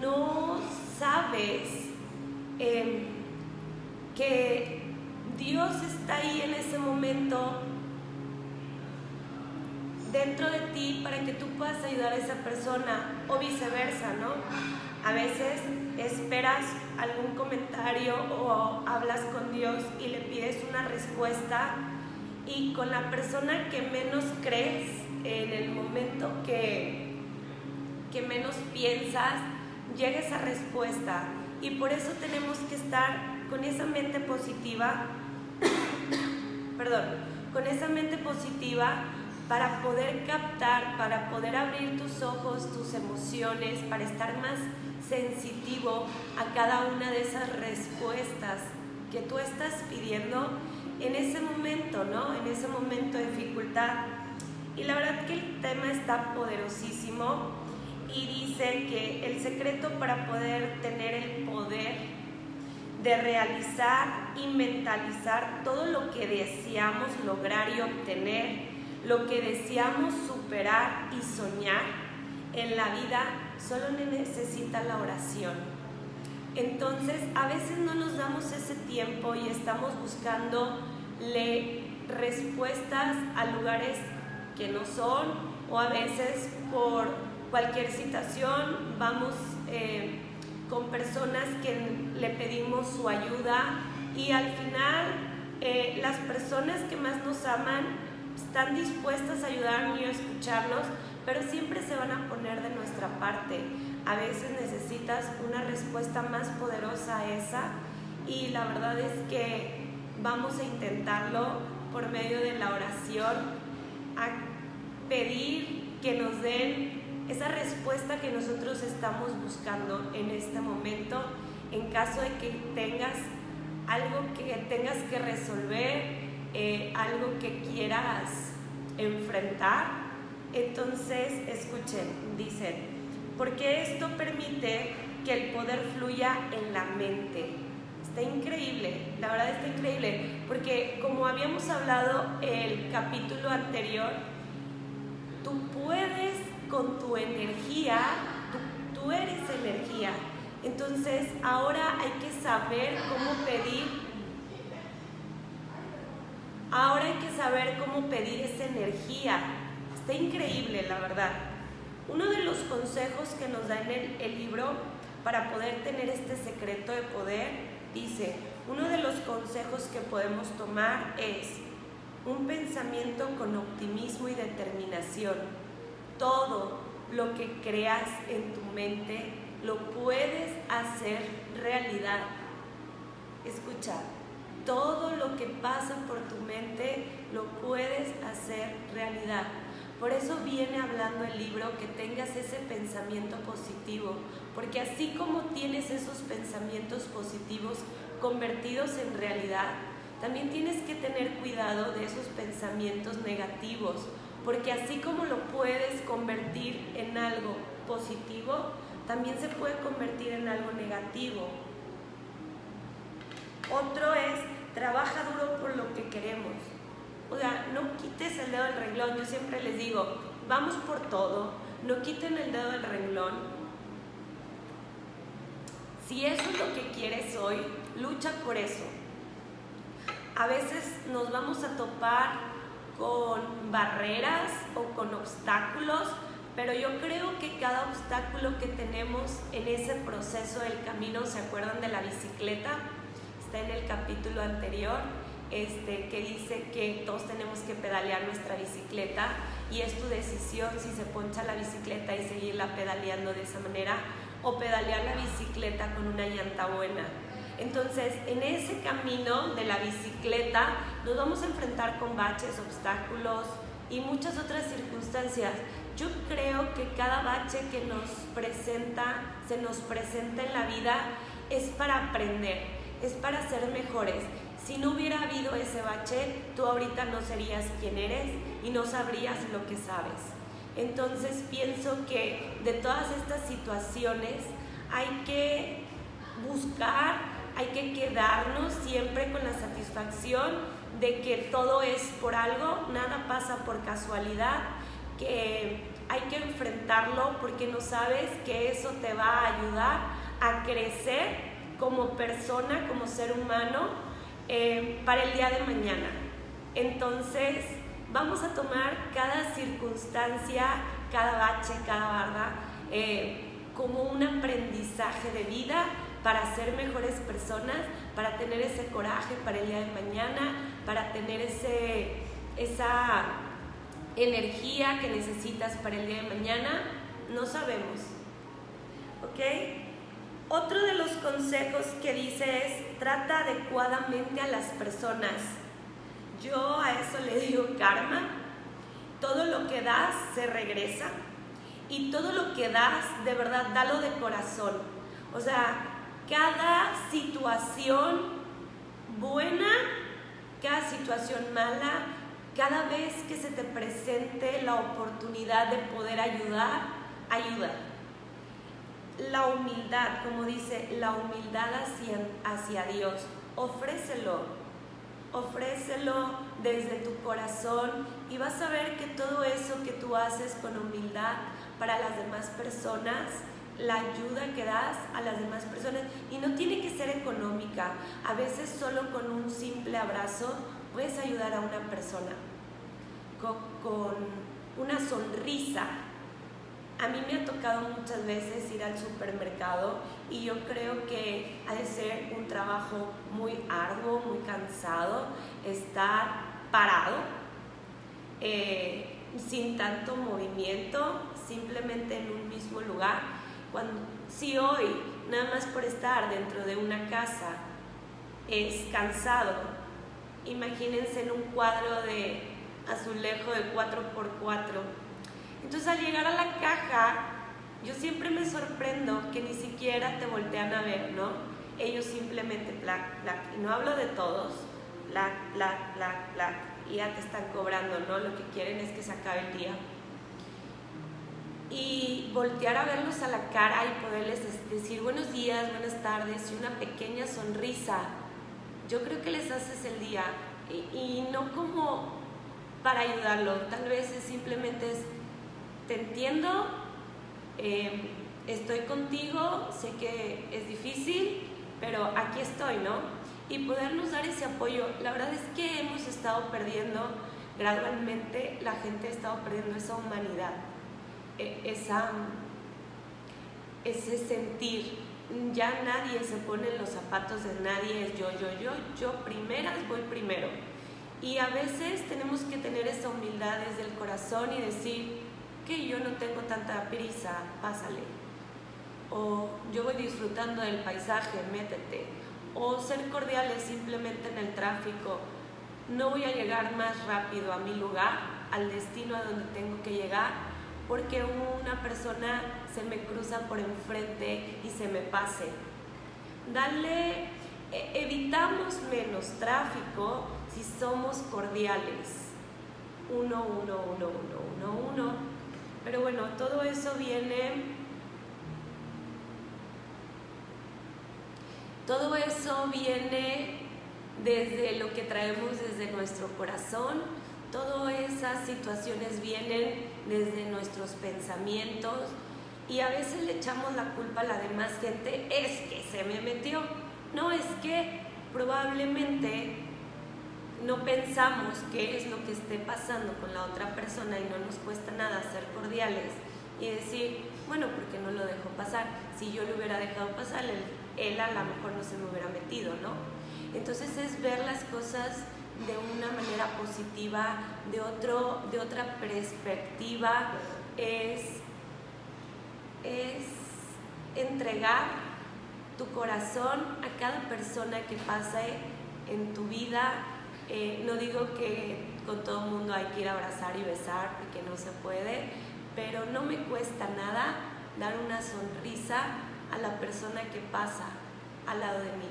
no sabes em, que Dios está ahí en ese momento dentro de ti para que tú puedas ayudar a esa persona o viceversa, ¿no? A veces esperas algún comentario o hablas con Dios y le pides una respuesta y con la persona que menos crees en el momento que, que menos piensas, llega esa respuesta. Y por eso tenemos que estar con esa mente positiva, [COUGHS] perdón, con esa mente positiva para poder captar, para poder abrir tus ojos, tus emociones, para estar más sensitivo a cada una de esas respuestas que tú estás pidiendo en ese momento, ¿no? En ese momento de dificultad. Y la verdad que el tema está poderosísimo y dice que el secreto para poder tener el poder de realizar y mentalizar todo lo que deseamos lograr y obtener lo que deseamos superar y soñar en la vida solo necesita la oración. Entonces, a veces no nos damos ese tiempo y estamos buscando respuestas a lugares que no son o a veces por cualquier situación vamos eh, con personas que le pedimos su ayuda y al final eh, las personas que más nos aman están dispuestas a ayudarnos y a escucharnos, pero siempre se van a poner de nuestra parte. A veces necesitas una respuesta más poderosa a esa y la verdad es que vamos a intentarlo por medio de la oración, a pedir que nos den esa respuesta que nosotros estamos buscando en este momento en caso de que tengas algo que tengas que resolver eh, algo que quieras enfrentar. Entonces, escuchen, dicen, porque esto permite que el poder fluya en la mente. Está increíble, la verdad está increíble, porque como habíamos hablado el capítulo anterior, tú puedes con tu energía, tú, tú eres energía. Entonces ahora hay que saber cómo pedir Ahora hay que saber cómo pedir esa energía. Está increíble, la verdad. Uno de los consejos que nos da en el, libro para poder tener este secreto de poder, dice, uno de los consejos que podemos tomar es un pensamiento con optimismo y determinación. Todo lo que creas en tu mente lo puedes hacer realidad. Escucha, todo lo que pasa por tu mente lo puedes hacer realidad. Por eso viene hablando el libro que tengas ese pensamiento positivo, porque así como tienes esos pensamientos positivos convertidos en realidad, también tienes que tener cuidado de esos pensamientos negativos, porque así como lo puedes convertir en algo positivo, también se puede convertir en algo negativo. Otro es, trabaja duro por lo que queremos. O sea, no quites el dedo del renglón. Yo siempre les digo, vamos por todo, no quiten el dedo del renglón. Si eso es lo que quieres hoy, lucha por eso. A veces nos vamos a topar con barreras o con obstáculos, pero yo creo que cada obstáculo que tenemos en ese proceso del camino, ¿se acuerdan de la bicicleta? Está en el capítulo anterior, este, que dice que todos tenemos que pedalear nuestra bicicleta y es tu decisión si se poncha la bicicleta y seguirla pedaleando de esa manera o pedalear la bicicleta con una llanta buena. Entonces, en ese camino de la bicicleta nos vamos a enfrentar con baches, obstáculos y muchas otras circunstancias. Yo creo que cada bache que nos presenta, se nos presenta en la vida es para aprender es para ser mejores. Si no hubiera habido ese bache, tú ahorita no serías quien eres y no sabrías lo que sabes. Entonces pienso que de todas estas situaciones hay que buscar, hay que quedarnos siempre con la satisfacción de que todo es por algo, nada pasa por casualidad, que hay que enfrentarlo porque no sabes que eso te va a ayudar a crecer como persona, como ser humano, eh, para el día de mañana. Entonces, vamos a tomar cada circunstancia, cada bache, cada barra, eh, como un aprendizaje de vida para ser mejores personas, para tener ese coraje para el día de mañana, para tener ese, esa energía que necesitas para el día de mañana, no sabemos. ¿Ok? Otro de los consejos que dice es, trata adecuadamente a las personas. Yo a eso le digo karma. Todo lo que das se regresa. Y todo lo que das, de verdad, dalo de corazón. O sea, cada situación buena, cada situación mala, cada vez que se te presente la oportunidad de poder ayudar, ayuda. La humildad, como dice, la humildad hacia, hacia Dios, ofrécelo, ofrécelo desde tu corazón y vas a ver que todo eso que tú haces con humildad para las demás personas la ayuda que das a las demás personas y no tiene que ser económica. A veces solo con un simple abrazo puedes ayudar a una persona, con, una sonrisa. A mí me ha tocado muchas veces ir al supermercado y yo creo que ha de ser un trabajo muy arduo, muy cansado, estar parado, eh, sin tanto movimiento, simplemente en un mismo lugar cuando, si hoy, nada más por estar dentro de una casa, es cansado, imagínense en un cuadro de azulejo de 4x4. Entonces al llegar a la caja, yo siempre me sorprendo que ni siquiera te voltean a ver, ¿no? Ellos simplemente, plac, plac, y no hablo de todos, plac, plac, plac, plac, y ya te están cobrando, ¿no? Lo que quieren es que se acabe el día y voltear a verlos a la cara y poderles decir buenos días, buenas tardes y una pequeña sonrisa, yo creo que les haces el día y, no como para ayudarlo, tal vez es simplemente es, te entiendo, em, estoy contigo, sé que es difícil, pero aquí estoy, ¿no? Y podernos dar ese apoyo. La verdad es que hemos estado perdiendo, gradualmente la gente ha estado perdiendo esa humanidad e, esa, ese sentir. Ya nadie se pone en los zapatos de nadie, es yo, yo, yo, yo primeras voy primero. Y a veces tenemos que tener esa humildad desde el corazón y decir que yo no tengo tanta prisa, pásale. O yo voy disfrutando del paisaje, métete. O ser cordiales simplemente en el tráfico. No voy a llegar más rápido a mi lugar, al destino a donde tengo que llegar, porque una persona se me cruza por enfrente y se me pase. Dale, e, evitamos menos tráfico si somos cordiales. Uno, uno, uno, uno, uno, uno. Pero bueno, todo eso viene Todo eso viene desde lo que traemos desde nuestro corazón, Todas esas situaciones vienen desde nuestros pensamientos y a veces le echamos la culpa a la demás gente, es que se me metió. No, es que probablemente no pensamos qué es lo que esté pasando con la otra persona y no nos cuesta nada ser cordiales y decir, bueno, porque no lo dejó pasar? Si yo lo hubiera dejado pasar, él, a lo mejor no se me hubiera metido, ¿no? Entonces es ver las cosas de una manera positiva, de, otro, de otra perspectiva, es, es entregar tu corazón a cada persona que pase en tu vida. Eh, no digo que con todo el mundo hay que ir a abrazar y besar porque no se puede, pero no me cuesta nada dar una sonrisa a la persona que pasa al lado de mí.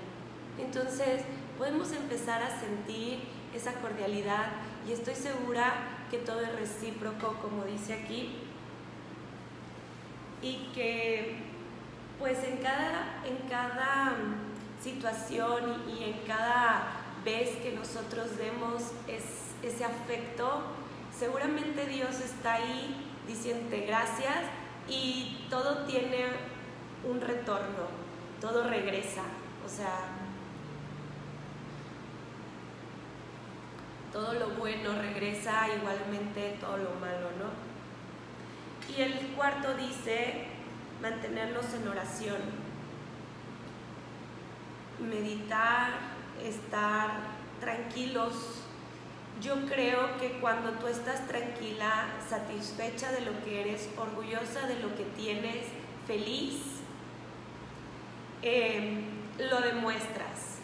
Entonces podemos empezar a sentir esa cordialidad y estoy segura que todo es recíproco, como dice aquí, y que pues en cada, en cada situación y en cada vez que nosotros demos ese afecto, seguramente Dios está ahí diciéndote gracias y todo tiene un retorno, todo regresa, o sea, todo lo bueno regresa igualmente todo lo malo, ¿no? Y el cuarto dice mantenernos en oración, meditar, estar tranquilos. Yo creo que cuando tú estás tranquila, satisfecha de lo que eres, orgullosa de lo que tienes, feliz, eh, lo demuestras,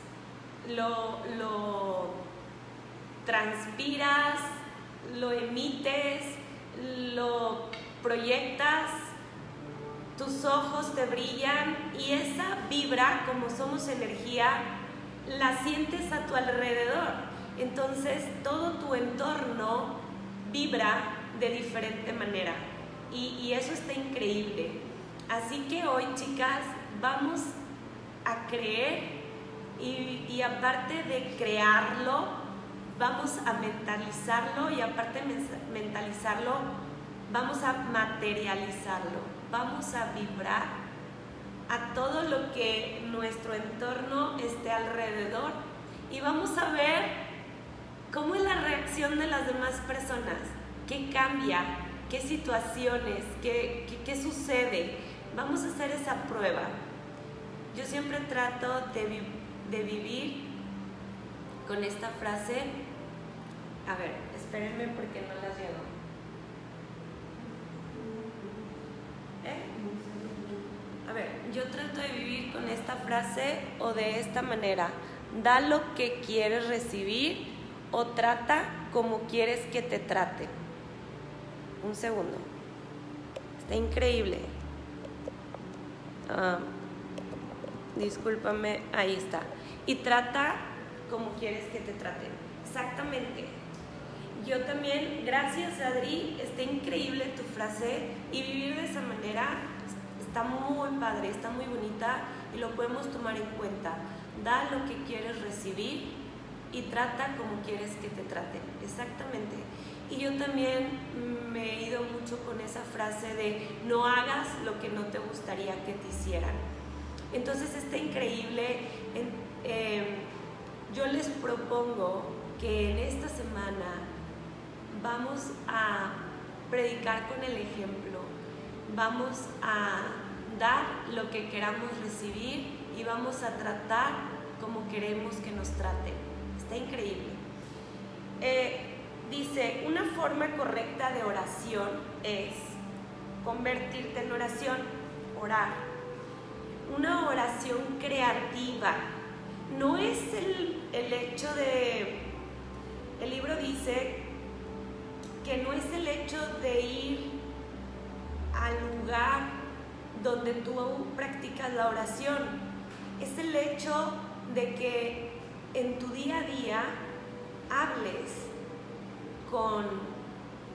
lo, lo transpiras, lo emites, lo proyectas, tus ojos te brillan y esa vibra, como somos energía, la sientes a tu alrededor. Entonces todo tu entorno vibra de diferente manera y, eso está increíble. Así que hoy, chicas, vamos a creer y, y aparte de crearlo, vamos a mentalizarlo y aparte de mentalizarlo, vamos a materializarlo, vamos a vibrar a todo lo que nuestro entorno esté alrededor. Y vamos a ver cómo es la reacción de las demás personas, qué cambia, qué situaciones, qué, qué, sucede. Vamos a hacer esa prueba. Yo siempre trato de, de vivir con esta frase. A ver, espérenme porque no las llevo. ¿Eh? A ver, yo trato de vivir con esta frase o de esta manera. Da lo que quieres recibir o trata como quieres que te trate. Un segundo. Está increíble. Ah, discúlpame, ahí está. Y trata como quieres que te traten. Exactamente. Yo también, gracias Adri, está increíble tu frase y vivir de esa manera está muy padre, está muy bonita y lo podemos tomar en cuenta. Da lo que quieres recibir y trata como quieres que te traten. Exactamente. Y yo también me he ido mucho con esa frase de no hagas lo que no te gustaría que te hicieran. Entonces está increíble. Em, yo les propongo que en esta semana vamos a predicar con el ejemplo, vamos a dar lo que queramos recibir y vamos a tratar como queremos que nos traten. Está increíble. Eh, dice, una forma correcta de oración es convertirte en oración, orar. Una oración creativa. No es el, el hecho de, el libro dice que no es el hecho de ir al lugar donde tú practicas la oración, es el hecho de que en tu día a día hables con,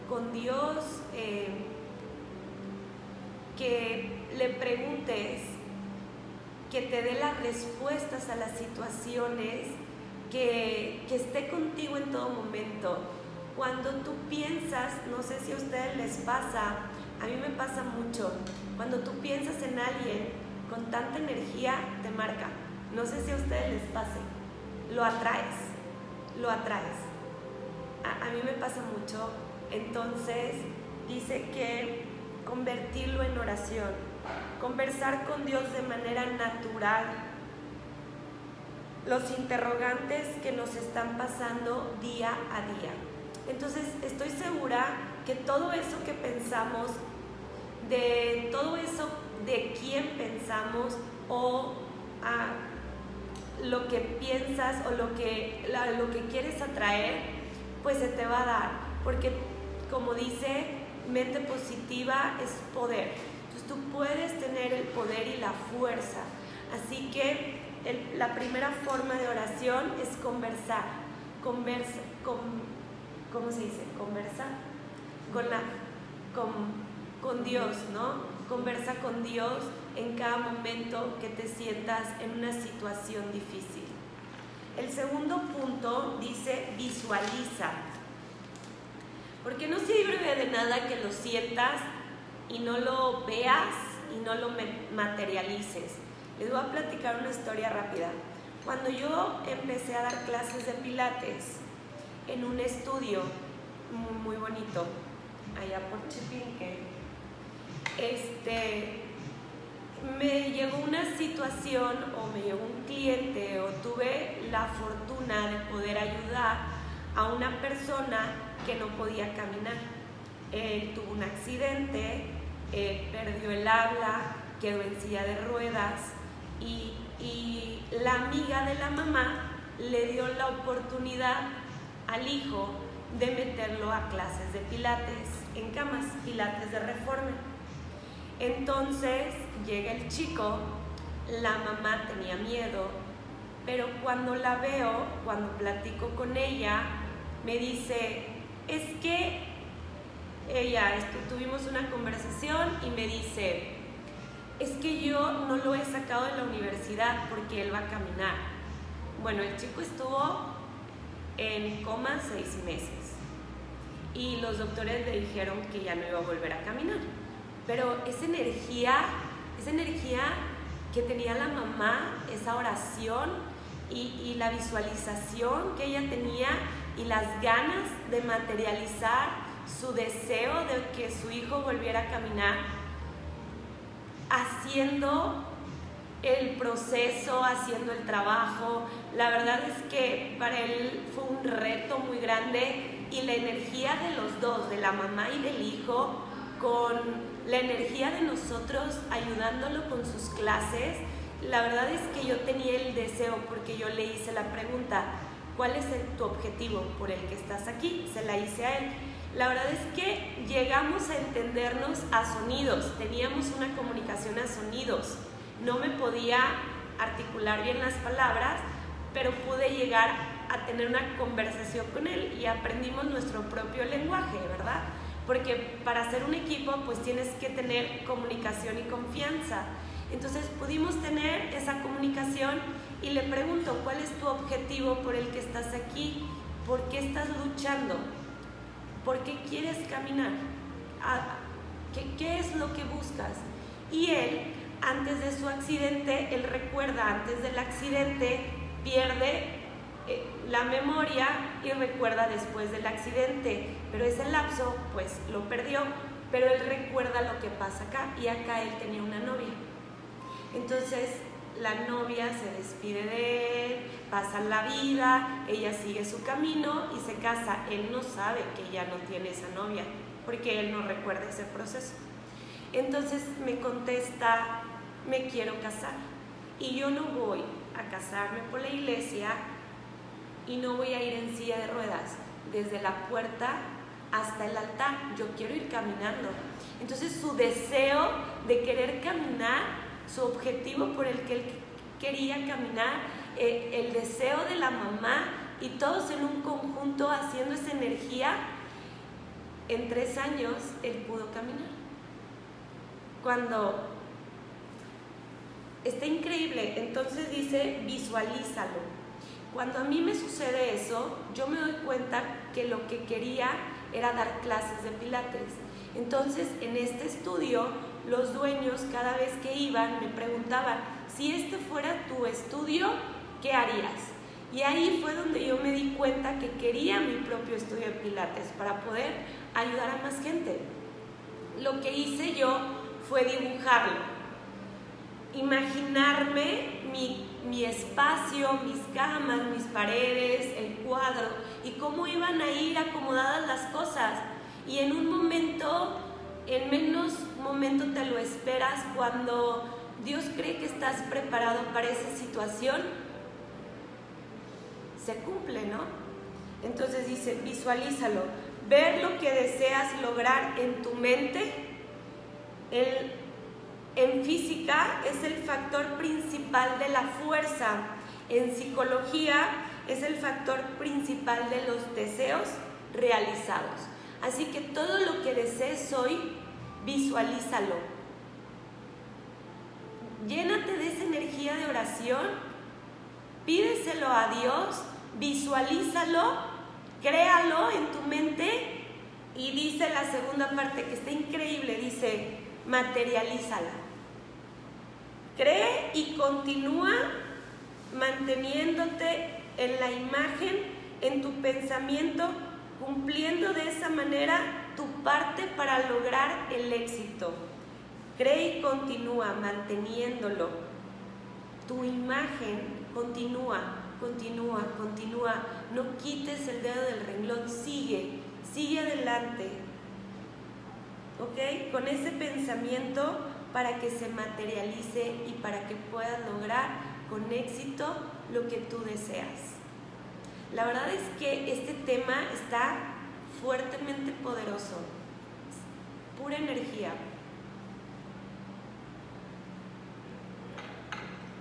con Dios, eh, que le preguntes, que te dé las respuestas a las situaciones, que, que esté contigo en todo momento. Cuando tú piensas, no sé si a ustedes les pasa, a mí me pasa mucho, cuando tú piensas en alguien con tanta energía, te marca. No sé si a ustedes les pase, lo atraes, lo atraes. A, a mí me pasa mucho, entonces dice que convertirlo en oración, conversar con Dios de manera natural, los interrogantes que nos están pasando día a día. Entonces estoy segura que todo eso que pensamos, de todo eso de quién pensamos o a lo que piensas o lo que, lo que quieres atraer, pues se te va a dar. Porque como dice, mente positiva es poder. Entonces tú puedes tener el poder y la fuerza. Así que la primera forma de oración es conversar. Conversa, con, ¿cómo se dice? Conversa con, la, con, Dios, ¿no? Conversa con Dios en cada momento que te sientas en una situación difícil. El segundo punto dice visualiza. Porque no sirve de nada que lo sientas y no lo veas y no lo materialices. Les voy a platicar una historia rápida. Cuando yo empecé a dar clases de pilates en un estudio muy, bonito, allá por Chipinque, este, me llegó una situación o me llegó un cliente o tuve la fortuna de poder ayudar a una persona que no podía caminar. Él tuvo un accidente, perdió el habla, quedó en silla de ruedas y, y la amiga de la mamá le dio la oportunidad al hijo de meterlo a clases de pilates en camas, pilates de reforma. Entonces llega el chico, la mamá tenía miedo, pero cuando la veo, cuando platico con ella, me dice, es que ella, tuvimos una conversación y me dice, es que yo no lo he sacado de la universidad porque él va a caminar. Bueno, el chico estuvo en coma seis meses y los doctores le dijeron que ya no iba a volver a caminar. Pero esa energía, esa energía que tenía la mamá, esa oración y, y la visualización que ella tenía y las ganas de materializar su deseo de que su hijo volviera a caminar, haciendo el proceso, haciendo el trabajo. La verdad es que para él fue un reto muy grande y la energía de los dos, de la mamá y del hijo, con la energía de nosotros ayudándolo con sus clases, la verdad es que yo tenía el deseo porque yo le hice la pregunta, ¿cuál es tu objetivo por el que estás aquí? Se la hice a él la verdad es que llegamos a entendernos a sonidos, teníamos una comunicación a sonidos. No me podía articular bien las palabras, pero pude llegar a tener una conversación con él y aprendimos nuestro propio lenguaje, ¿verdad? Porque para hacer un equipo pues tienes que tener comunicación y confianza. Entonces pudimos tener esa comunicación y le pregunto, ¿cuál es tu objetivo por el que estás aquí? ¿Por qué estás luchando? ¿Por qué quieres caminar? Ah, ¿Qué, es lo que buscas? Y él, antes de su accidente, él recuerda, antes del accidente, pierde la memoria y recuerda después del accidente, pero ese lapso pues lo perdió, pero él recuerda lo que pasa acá y acá él tenía una novia. Entonces la novia se despide de él, pasa la vida, ella sigue su camino y se casa. Él no sabe que ya no tiene esa novia, porque él no recuerda ese proceso. Entonces me contesta, me quiero casar. Y yo no voy a casarme por la iglesia y no voy a ir en silla de ruedas desde la puerta hasta el altar. Yo quiero ir caminando. Entonces su deseo de querer caminar su objetivo por el que él quería caminar, eh, el deseo de la mamá y todos en un conjunto haciendo esa energía, en tres años él pudo caminar. Cuando está increíble, entonces dice, visualízalo. Cuando a mí me sucede eso, yo me doy cuenta que lo que quería era dar clases de pilates. Entonces, en este estudio los dueños cada vez que iban me preguntaban, si este fuera tu estudio, ¿qué harías? Y ahí fue donde yo me di cuenta que quería mi propio estudio de Pilates para poder ayudar a más gente. Lo que hice yo fue dibujarlo, imaginarme mi, mi espacio, mis camas, mis paredes, el cuadro y cómo iban a ir acomodadas las cosas. Y en un momento en menos momento te lo esperas cuando Dios cree que estás preparado para esa situación, se cumple, ¿no? Entonces dice, visualízalo, ver lo que deseas lograr en tu mente, en física es el factor principal de la fuerza, en psicología es el factor principal de los deseos realizados. Así que todo lo que desees hoy, visualízalo. Llénate de esa energía de oración, pídeselo a Dios, visualízalo, créalo en tu mente Y dice la segunda parte que está increíble, dice, materialízala. Cree y continúa manteniéndote en la imagen, en tu pensamiento, cumpliendo de esa manera tu parte para lograr el éxito. Cree y continúa manteniéndolo. Tu imagen continúa, continúa, continúa. No quites el dedo del renglón, sigue, sigue adelante. ¿Ok? Con ese pensamiento para que se materialice y para que puedas lograr con éxito lo que tú deseas. La verdad es que este tema está fuertemente poderoso, pura energía.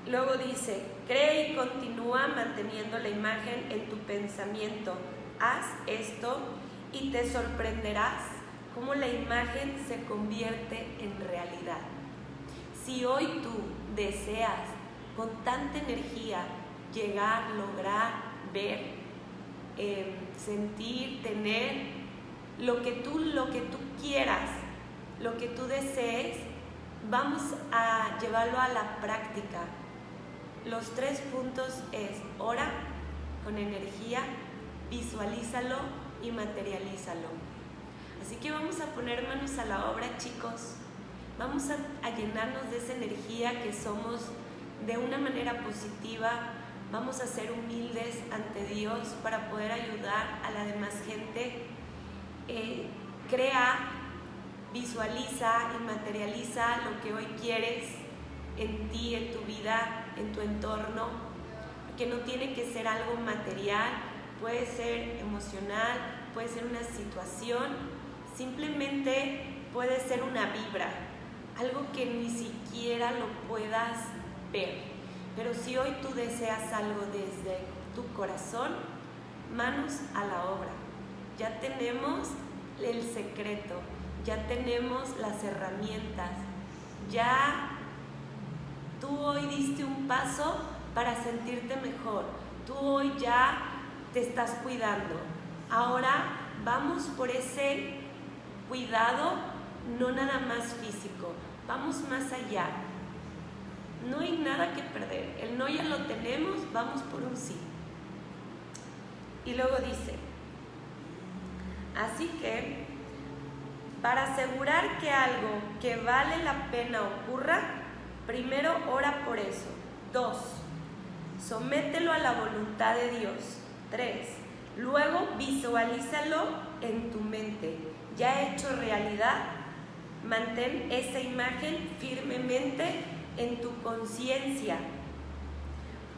Luego dice, cree y continúa manteniendo la imagen en tu pensamiento. Haz esto y te sorprenderás cómo la imagen se convierte en realidad. Si hoy tú deseas con tanta energía llegar, lograr, ver, eh, sentir, tener lo que tú, lo que tú quieras, lo que tú desees, vamos a llevarlo a la práctica. Los tres puntos es ora con energía, visualízalo y materialízalo. Así que vamos a poner manos a la obra, chicos. Vamos a, llenarnos de esa energía que somos de una manera positiva. Vamos a ser humildes ante Dios para poder ayudar a la demás gente. Eh, crea, visualiza y materializa lo que hoy quieres en ti, en tu vida, en tu entorno, que no tiene que ser algo material, puede ser emocional, puede ser una situación, simplemente puede ser una vibra algo que ni siquiera lo puedas ver. Pero si hoy tú deseas algo desde tu corazón, manos a la obra. Ya tenemos el secreto, ya tenemos las herramientas, ya tú hoy diste un paso para sentirte mejor, tú hoy ya te estás cuidando. Ahora vamos por ese cuidado, no nada más físico, vamos más allá. No hay nada que perder. El no ya lo tenemos, vamos por un sí. Y luego dice, así que para asegurar que algo que vale la pena ocurra, primero ora por eso. Dos, somételo a la voluntad de Dios. Tres, luego visualízalo en tu mente, ya hecho realidad Mantén esa imagen firmemente en tu conciencia.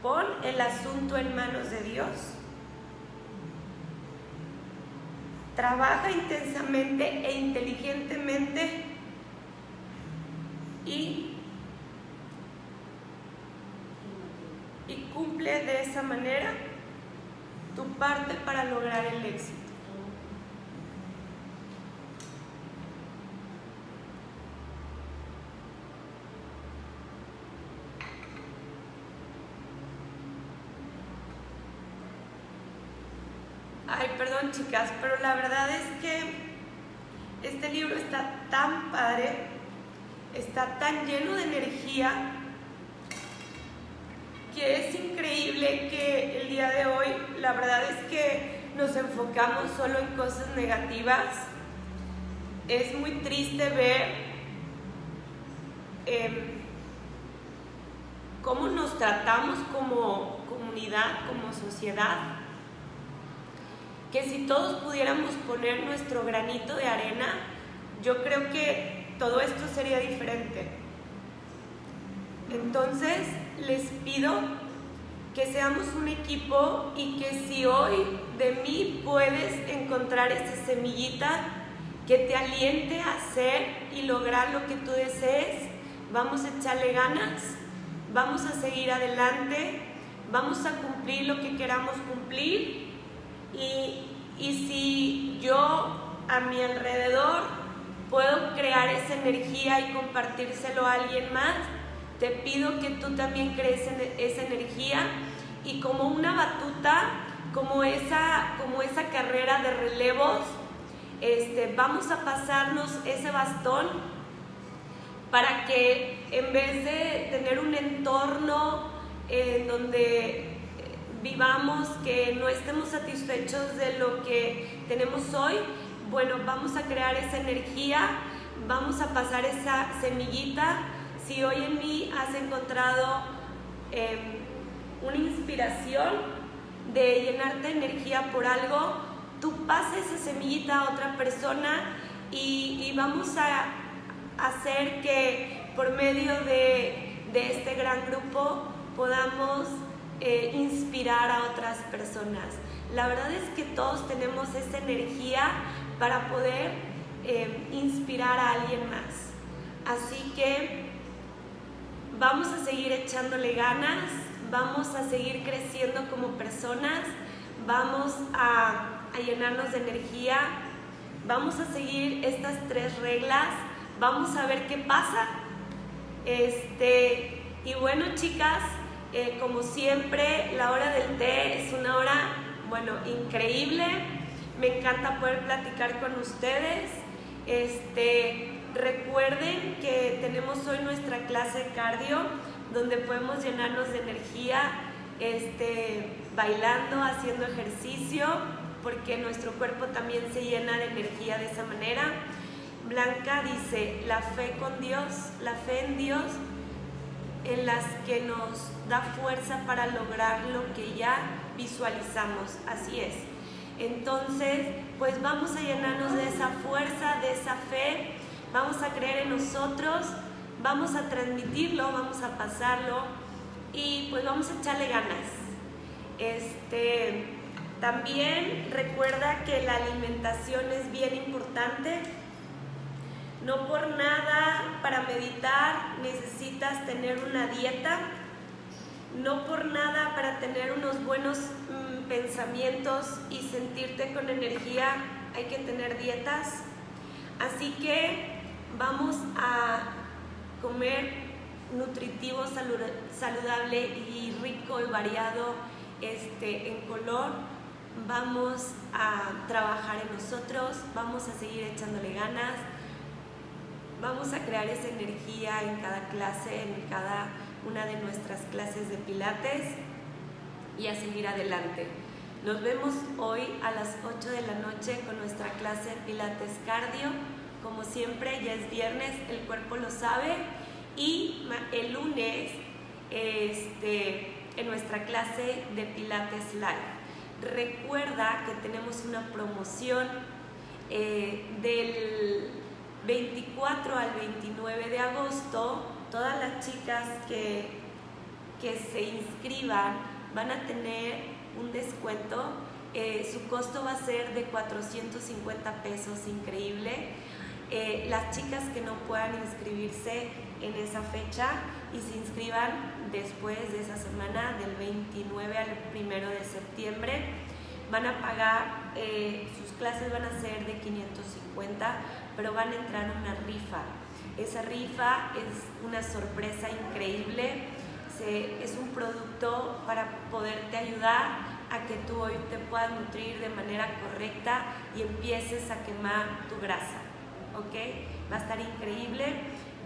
Pon el asunto en manos de Dios. Trabaja intensamente e inteligentemente y, y cumple de esa manera tu parte para lograr el éxito. Perdón chicas, pero la verdad es que este libro está tan padre, está tan lleno de energía, que es increíble que el día de hoy, la verdad es que nos enfocamos solo en cosas negativas. Es muy triste ver em, cómo nos tratamos como comunidad, como sociedad que si todos pudiéramos poner nuestro granito de arena, yo creo que todo esto sería diferente. Entonces les pido que seamos un equipo y que si hoy de mí puedes encontrar esa semillita que te aliente a hacer y lograr lo que tú desees, vamos a echarle ganas, vamos a seguir adelante, vamos a cumplir lo que queramos cumplir y, si yo a mi alrededor puedo crear esa energía y compartírselo a alguien más, te pido que tú también crees esa energía y como una batuta, como esa, como esa carrera de relevos, este, vamos a pasarnos ese bastón para que en vez de tener un entorno en donde vivamos, que no estemos satisfechos de lo que tenemos hoy, bueno, vamos a crear esa energía, vamos a pasar esa semillita. Si hoy en mí has encontrado em, una inspiración de llenarte de energía por algo, tú pases esa semillita a otra persona y, vamos a hacer que por medio de, de este gran grupo podamos eh, inspirar a otras personas. La verdad es que todos tenemos esa energía para poder eh, inspirar a alguien más. Así que vamos a seguir echándole ganas, vamos a seguir creciendo como personas, vamos a, a llenarnos de energía, vamos a seguir estas tres reglas, vamos a ver qué pasa. Este, y bueno, chicas, eh, como siempre, la hora del té es una hora, bueno, increíble. Me encanta poder platicar con ustedes. Este, recuerden que tenemos hoy nuestra clase cardio, donde podemos llenarnos de energía, este, bailando, haciendo ejercicio, porque nuestro cuerpo también se llena de energía de esa manera. Blanca dice, la fe con Dios, la fe en Dios en las que nos da fuerza para lograr lo que ya visualizamos. Así es. Entonces, pues vamos a llenarnos de esa fuerza, de esa fe, vamos a creer en nosotros, vamos a transmitirlo, vamos a pasarlo y pues vamos a echarle ganas. Este, también recuerda que la alimentación es bien importante no por nada para meditar necesitas tener una dieta. No por nada para tener unos buenos mm, pensamientos y sentirte con energía hay que tener dietas. Así que vamos a comer nutritivo, saludable y rico y variado este, en color. Vamos a trabajar en nosotros, vamos a seguir echándole ganas vamos a crear esa energía en cada clase, en cada una de nuestras clases de pilates y a seguir adelante. Nos vemos hoy a las 8 de la noche con nuestra clase de pilates cardio. Como siempre, ya es viernes, el cuerpo lo sabe. Y el lunes, este, en nuestra clase de pilates live. Recuerda que tenemos una promoción eh, del 24 al 29 de agosto, todas las chicas que, que se inscriban van a tener un descuento. Eh, su costo va a ser de 450 pesos, increíble. Eh, las chicas que no puedan inscribirse en esa fecha y se inscriban después de esa semana, del 29 al 1 de septiembre, van a pagar, eh, sus clases van a ser de 550 pero van a entrar una rifa. Esa rifa es una sorpresa increíble, es un producto para poderte ayudar a que tú hoy te puedas nutrir de manera correcta y empieces a quemar tu grasa. ¿Ok? Va a estar increíble.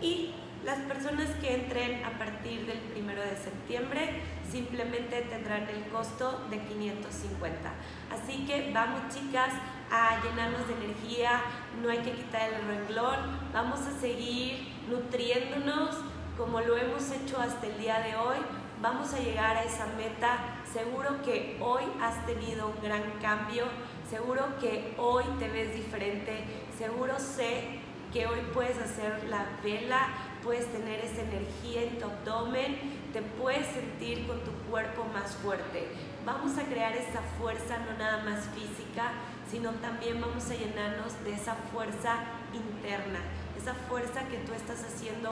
Y las personas que entren a partir del primero de septiembre simplemente tendrán el costo de 550. Así que vamos chicas a llenarnos de energía, no hay que quitar el renglón, vamos a seguir nutriéndonos como lo hemos hecho hasta el día de hoy, vamos a llegar a esa meta, seguro que hoy has tenido un gran cambio, seguro que hoy te ves diferente, seguro sé que hoy puedes hacer la vela puedes tener esa energía en tu abdomen, te puedes sentir con tu cuerpo más fuerte. Vamos a crear esa fuerza no nada más física, sino también vamos a llenarnos de esa fuerza interna, esa fuerza que tú estás haciendo